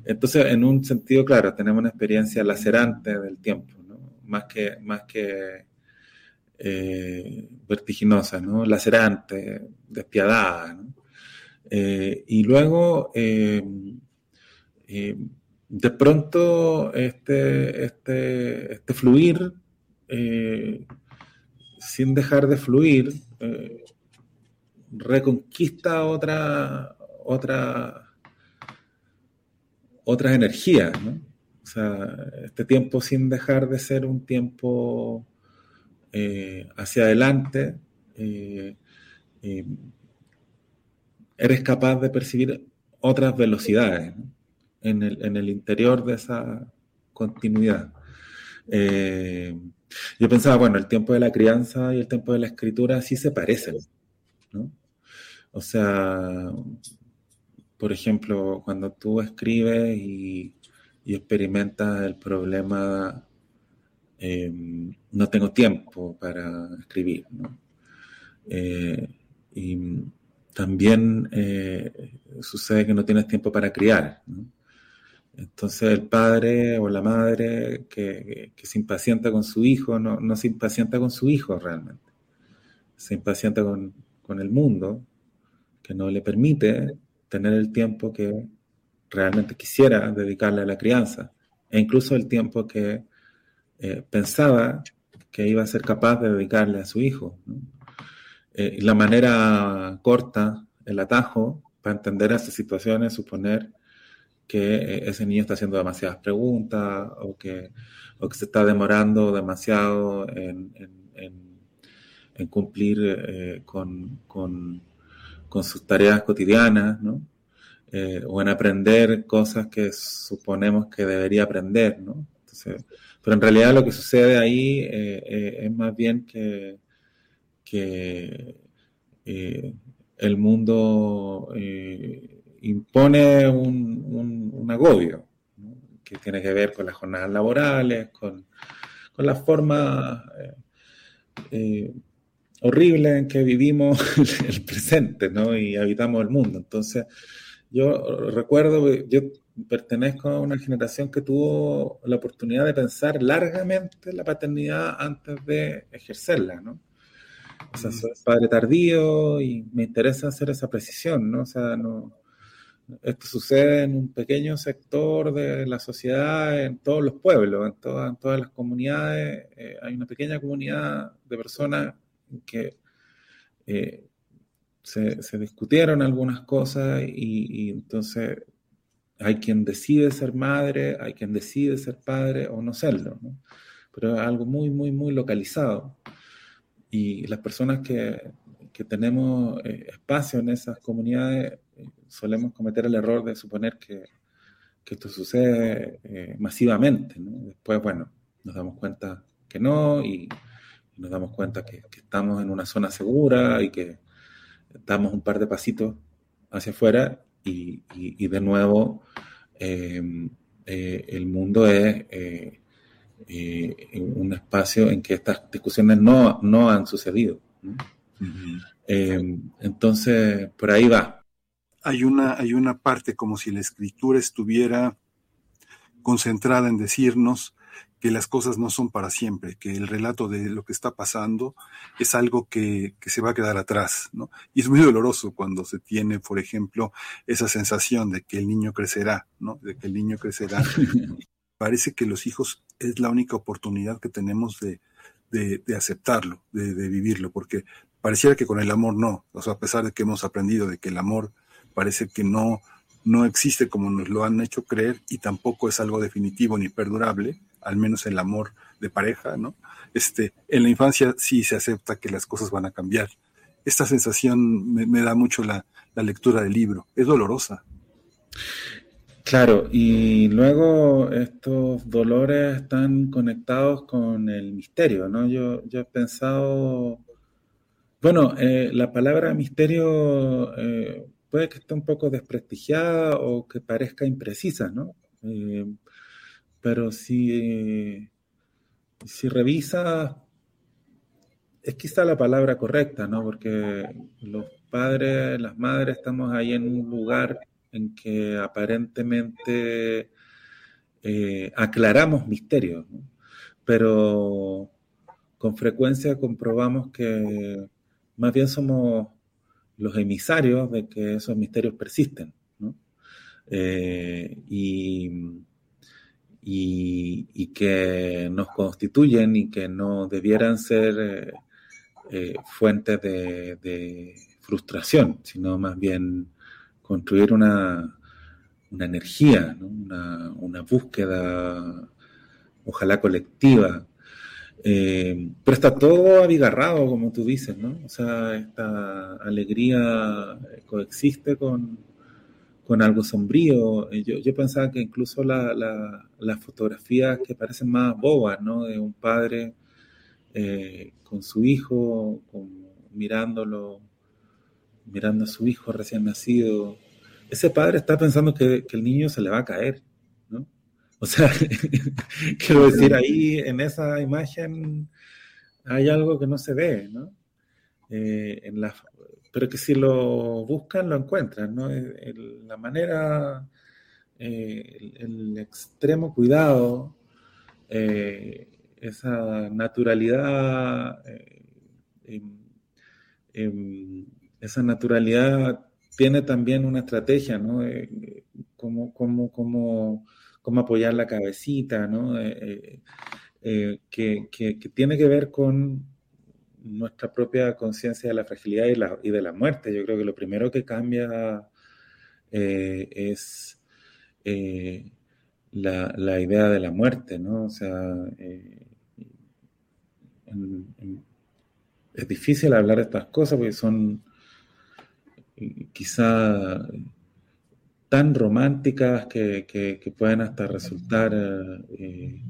Entonces, en un sentido, claro, tenemos una experiencia lacerante del tiempo, ¿no? más que, más que eh, vertiginosa, ¿no? lacerante, despiadada. Eh, y luego, de pronto este, este, este fluir, eh, sin dejar de fluir, eh, reconquista otra, otra, otras energías. O sea, este tiempo sin dejar de ser un tiempo eh, hacia adelante, eres capaz de percibir otras velocidades. ¿no? en el, interior de esa continuidad. Eh, yo pensaba, bueno, el tiempo de la crianza y el tiempo de la escritura sí se parecen, ¿no? O sea, por ejemplo, cuando tú escribes y, experimentas el problema, em, no tengo tiempo para escribir. Eh, y también eh, sucede que no tienes tiempo para criar. Entonces el padre o la madre que, se impacienta con su hijo, no, no, se impacienta con su hijo realmente, se impacienta con, con el mundo, que no le permite tener el tiempo que realmente quisiera dedicarle a la crianza, e incluso el tiempo que eh, pensaba que iba a ser capaz de dedicarle a su hijo. Eh, la manera corta, el atajo, para entender estas situaciones es suponer que eh, ese niño está haciendo demasiadas preguntas o que, o que se está demorando demasiado en, cumplir con, sus tareas cotidianas, ¿no? O en aprender cosas que suponemos que debería aprender, ¿no? Pero en realidad lo que sucede ahí eh, eh, es más bien que, que el mundo impone un, agobio, que tiene que ver con las jornadas laborales, con, con las formas horrible en que vivimos el presente, ¿no? Y habitamos el mundo. Entonces, yo recuerdo, yo pertenezco a una generación que tuvo la oportunidad de pensar largamente la paternidad antes de ejercerla, ¿no? O sea, soy padre tardío y me interesa hacer esa precisión, ¿no? O sea, no, esto sucede en un pequeño sector de la sociedad, en todos los pueblos, en, todas, todas las comunidades. Eh, hay una pequeña comunidad de personas que eh, se, discutieron algunas cosas y, entonces hay quien decide ser madre, hay quien decide ser padre o no serlo, pero es algo muy, muy, muy localizado. Y las personas que, tenemos eh, espacio en esas comunidades eh, solemos cometer el error de suponer que, esto sucede masivamente. Después, bueno, nos damos cuenta que no y nos damos cuenta que, estamos en una zona segura y que damos un par de pasitos hacia afuera y, de nuevo em, eh, el mundo es eh, eh, un espacio en que estas discusiones no, no han sucedido. Em, entonces, por ahí va. Hay una, hay una parte como si la escritura estuviera concentrada en decirnos que las cosas no son para siempre, que el relato de lo que está pasando es algo que, se va a quedar atrás, ¿no? Y es muy doloroso cuando se tiene, por ejemplo, esa sensación de que el niño crecerá, ¿no? De que el niño crecerá. Parece que los hijos es la única oportunidad que tenemos de, de, aceptarlo, de, de, vivirlo, porque pareciera que con el amor no, o sea, a pesar de que hemos aprendido de que el amor parece que no, no existe como nos lo han hecho creer y tampoco es algo definitivo ni perdurable, al menos el amor de pareja, ¿no? Este, en la infancia sí se acepta que las cosas van a cambiar. Esta sensación me, da mucho la, lectura del libro. Es dolorosa. Claro, y luego estos dolores están conectados con el misterio, ¿no? Yo, yo he pensado, bueno, eh, la palabra misterio eh, puede que esté un poco desprestigiada o que parezca imprecisa, ¿no? Eh, pero si, si revisas, es quizá la palabra correcta, ¿no? Porque los padres, las madres, estamos ahí en un lugar en que aparentemente eh, aclaramos misterios, pero con frecuencia comprobamos que más bien somos los emisarios de que esos misterios persisten. ¿no? Eh, y y, que nos constituyen y que no debieran ser eh, eh, fuentes de, frustración, sino más bien construir una, una energía, una, búsqueda, ojalá colectiva. Eh, pero está todo abigarrado, como tú dices, ¿no? O sea, esta alegría coexiste con, con algo sombrío. Eh, yo, yo pensaba que incluso las la, fotografías que parecen más bobas, ¿no? De un padre eh, con su hijo, mirándolo, mirando a su hijo recién nacido. ese padre está pensando que, el niño se le va a caer, ¿no? O sea, quiero decir, ahí en esa imagen hay algo que no se ve, ¿no? Eh, en la, pero que si lo buscan, lo encuentran, ¿no? la manera, eh, el, extremo cuidado, eh, esa naturalidad, esa naturalidad tiene también una estrategia, ¿no? cómo, cómo, cómo, cómo, apoyar la cabecita, ¿no? Eh, eh, que, que, tiene que ver con nuestra propia conciencia de la fragilidad y, de la muerte. Yo creo que lo primero que cambia eh, es la, la, idea de la muerte, ¿no? O sea, es difícil hablar de estas cosas porque son quizá tan románticas que, pueden hasta resultar eh,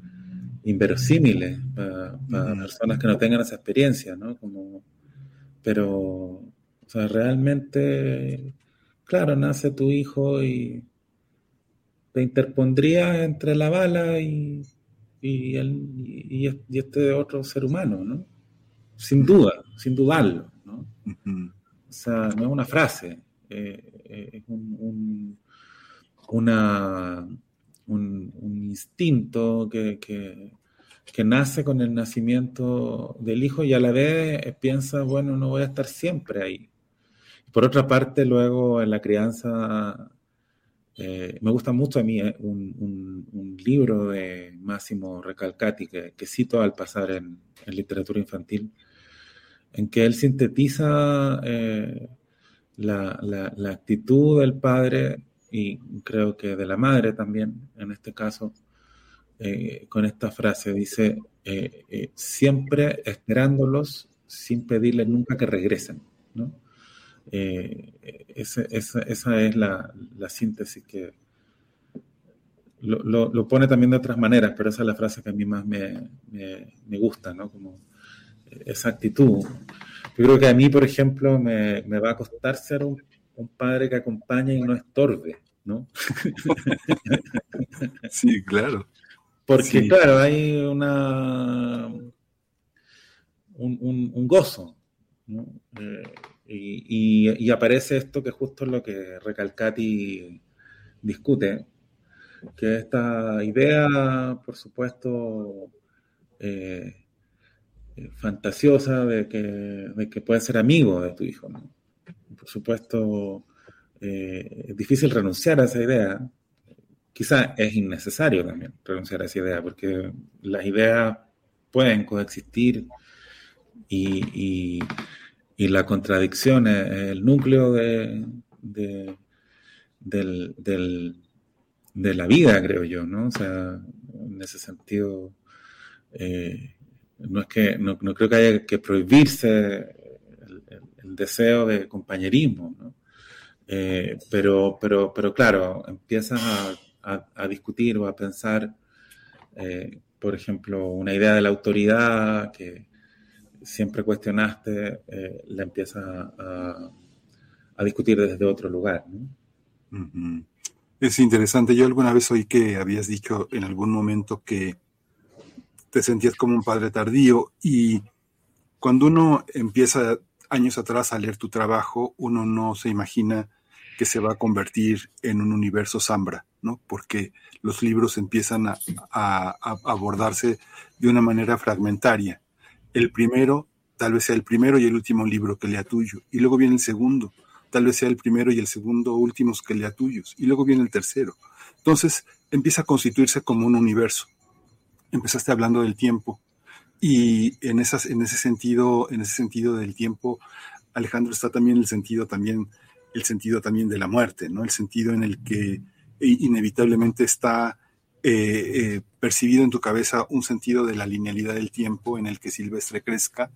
inverosímiles para, personas que no tengan esa experiencia, ¿no? Como, pero, o sea, realmente, claro, nace tu hijo y te interpondría entre la bala y, y, el, y, este otro ser humano, ¿no? Sin duda, sin dudarlo, ¿no? O sea, no es una frase, eh, eh, es un, una, un, instinto que, que, nace con el nacimiento del hijo y a la vez piensa, bueno, no voy a estar siempre ahí. Por otra parte, luego en la crianza, eh, me gusta mucho a mí un, un, libro de Máximo Recalcati que, que cito al pasar en, en literatura infantil, en que él sintetiza eh, la, la, actitud del padre y creo que de la madre también, en este caso, eh, con esta frase. Dice, eh, siempre esperándolos sin pedirles nunca que regresen. ¿no? esa, esa, es la, la síntesis que... Lo, lo, pone también de otras maneras, pero esa es la frase que a mí más me, me, me gusta, ¿no? Como, esa actitud. Yo creo que a mí, por ejemplo, me, va a costar ser un, padre que acompañe y no estorbe, ¿no? Sí, claro. Porque, claro, hay una un, gozo, ¿no? Eh, y, aparece esto que justo es lo que Recalcati discute, que esta idea, por supuesto, eh, fantasiosa de que, de que puedes ser amigo de tu hijo. Por supuesto, eh, es difícil renunciar a esa idea. Quizá es innecesario también renunciar a esa idea, porque las ideas pueden coexistir y, y, la contradicción es el núcleo de, de, la vida, creo yo, ¿no? O sea, en ese sentido, eh, no es que no, creo que haya que prohibirse el, deseo de compañerismo, eh, pero, pero, pero claro, empiezas a, discutir o a pensar, eh, por ejemplo, una idea de la autoridad que siempre cuestionaste, eh, la empiezas a, discutir desde otro lugar. Es interesante. Yo alguna vez oí que habías dicho en algún momento que te sentías como un padre tardío y cuando uno empieza años atrás a leer tu trabajo, uno no se imagina que se va a convertir en un universo Zambra, ¿no? Porque los libros empiezan a, abordarse de una manera fragmentaria. El primero, tal vez sea el primero y el último libro que lea tuyo, y luego viene el segundo, tal vez sea el primero y el segundo últimos que lea tuyos, y luego viene el tercero. Entonces empieza a constituirse como un universo empezaste hablando del tiempo y en, ese sentido, en ese sentido del tiempo, Alejandro está también el sentido también, el sentido también de la muerte, ¿no? El sentido en el que inevitablemente está eh, eh, percibido en tu cabeza un sentido de la linealidad del tiempo en el que Silvestre crezca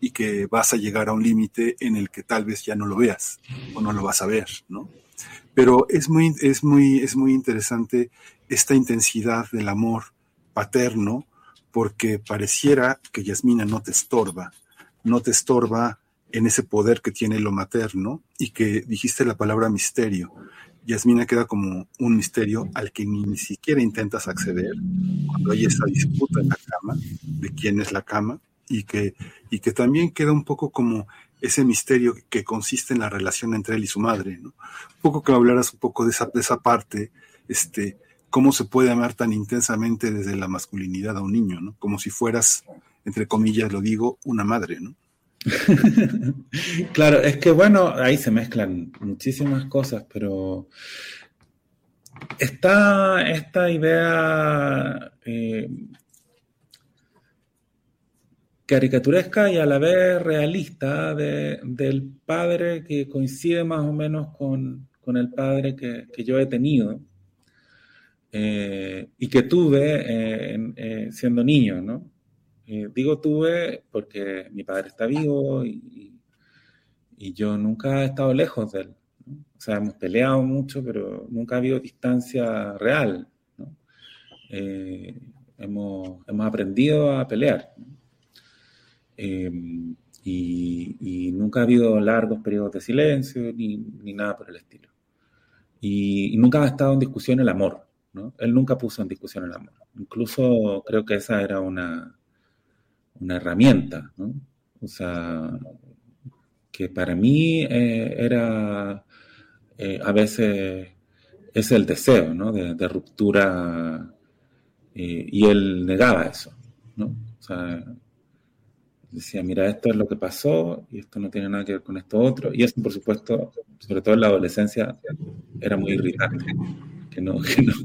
y que vas a llegar a un límite en el que tal vez ya no lo veas o no lo vas a ver, ¿no? Pero es muy, es muy, es muy interesante esta intensidad del amor paterno, porque pareciera que Yasmina no te estorba, no te estorba en ese poder que tiene lo materno y que dijiste la palabra misterio. Yasmina queda como un misterio al que ni, siquiera intentas acceder cuando hay esa disputa en la cama de quién es la cama y que, y que también queda un poco como ese misterio que consiste en la relación entre él y su madre, ¿no? Un poco que hablaras un poco de esa, de esa parte, este, cómo se puede amar tan intensamente desde la masculinidad a un niño, ¿no? Como si fueras, entre comillas lo digo, una madre, ¿no? claro, es que bueno, ahí se mezclan muchísimas cosas, pero está esta idea eh, caricaturesca y a la vez realista del padre que coincide más o menos con, el padre que, yo he tenido eh, y que tuve eh, siendo niño, ¿no? Eh, digo tuve porque mi padre está vivo y, yo nunca he estado lejos de él. O sea, hemos peleado mucho, pero nunca ha habido distancia real. Eh, hemos, aprendido a pelear. Eh, y, nunca ha habido largos periodos de silencio ni, nada por el estilo. Y, nunca ha estado en discusión el amor. Él nunca puso en discusión el amor. Incluso creo que esa era una, una herramienta, ¿no? O sea, que para mí eh, era eh, a veces es el deseo, ¿no? De, ruptura eh, y él negaba eso, ¿no? Decía, mira, esto es lo que pasó y esto no tiene nada que ver con esto otro. Y eso, por supuesto, sobre todo en la adolescencia, era muy irritante, que no,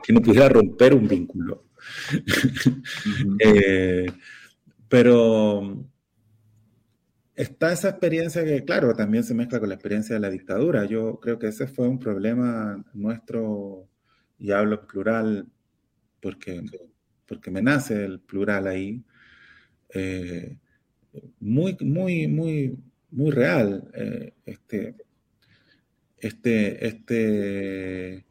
que no, pudiera romper un vínculo. Pero está esa experiencia que, claro, también se mezcla con la experiencia de la dictadura. Yo creo que ese fue un problema nuestro, y hablo plural porque, porque me nace el plural ahí, eh, muy, muy, muy, muy real. Eh, este, este, este,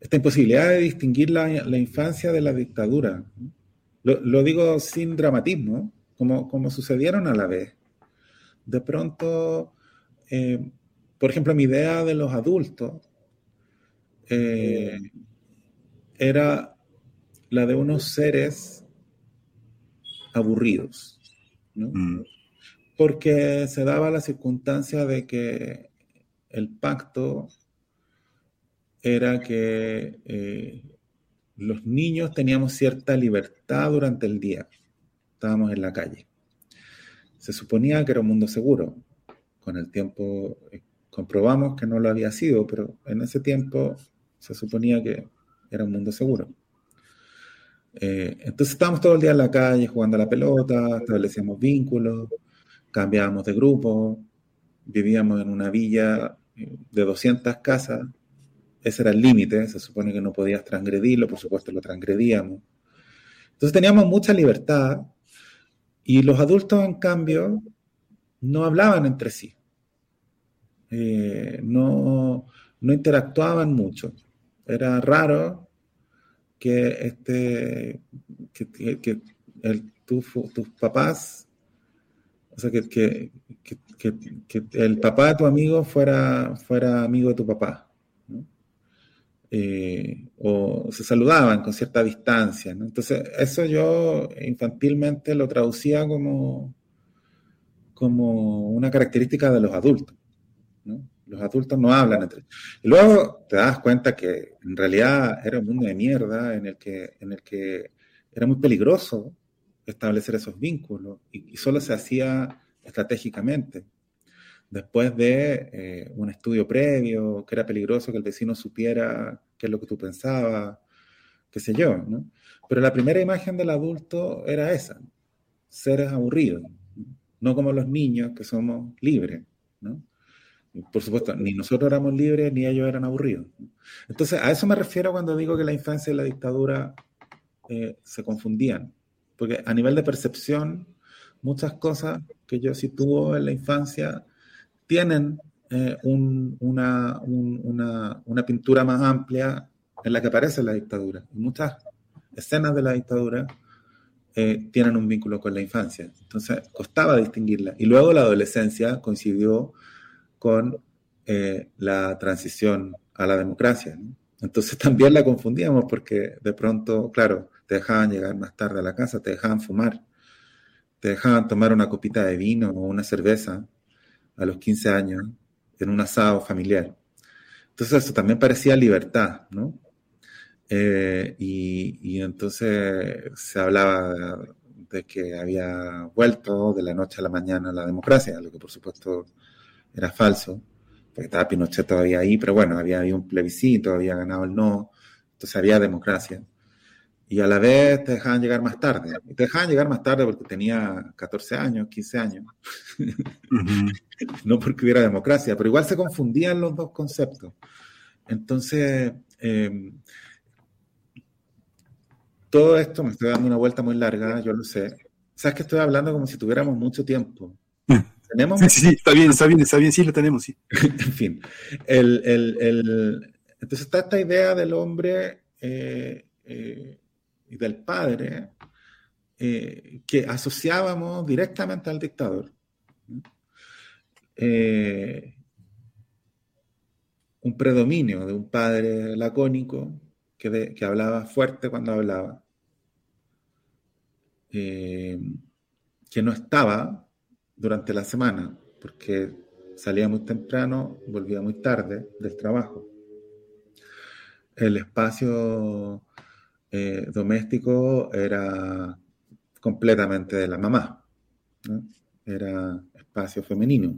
esta imposibilidad de distinguir la, la infancia de la dictadura. Lo, digo sin dramatismo, como, como sucedieron a la vez. De pronto, eh, por ejemplo, mi idea de los adultos eh, era la de unos seres aburridos, mm. porque se daba la circunstancia de que el pacto era que eh, los niños teníamos cierta libertad durante el día. Estábamos en la calle. Se suponía que era un mundo seguro. Con el tiempo eh, comprobamos que no lo había sido, pero en ese tiempo se suponía que era un mundo seguro. Eh, entonces estábamos todo el día en la calle jugando a la pelota, establecíamos vínculos, cambiábamos de grupo, vivíamos en una villa eh, de 200 casas ese era el límite, se supone que no podías transgredirlo, por supuesto lo transgredíamos. Entonces teníamos mucha libertad y los adultos, en cambio, no hablaban entre sí, eh, no, interactuaban mucho. Era raro que, este, que, tus papás, o sea, que, el papá de tu amigo fuera, fuera amigo de tu papá. Eh, o se saludaban con cierta distancia. Entonces, eso yo infantilmente lo traducía como, como una característica de los adultos. Los adultos no hablan entre Y luego te das cuenta que en realidad era un mundo de mierda en el que, en el que era muy peligroso establecer esos vínculos y solo se hacía estratégicamente después de eh, un estudio previo, que era peligroso que el vecino supiera qué es lo que tú pensabas, qué sé yo, ¿no? Pero la primera imagen del adulto era esa, seres aburridos, no como los niños que somos libres, ¿no? Por supuesto, ni nosotros éramos libres ni ellos eran aburridos. Entonces, a eso me refiero cuando digo que la infancia y la dictadura eh, se confundían, porque a nivel de percepción, muchas cosas que yo sitúo en la infancia tienen eh, una, una, pintura más amplia en la que aparece la dictadura. muchas escenas de la dictadura eh, tienen un vínculo con la infancia. Entonces, costaba distinguirla. Y luego la adolescencia coincidió con eh, la transición a la democracia. Entonces también la confundíamos porque de pronto, claro, te dejaban llegar más tarde a la casa, te dejaban fumar, te dejaban tomar una copita de vino o una cerveza a los 15 años en un asado familiar. Entonces eso también parecía libertad, ¿no? Eh, y, entonces se hablaba de, que había vuelto de la noche a la mañana la democracia, lo que por supuesto era falso, porque estaba Pinochet todavía ahí, pero bueno, había habido un plebiscito, había ganado el no, entonces había democracia. Y a la vez te dejaban llegar más tarde. Y te dejaban llegar más tarde porque tenía 14 años, 15 años. no porque hubiera democracia, pero igual se confundían los dos conceptos. Entonces, eh, todo esto me estoy dando una vuelta muy larga, yo lo sé. Sabes que estoy hablando como si tuviéramos mucho tiempo. ¿Tenemos? Sí, sí, está bien, está bien, está bien, sí lo tenemos, sí. en fin, el, el, el, entonces está esta idea del hombre eh, eh, y del padre eh, que asociábamos directamente al dictador. un predominio de un padre lacónico que, hablaba fuerte cuando hablaba, eh, que no estaba durante la semana, porque salía muy temprano, volvía muy tarde del trabajo. El espacio eh, doméstico era completamente de la mamá, era espacio femenino.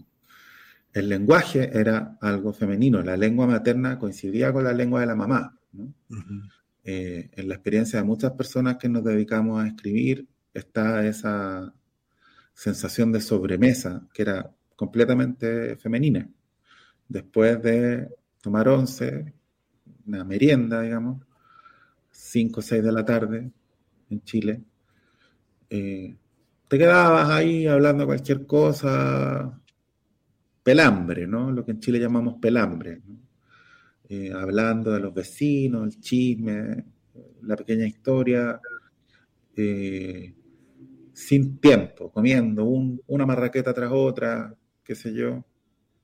El lenguaje era algo femenino, la lengua materna coincidía con la lengua de la mamá. Eh, en la experiencia de muchas personas que nos dedicamos a escribir está esa sensación de sobremesa que era completamente femenina. Después de tomar once, una merienda, digamos, 5 o 6 de la tarde en Chile, eh, te quedabas ahí hablando cualquier cosa, pelambre, ¿no? Lo que en Chile llamamos pelambre. Eh, hablando de los vecinos, el chisme, la pequeña historia, eh, sin tiempo, comiendo una marraqueta tras otra, qué sé yo,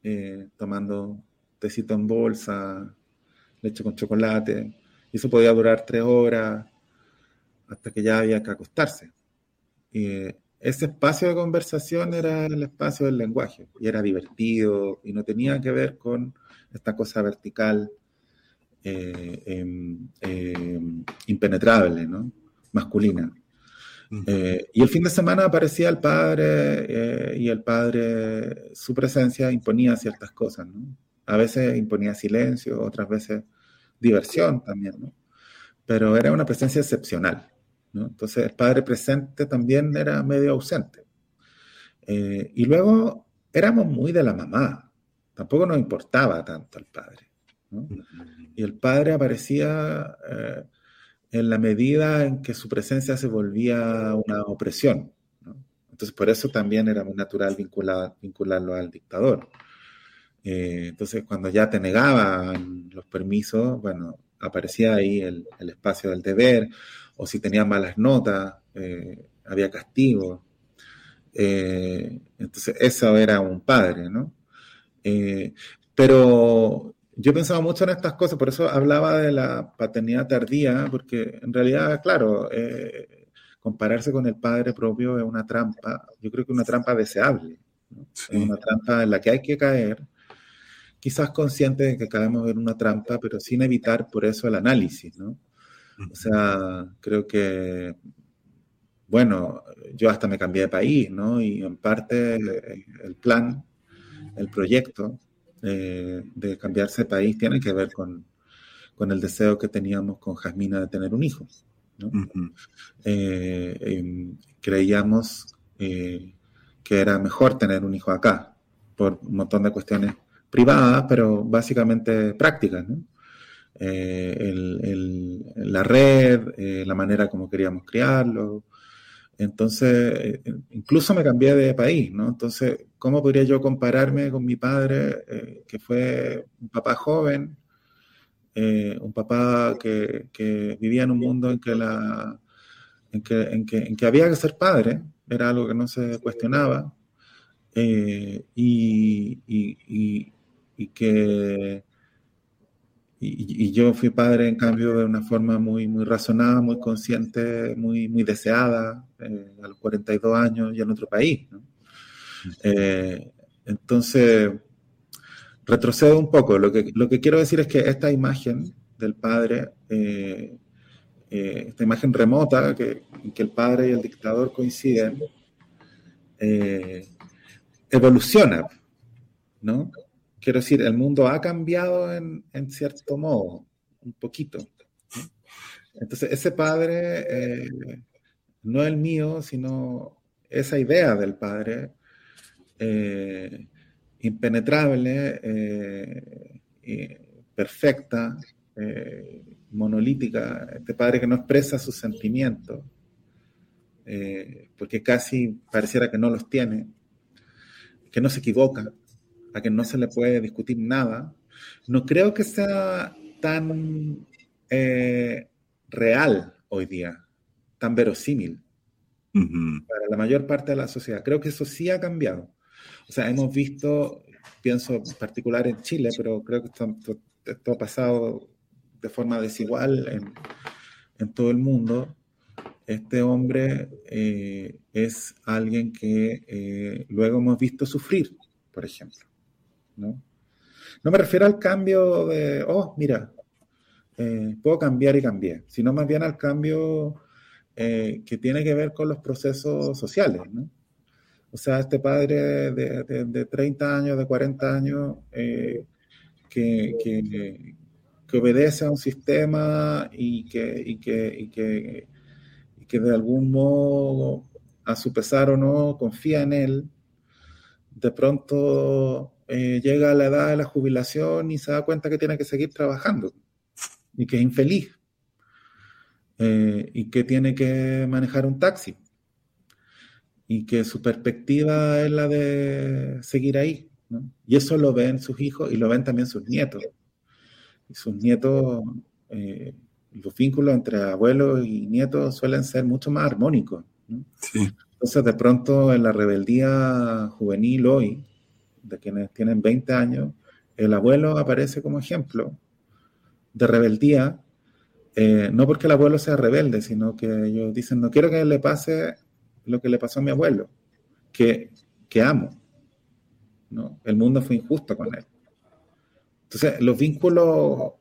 eh, tomando tecito en bolsa, leche con chocolate. Y eso podía durar tres horas hasta que ya había que acostarse. Y ese espacio de conversación era el espacio del lenguaje y era divertido y no tenía que ver con esta cosa vertical eh, em, em, impenetrable, ¿no? masculina. Eh, y el fin de semana aparecía el padre eh, y el padre, su presencia imponía ciertas cosas, ¿no? A veces imponía silencio, otras veces diversión también, ¿no? Pero era una presencia excepcional, ¿no? Entonces el padre presente también era medio ausente. y luego éramos muy de la mamá, tampoco nos importaba tanto el padre. Y el padre aparecía eh, en la medida en que su presencia se volvía una opresión. Entonces, por eso también era muy natural vincular, vincularlo al dictador. Eh, entonces, cuando ya te negaban los permisos, bueno, aparecía ahí el, espacio del deber, o si tenía malas notas, eh, había castigo. entonces, eso era un padre, ¿no? pero yo pensaba mucho en estas cosas, por eso hablaba de la paternidad tardía, porque en realidad, claro, eh, compararse con el padre propio es una trampa, yo creo que una trampa deseable, es una trampa en la que hay que caer, quizás consciente de que caemos en una trampa, pero sin evitar por eso el análisis, ¿no? O sea, creo que, bueno, yo hasta me cambié de país, ¿no? Y en parte eh, el plan, el proyecto, eh, de cambiarse de país tiene que ver con, con, el deseo que teníamos con Jasmina de tener un hijo. Eh, em, creíamos eh, que era mejor tener un hijo acá, por un montón de cuestiones privadas, pero básicamente prácticas. la red, la manera como queríamos criarlo, entonces, eh, incluso me cambié de país, ¿no? Entonces, ¿cómo podría yo compararme con mi padre, eh, que fue un papá joven, eh, un papá que, vivía en un mundo en que, la, en que, en que, en que había que ser padre, era algo que no se cuestionaba, y, y, y que y, yo fui padre, en cambio, de una forma muy, muy razonada, muy consciente, muy, muy deseada, eh, a los 42 años y en otro país. Eh, entonces, retrocedo un poco. Lo que, lo que quiero decir es que esta imagen del padre, eh, esta imagen remota, que, en que el padre y el dictador coinciden, evoluciona, ¿no? Quiero decir, el mundo ha cambiado en, cierto modo, un poquito. Entonces, ese padre eh, no el mío, sino esa idea del padre eh, impenetrable, eh, perfecta, monolítica, este padre que no expresa sus sentimientos, porque casi pareciera que no los tiene, que no se equivoca, a que no se le puede discutir nada, no creo que sea tan eh, real hoy día, tan verosímil para la mayor parte de la sociedad. Creo que eso sí ha cambiado. O sea, hemos visto, pienso en particular en Chile, pero creo que esto, ha pasado de forma desigual en, en todo el mundo. Este hombre eh, es alguien que eh, luego hemos visto sufrir, por ejemplo. ¿No? No me refiero al cambio de, oh, mira, eh, puedo cambiar y cambié, sino más bien al cambio eh, que tiene que ver con los procesos sociales, ¿no? O sea, este padre de, 30 años, de 40 años, eh, que, que, obedece a un sistema y que, y que, que, y que de algún modo, a su pesar o no, confía en él, de pronto eh, llega a la edad de la jubilación y se da cuenta que tiene que seguir trabajando y que es infeliz eh, y que tiene que manejar un taxi y que su perspectiva es la de seguir ahí. Y eso lo ven sus hijos y lo ven también sus nietos. Y sus nietos, eh, los vínculos entre abuelos y nietos suelen ser mucho más armónicos. Entonces, de pronto, en la rebeldía juvenil hoy, de quienes tienen 20 años, el abuelo aparece como ejemplo de rebeldía, eh, no porque el abuelo sea rebelde, sino que ellos dicen, no quiero que le pase lo que le pasó a mi abuelo, que, que amo. ¿no? El mundo fue injusto con él. Entonces, los vínculos,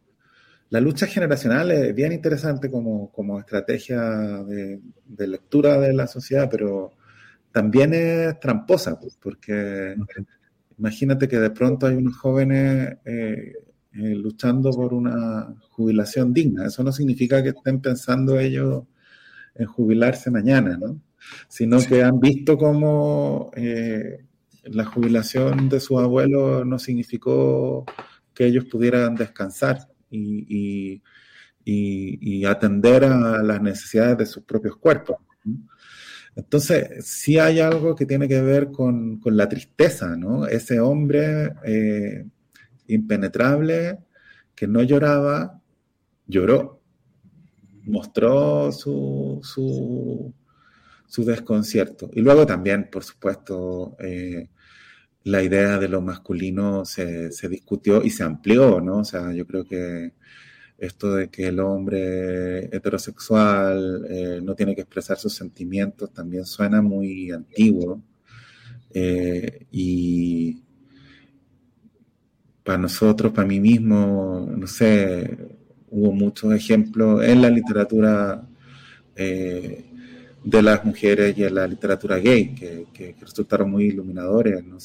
la lucha generacional es bien interesante como, como estrategia de, de, lectura de la sociedad, pero también es tramposa, pues, porque Imagínate que de pronto hay unos jóvenes eh, eh, luchando por una jubilación digna. Eso no significa que estén pensando ellos en jubilarse mañana, ¿no? Sino que han visto cómo eh, la jubilación de sus abuelos no significó que ellos pudieran descansar y, y atender a las necesidades de sus propios cuerpos. ¿no? Entonces, sí hay algo que tiene que ver con, la tristeza, ¿no? Ese hombre eh, impenetrable que no lloraba, lloró, mostró su, su, desconcierto. Y luego también, por supuesto, eh, la idea de lo masculino se, se, discutió y se amplió, ¿no? O sea, yo creo que esto de que el hombre heterosexual eh, no tiene que expresar sus sentimientos también suena muy antiguo. Eh, y para nosotros, para mí mismo, no sé, hubo muchos ejemplos en la literatura eh, de las mujeres y en la literatura gay que, resultaron muy iluminadores, ¿no?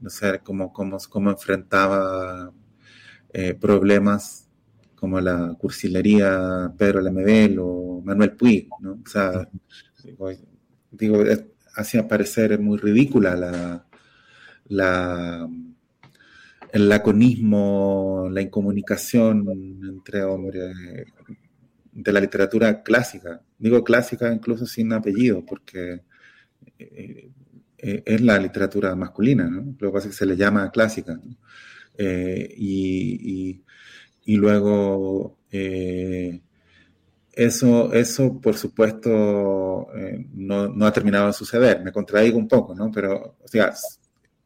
no sé cómo, cómo, cómo enfrentaba eh, problemas como la cursilería Pedro Lemebel o Manuel Puig, ¿no? O sea, digo, hacía parecer muy ridícula la, la, el laconismo, la incomunicación entre hombres de la literatura clásica. Digo clásica incluso sin apellido, porque eh, eh, es la literatura masculina, ¿no? Lo que pasa es que se le llama clásica. ¿no? Eh, y, y, luego eh, eso, eso, por supuesto, eh, no, no, ha terminado de suceder. Me contradigo un poco, ¿no? Pero, o sea,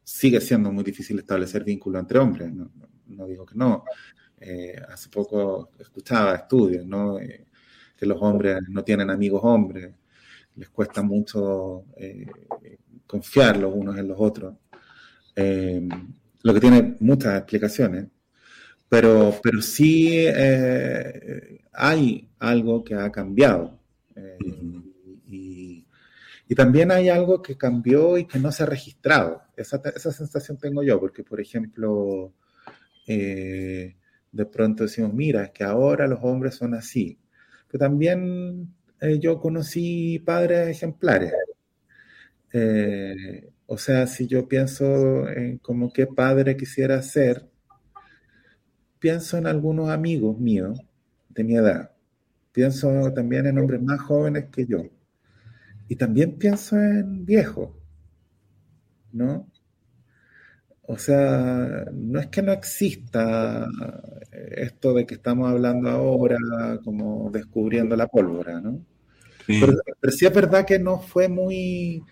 sigue siendo muy difícil establecer vínculos entre hombres, no, digo que no. Hace poco escuchaba estudios, ¿no? Que los hombres no tienen amigos hombres, les cuesta mucho confiar los unos en los otros, lo que tiene muchas explicaciones, pero, pero sí hay algo que ha cambiado. Y, y, también hay algo que cambió y que no se ha registrado. Esa, esa sensación tengo yo, porque, por ejemplo, eh, de pronto decimos, mira, es que ahora los hombres son así. Pero también eh, yo conocí padres ejemplares. Eh, o sea, si yo pienso en como qué padre quisiera ser, pienso en algunos amigos míos de mi edad. Pienso también en hombres más jóvenes que yo. Y también pienso en viejos, ¿no? O sea, no es que no exista esto de que estamos hablando ahora como descubriendo la pólvora, ¿no? Pero, sí es verdad que no fue muy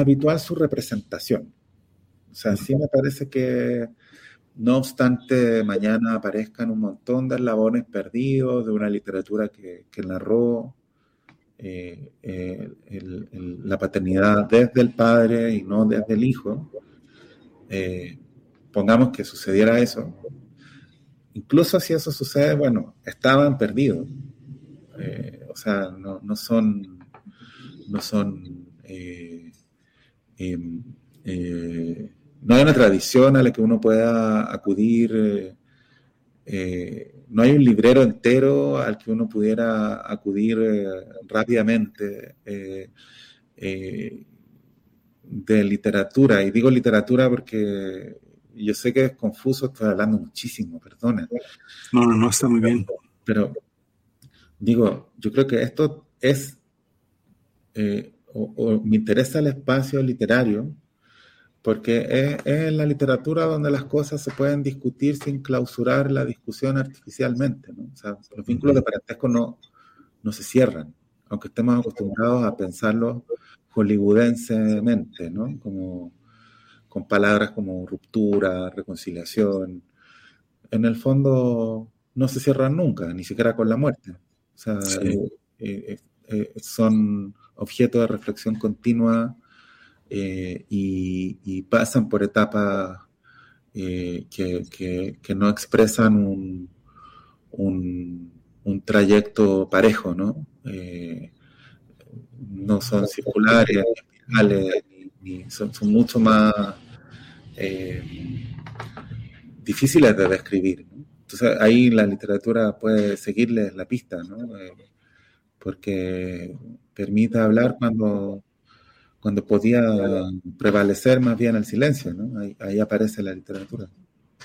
habitual su representación. O sea, sí me parece que, no obstante, mañana aparezcan un montón de eslabones perdidos de una literatura que, narró eh, la paternidad desde el padre y no desde el hijo eh, pongamos que sucediera eso, incluso si eso sucede, bueno, estaban perdidos. Eh, o sea, no, no no son, eh, no hay una tradición a la que uno pueda acudir, no hay un librero entero al que uno pudiera acudir rápidamente de literatura, y digo literatura porque yo sé que es confuso, estoy hablando muchísimo, perdona. No, no, no, está muy bien. Pero digo, yo creo que esto es, eh, o, me interesa el espacio literario, porque es, en la literatura donde las cosas se pueden discutir sin clausurar la discusión artificialmente. ¿no? O sea, los vínculos de parentesco no, no se cierran, aunque estemos acostumbrados a pensarlo hollywoodensemente, ¿no? Como, con palabras como ruptura, reconciliación. En el fondo no se cierran nunca, ni siquiera con la muerte. O sea, eh, eh, eh, son objeto de reflexión continua y, pasan por etapas que, no expresan un, trayecto parejo, ¿no? no son circulares, ni son, mucho más eh, difíciles de describir. Entonces ahí la literatura puede seguirles la pista, ¿no? Eh, porque permite hablar cuando, cuando podía prevalecer más bien el silencio, ¿no? Ahí, aparece la literatura.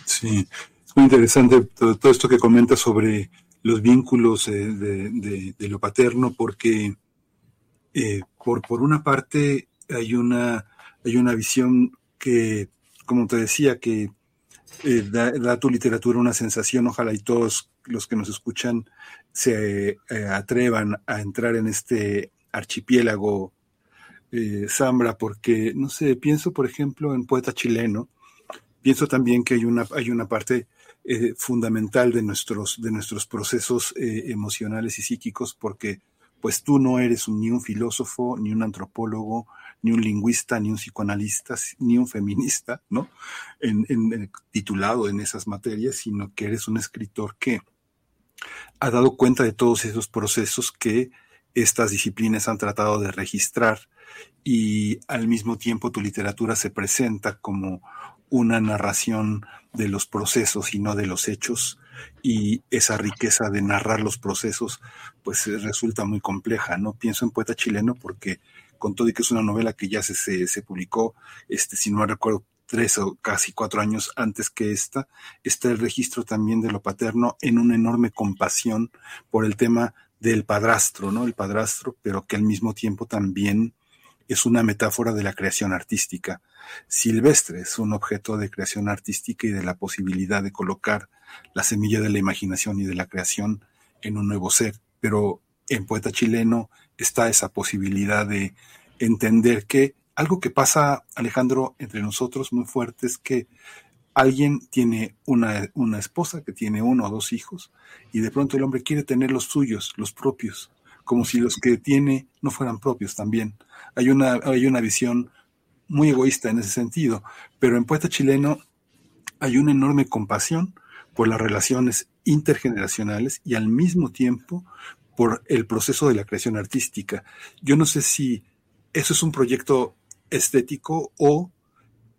Sí, es muy interesante todo, esto que comenta sobre los vínculos de, de lo paterno, porque eh, por, por una parte hay una, hay una visión que, como te decía, que eh, da, a tu literatura una sensación, ojalá y todos los que nos escuchan se eh, atrevan a entrar en este archipiélago Zambra, porque, no sé, pienso, por ejemplo, en poeta chileno, pienso también que hay una, hay una parte fundamental de nuestros, de nuestros procesos emocionales y psíquicos, porque pues tú no eres ni un filósofo, ni un antropólogo, ni un lingüista, ni un psicoanalista, ni un feminista, ¿no? En, titulado en esas materias, sino que eres un escritor que ha dado cuenta de todos esos procesos que estas disciplinas han tratado de registrar y al mismo tiempo tu literatura se presenta como una narración de los procesos y no de los hechos y esa riqueza de narrar los procesos pues eh, resulta muy compleja, ¿no? Pienso en Poeta Chileno porque con todo y que es una novela que ya se, se, publicó, este, si no recuerdo, tres o casi cuatro años antes que esta, está el registro también de lo paterno en una enorme compasión por el tema del padrastro, ¿no? El padrastro, pero que al mismo tiempo también es una metáfora de la creación artística. Silvestre es un objeto de creación artística y de la posibilidad de colocar la semilla de la imaginación y de la creación en un nuevo ser. Pero en Poeta Chileno está esa posibilidad de entender que algo que pasa, Alejandro, entre nosotros muy fuerte es que alguien tiene una, una esposa que tiene uno o dos hijos y de pronto el hombre quiere tener los suyos, los propios, como si los que tiene no fueran propios también. Hay una, hay una visión muy egoísta en ese sentido, pero en Poeta Chileno hay una enorme compasión por las relaciones intergeneracionales y al mismo tiempo por el proceso de la creación artística. Yo no sé si eso es un proyecto estético o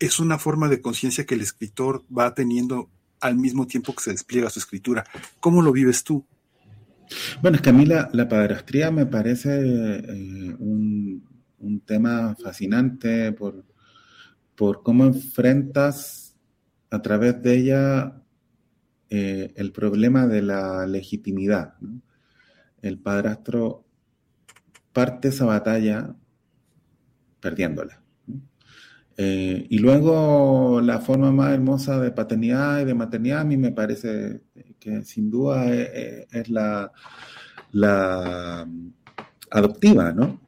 es una forma de conciencia que el escritor va teniendo al mismo tiempo que se despliega su escritura. ¿Cómo lo vives tú? Bueno, es que a mí la, padrastría me parece eh, un, tema fascinante por, por cómo enfrentas a través de ella eh, el problema de la legitimidad. El padrastro parte esa batalla perdiéndola. Eh, y luego la forma más hermosa de paternidad y de maternidad a mí me parece que sin duda es, la, la, adoptiva, ¿no?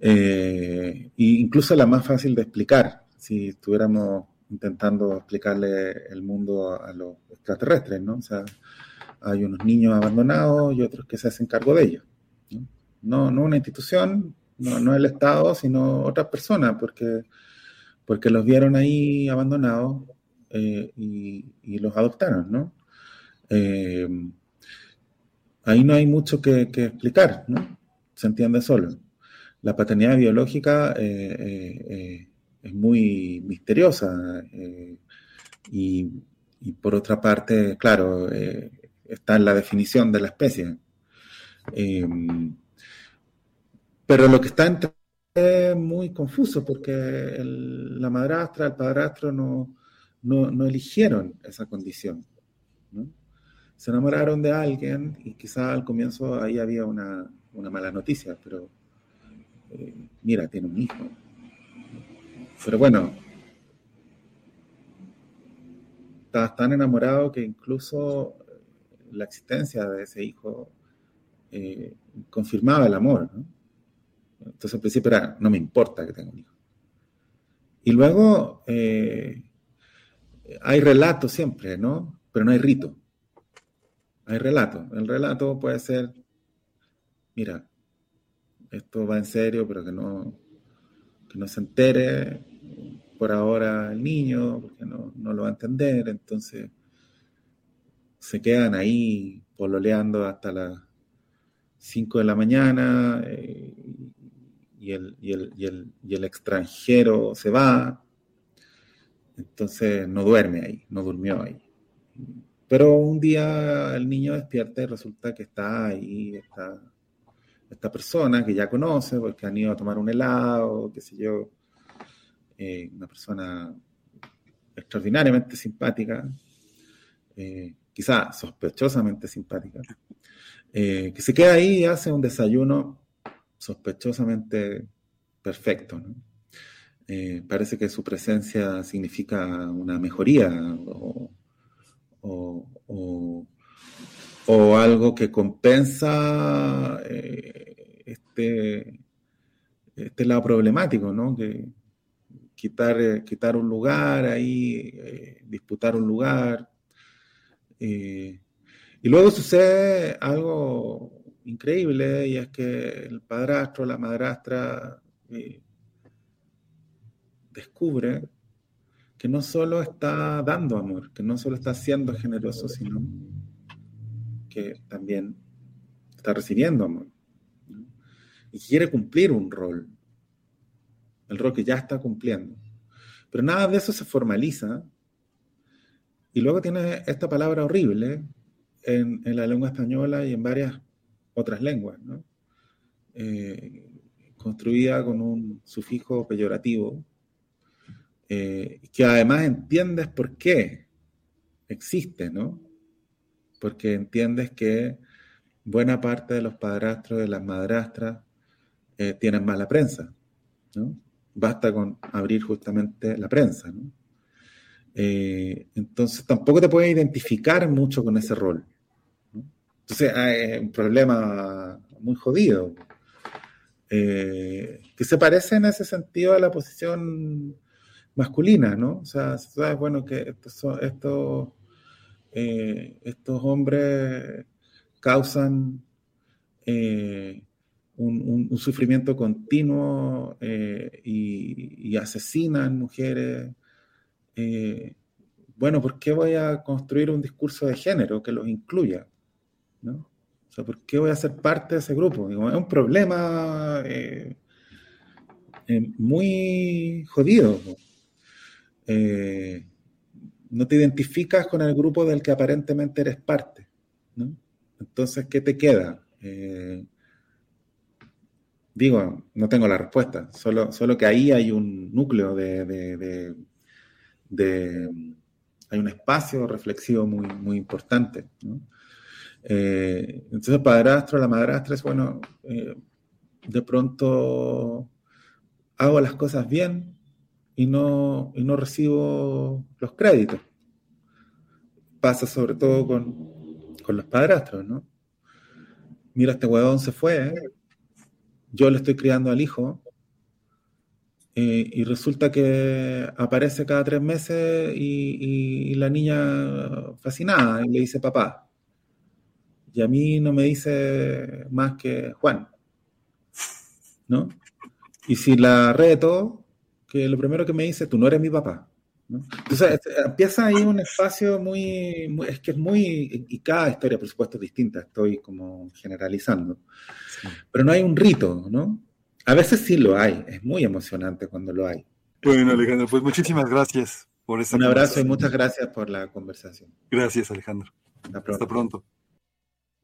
Eh, e incluso la más fácil de explicar, si estuviéramos intentando explicarle el mundo a los extraterrestres, ¿no? O sea, hay unos niños abandonados y otros que se hacen cargo de ellos. No, no, una institución, no, no el Estado, sino otras personas, porque porque los vieron ahí abandonados eh, y, los adoptaron, ¿no? Eh, ahí no hay mucho que, explicar, ¿no? Se entiende solo. La paternidad biológica eh, es muy misteriosa y, y, por otra parte, claro, está en la definición de la especie. pero lo que está entre es muy confuso porque la madrastra, el padrastro no, no, eligieron esa condición. Se enamoraron de alguien y quizá al comienzo ahí había una, mala noticia, pero eh, mira, tiene un hijo. Pero bueno, estabas tan enamorado que incluso la existencia de ese hijo eh, confirmaba el amor. ¿no? Entonces al principio era, no me importa que tenga un hijo. Y luego eh, hay relato siempre, ¿no? Pero no hay rito. Hay relato. El relato puede ser, mira, esto va en serio, pero que no, que no se entere por ahora el niño, porque no, lo va a entender. Entonces se quedan ahí pololeando hasta las 5 de la mañana. Eh, y el, y el, y el, y el extranjero se va, entonces no duerme ahí, no durmió ahí. Pero un día el niño despierta y resulta que está ahí esta, esta persona que ya conoce, porque han ido a tomar un helado, qué sé yo, eh, una persona extraordinariamente simpática, eh, quizá sospechosamente simpática, eh, que se queda ahí y hace un desayuno sospechosamente perfecto. Eh, parece que su presencia significa una mejoría o, algo que compensa eh, este, este lado problemático, ¿no? Quitar, eh, quitar un lugar ahí, disputar un lugar. y luego sucede algo increíble y es que el padrastro, la madrastra eh, descubre que no solo está dando amor, que no solo está siendo generoso, sino que también está recibiendo amor. Y quiere cumplir un rol, el rol que ya está cumpliendo. Pero nada de eso se formaliza. Y luego tiene esta palabra horrible en, en la lengua española y en varias otras lenguas, ¿no? Eh, construida con un sufijo peyorativo, eh, que además entiendes por qué existe, ¿no? Porque entiendes que buena parte de los padrastros, de las madrastras, eh, tienen mala prensa, ¿no? Basta con abrir justamente la prensa, ¿no? entonces tampoco te puedes identificar mucho con ese rol. Entonces hay un problema muy jodido. eh, que se parece en ese sentido a la posición masculina, ¿no? O sea, sabes, bueno, que eh, estos hombres causan eh, un, sufrimiento continuo y, asesinan mujeres. bueno, ¿por qué voy a construir un discurso de género que los incluya? ¿No? O sea, ¿por qué voy a ser parte de ese grupo? es un problema eh, eh, muy jodido. Eh, no te identificas con el grupo del que aparentemente eres parte. Entonces, ¿qué te queda? digo, no tengo la respuesta, solo, solo que ahí hay un núcleo de, hay un espacio reflexivo muy, muy importante. ¿no? Eh, entonces el padrastro, la madrastra es, bueno, eh, de pronto hago las cosas bien y no, y no recibo los créditos. Pasa sobre todo con, con los padrastros, ¿no? Mira, este huevón se fue, ¿eh? yo le estoy criando al hijo, y resulta que aparece cada tres meses y, y, la niña fascinada y le dice papá y a mí no me dice más que Juan, ¿no? Y si la reto, que lo primero que me dice, tú no eres mi papá. ¿no? Entonces este, empieza ahí un espacio muy, es que es muy, y cada historia por supuesto es distinta, estoy como generalizando, pero no hay un rito, ¿no? A veces sí lo hay, es muy emocionante cuando lo hay. Bueno, Alejandro, pues muchísimas gracias por esta Un abrazo y muchas gracias por la conversación. Gracias, Alejandro. Hasta pronto.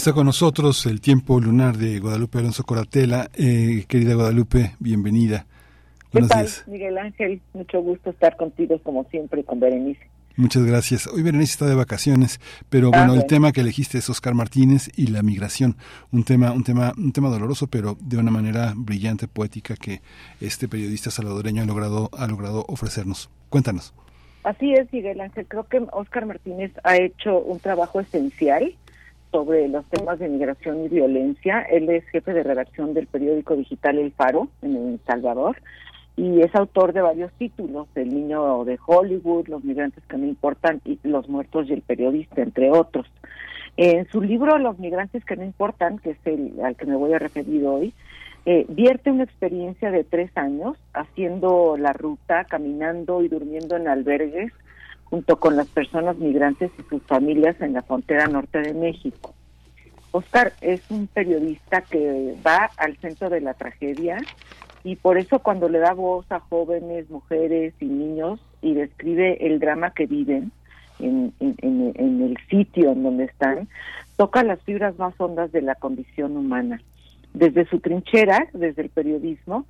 está con nosotros el tiempo lunar de Guadalupe Alonso Coratela. Eh, querida Guadalupe, bienvenida. Buenos ¿Qué tal, días. Miguel Ángel? Mucho gusto estar contigo, como siempre, con Berenice. Muchas gracias. Hoy Berenice está de vacaciones, pero ah, bueno, el tema que elegiste es Oscar Martínez y la migración, un tema, un tema, un tema doloroso, pero de una manera brillante, poética que este periodista salvadoreño ha logrado, ha logrado ofrecernos. Cuéntanos. Así es, Miguel Ángel. Creo que Oscar Martínez ha hecho un trabajo esencial sobre los temas de migración y violencia. Él es jefe de redacción del periódico digital El Faro en El Salvador y es autor de varios títulos, El niño de Hollywood, Los migrantes que no importan y Los muertos y el periodista, entre otros. En su libro Los migrantes que no importan, que es el al que me voy a referir hoy, eh, vierte una experiencia de tres años haciendo la ruta, caminando y durmiendo en albergues junto con las personas migrantes y sus familias en la frontera norte de México. Oscar es un periodista que va al centro de la tragedia y por eso cuando le da voz a jóvenes, mujeres y niños y describe el drama que viven en, en el sitio en donde están, toca las fibras más hondas de la condición humana. Desde su trinchera, desde el periodismo,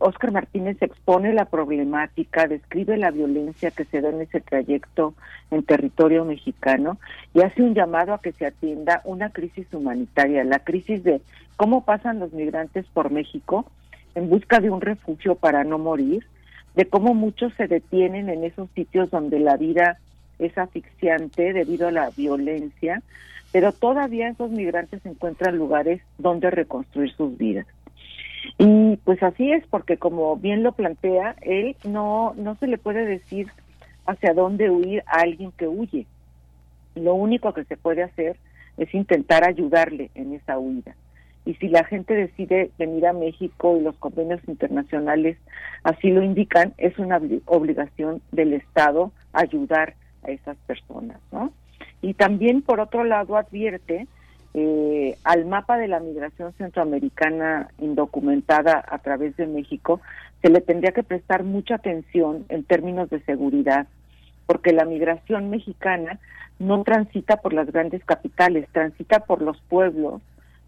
Oscar eh, Martínez expone la problemática, describe la violencia que se da en ese trayecto en territorio mexicano y hace un llamado a que se atienda una crisis humanitaria, la crisis de cómo pasan los migrantes por México en busca de un refugio para no morir, de cómo muchos se detienen en esos sitios donde la vida es asfixiante debido a la violencia, pero todavía esos migrantes encuentran lugares donde reconstruir sus vidas. Y pues así es, porque como bien lo plantea, él no, no se le puede decir hacia dónde huir a alguien que huye. Lo único que se puede hacer es intentar ayudarle en esa huida. Y si la gente decide venir a México y los convenios internacionales así lo indican, es una obligación del Estado ayudar a esas personas, ¿no? Y también, por otro lado, advierte eh, al mapa de la migración centroamericana indocumentada a través de México, se le tendría que prestar mucha atención en términos de seguridad, porque la migración mexicana no transita por las grandes capitales, transita por los pueblos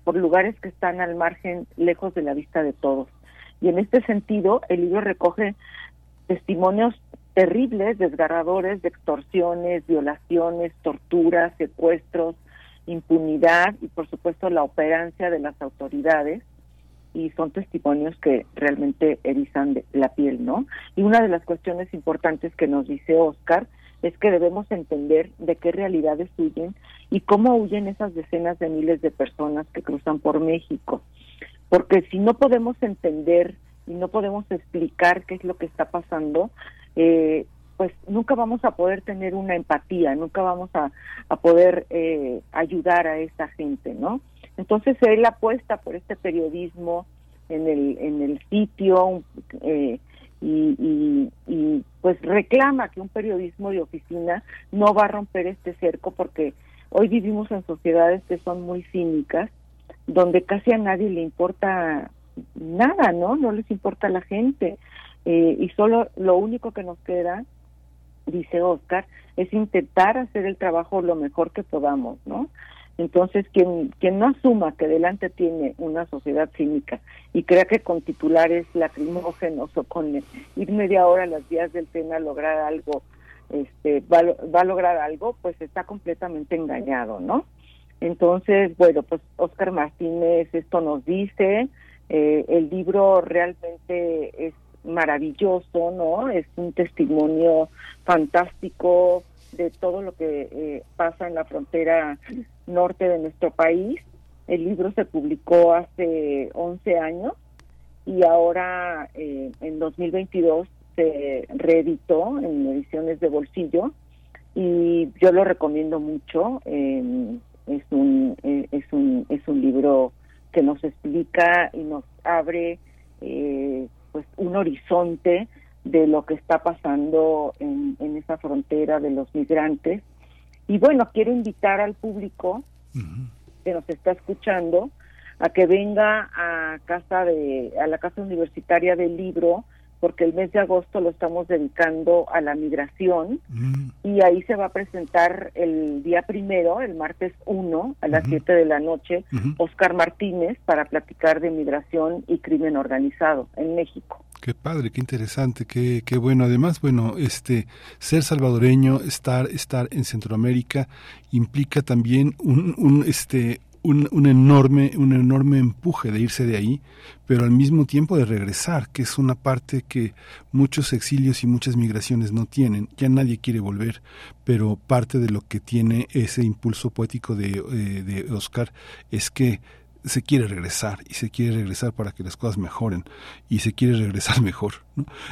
por lugares que están al margen, lejos de la vista de todos. Y en este sentido, el libro recoge testimonios terribles, desgarradores de extorsiones, violaciones, torturas, secuestros, impunidad y por supuesto la operancia de las autoridades y son testimonios que realmente erizan la piel, ¿no? Y una de las cuestiones importantes que nos dice Oscar es que debemos entender de qué realidades huyen y cómo huyen esas decenas de miles de personas que cruzan por México. Porque si no podemos entender y no podemos explicar qué es lo que está pasando, eh, pues nunca vamos a poder tener una empatía, nunca vamos a, a poder eh, ayudar a esa gente, ¿no? Entonces él apuesta por este periodismo en el, en el sitio eh, y, y, pues reclama que un periodismo de oficina no va a romper este cerco porque hoy vivimos en sociedades que son muy cínicas, donde casi a nadie le importa nada, ¿no? No les importa la gente. Eh, y solo lo único que nos queda, dice Oscar, es intentar hacer el trabajo lo mejor que podamos, ¿no? Entonces, quien, quien no asuma que delante tiene una sociedad cínica y crea que con titulares lacrimógenos o con ir media hora a las vías del tren a lograr algo, este, va, va a lograr algo, pues está completamente engañado, ¿no? Entonces, bueno, pues Oscar Martínez esto nos dice, eh, el libro realmente es maravilloso, ¿no? Es un testimonio fantástico de todo lo que eh, pasa en la frontera norte de nuestro país. El libro se publicó hace 11 años y ahora eh, en 2022 se reeditó en ediciones de bolsillo y yo lo recomiendo mucho. es un eh, es un es un libro que nos explica y nos abre eh, pues un horizonte de lo que está pasando en, en esa frontera de los migrantes. Y bueno, quiero invitar al público que nos está escuchando a que venga a casa de a la casa universitaria del libro porque el mes de agosto lo estamos dedicando a la migración mm. y ahí se va a presentar el día primero, el martes 1 a las 7 de la noche, Oscar Martínez para platicar de migración y crimen organizado en México. Qué padre, qué interesante, qué, qué bueno. Además, bueno, este ser salvadoreño, estar estar en Centroamérica implica también un, un este un, un, enorme, un enorme empuje de irse de ahí, pero al mismo tiempo de regresar, que es una parte que muchos exilios y muchas migraciones no tienen. Ya nadie quiere volver, pero parte de lo que tiene ese impulso poético de, eh, de Oscar es que se quiere regresar y se quiere regresar para que las cosas mejoren y se quiere regresar mejor.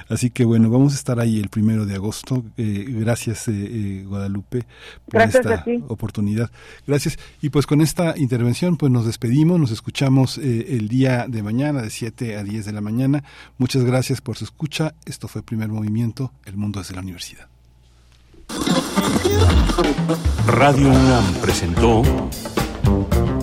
Así que bueno, vamos a estar ahí el primero de agosto. Eh, gracias eh, eh, Guadalupe por esta oportunidad. Gracias. Y pues con esta intervención pues nos despedimos, nos escuchamos el día de mañana de 7 a 10 de la mañana. Muchas gracias por su escucha. Esto fue Primer Movimiento, El Mundo desde la Universidad. Radio UNAM presentó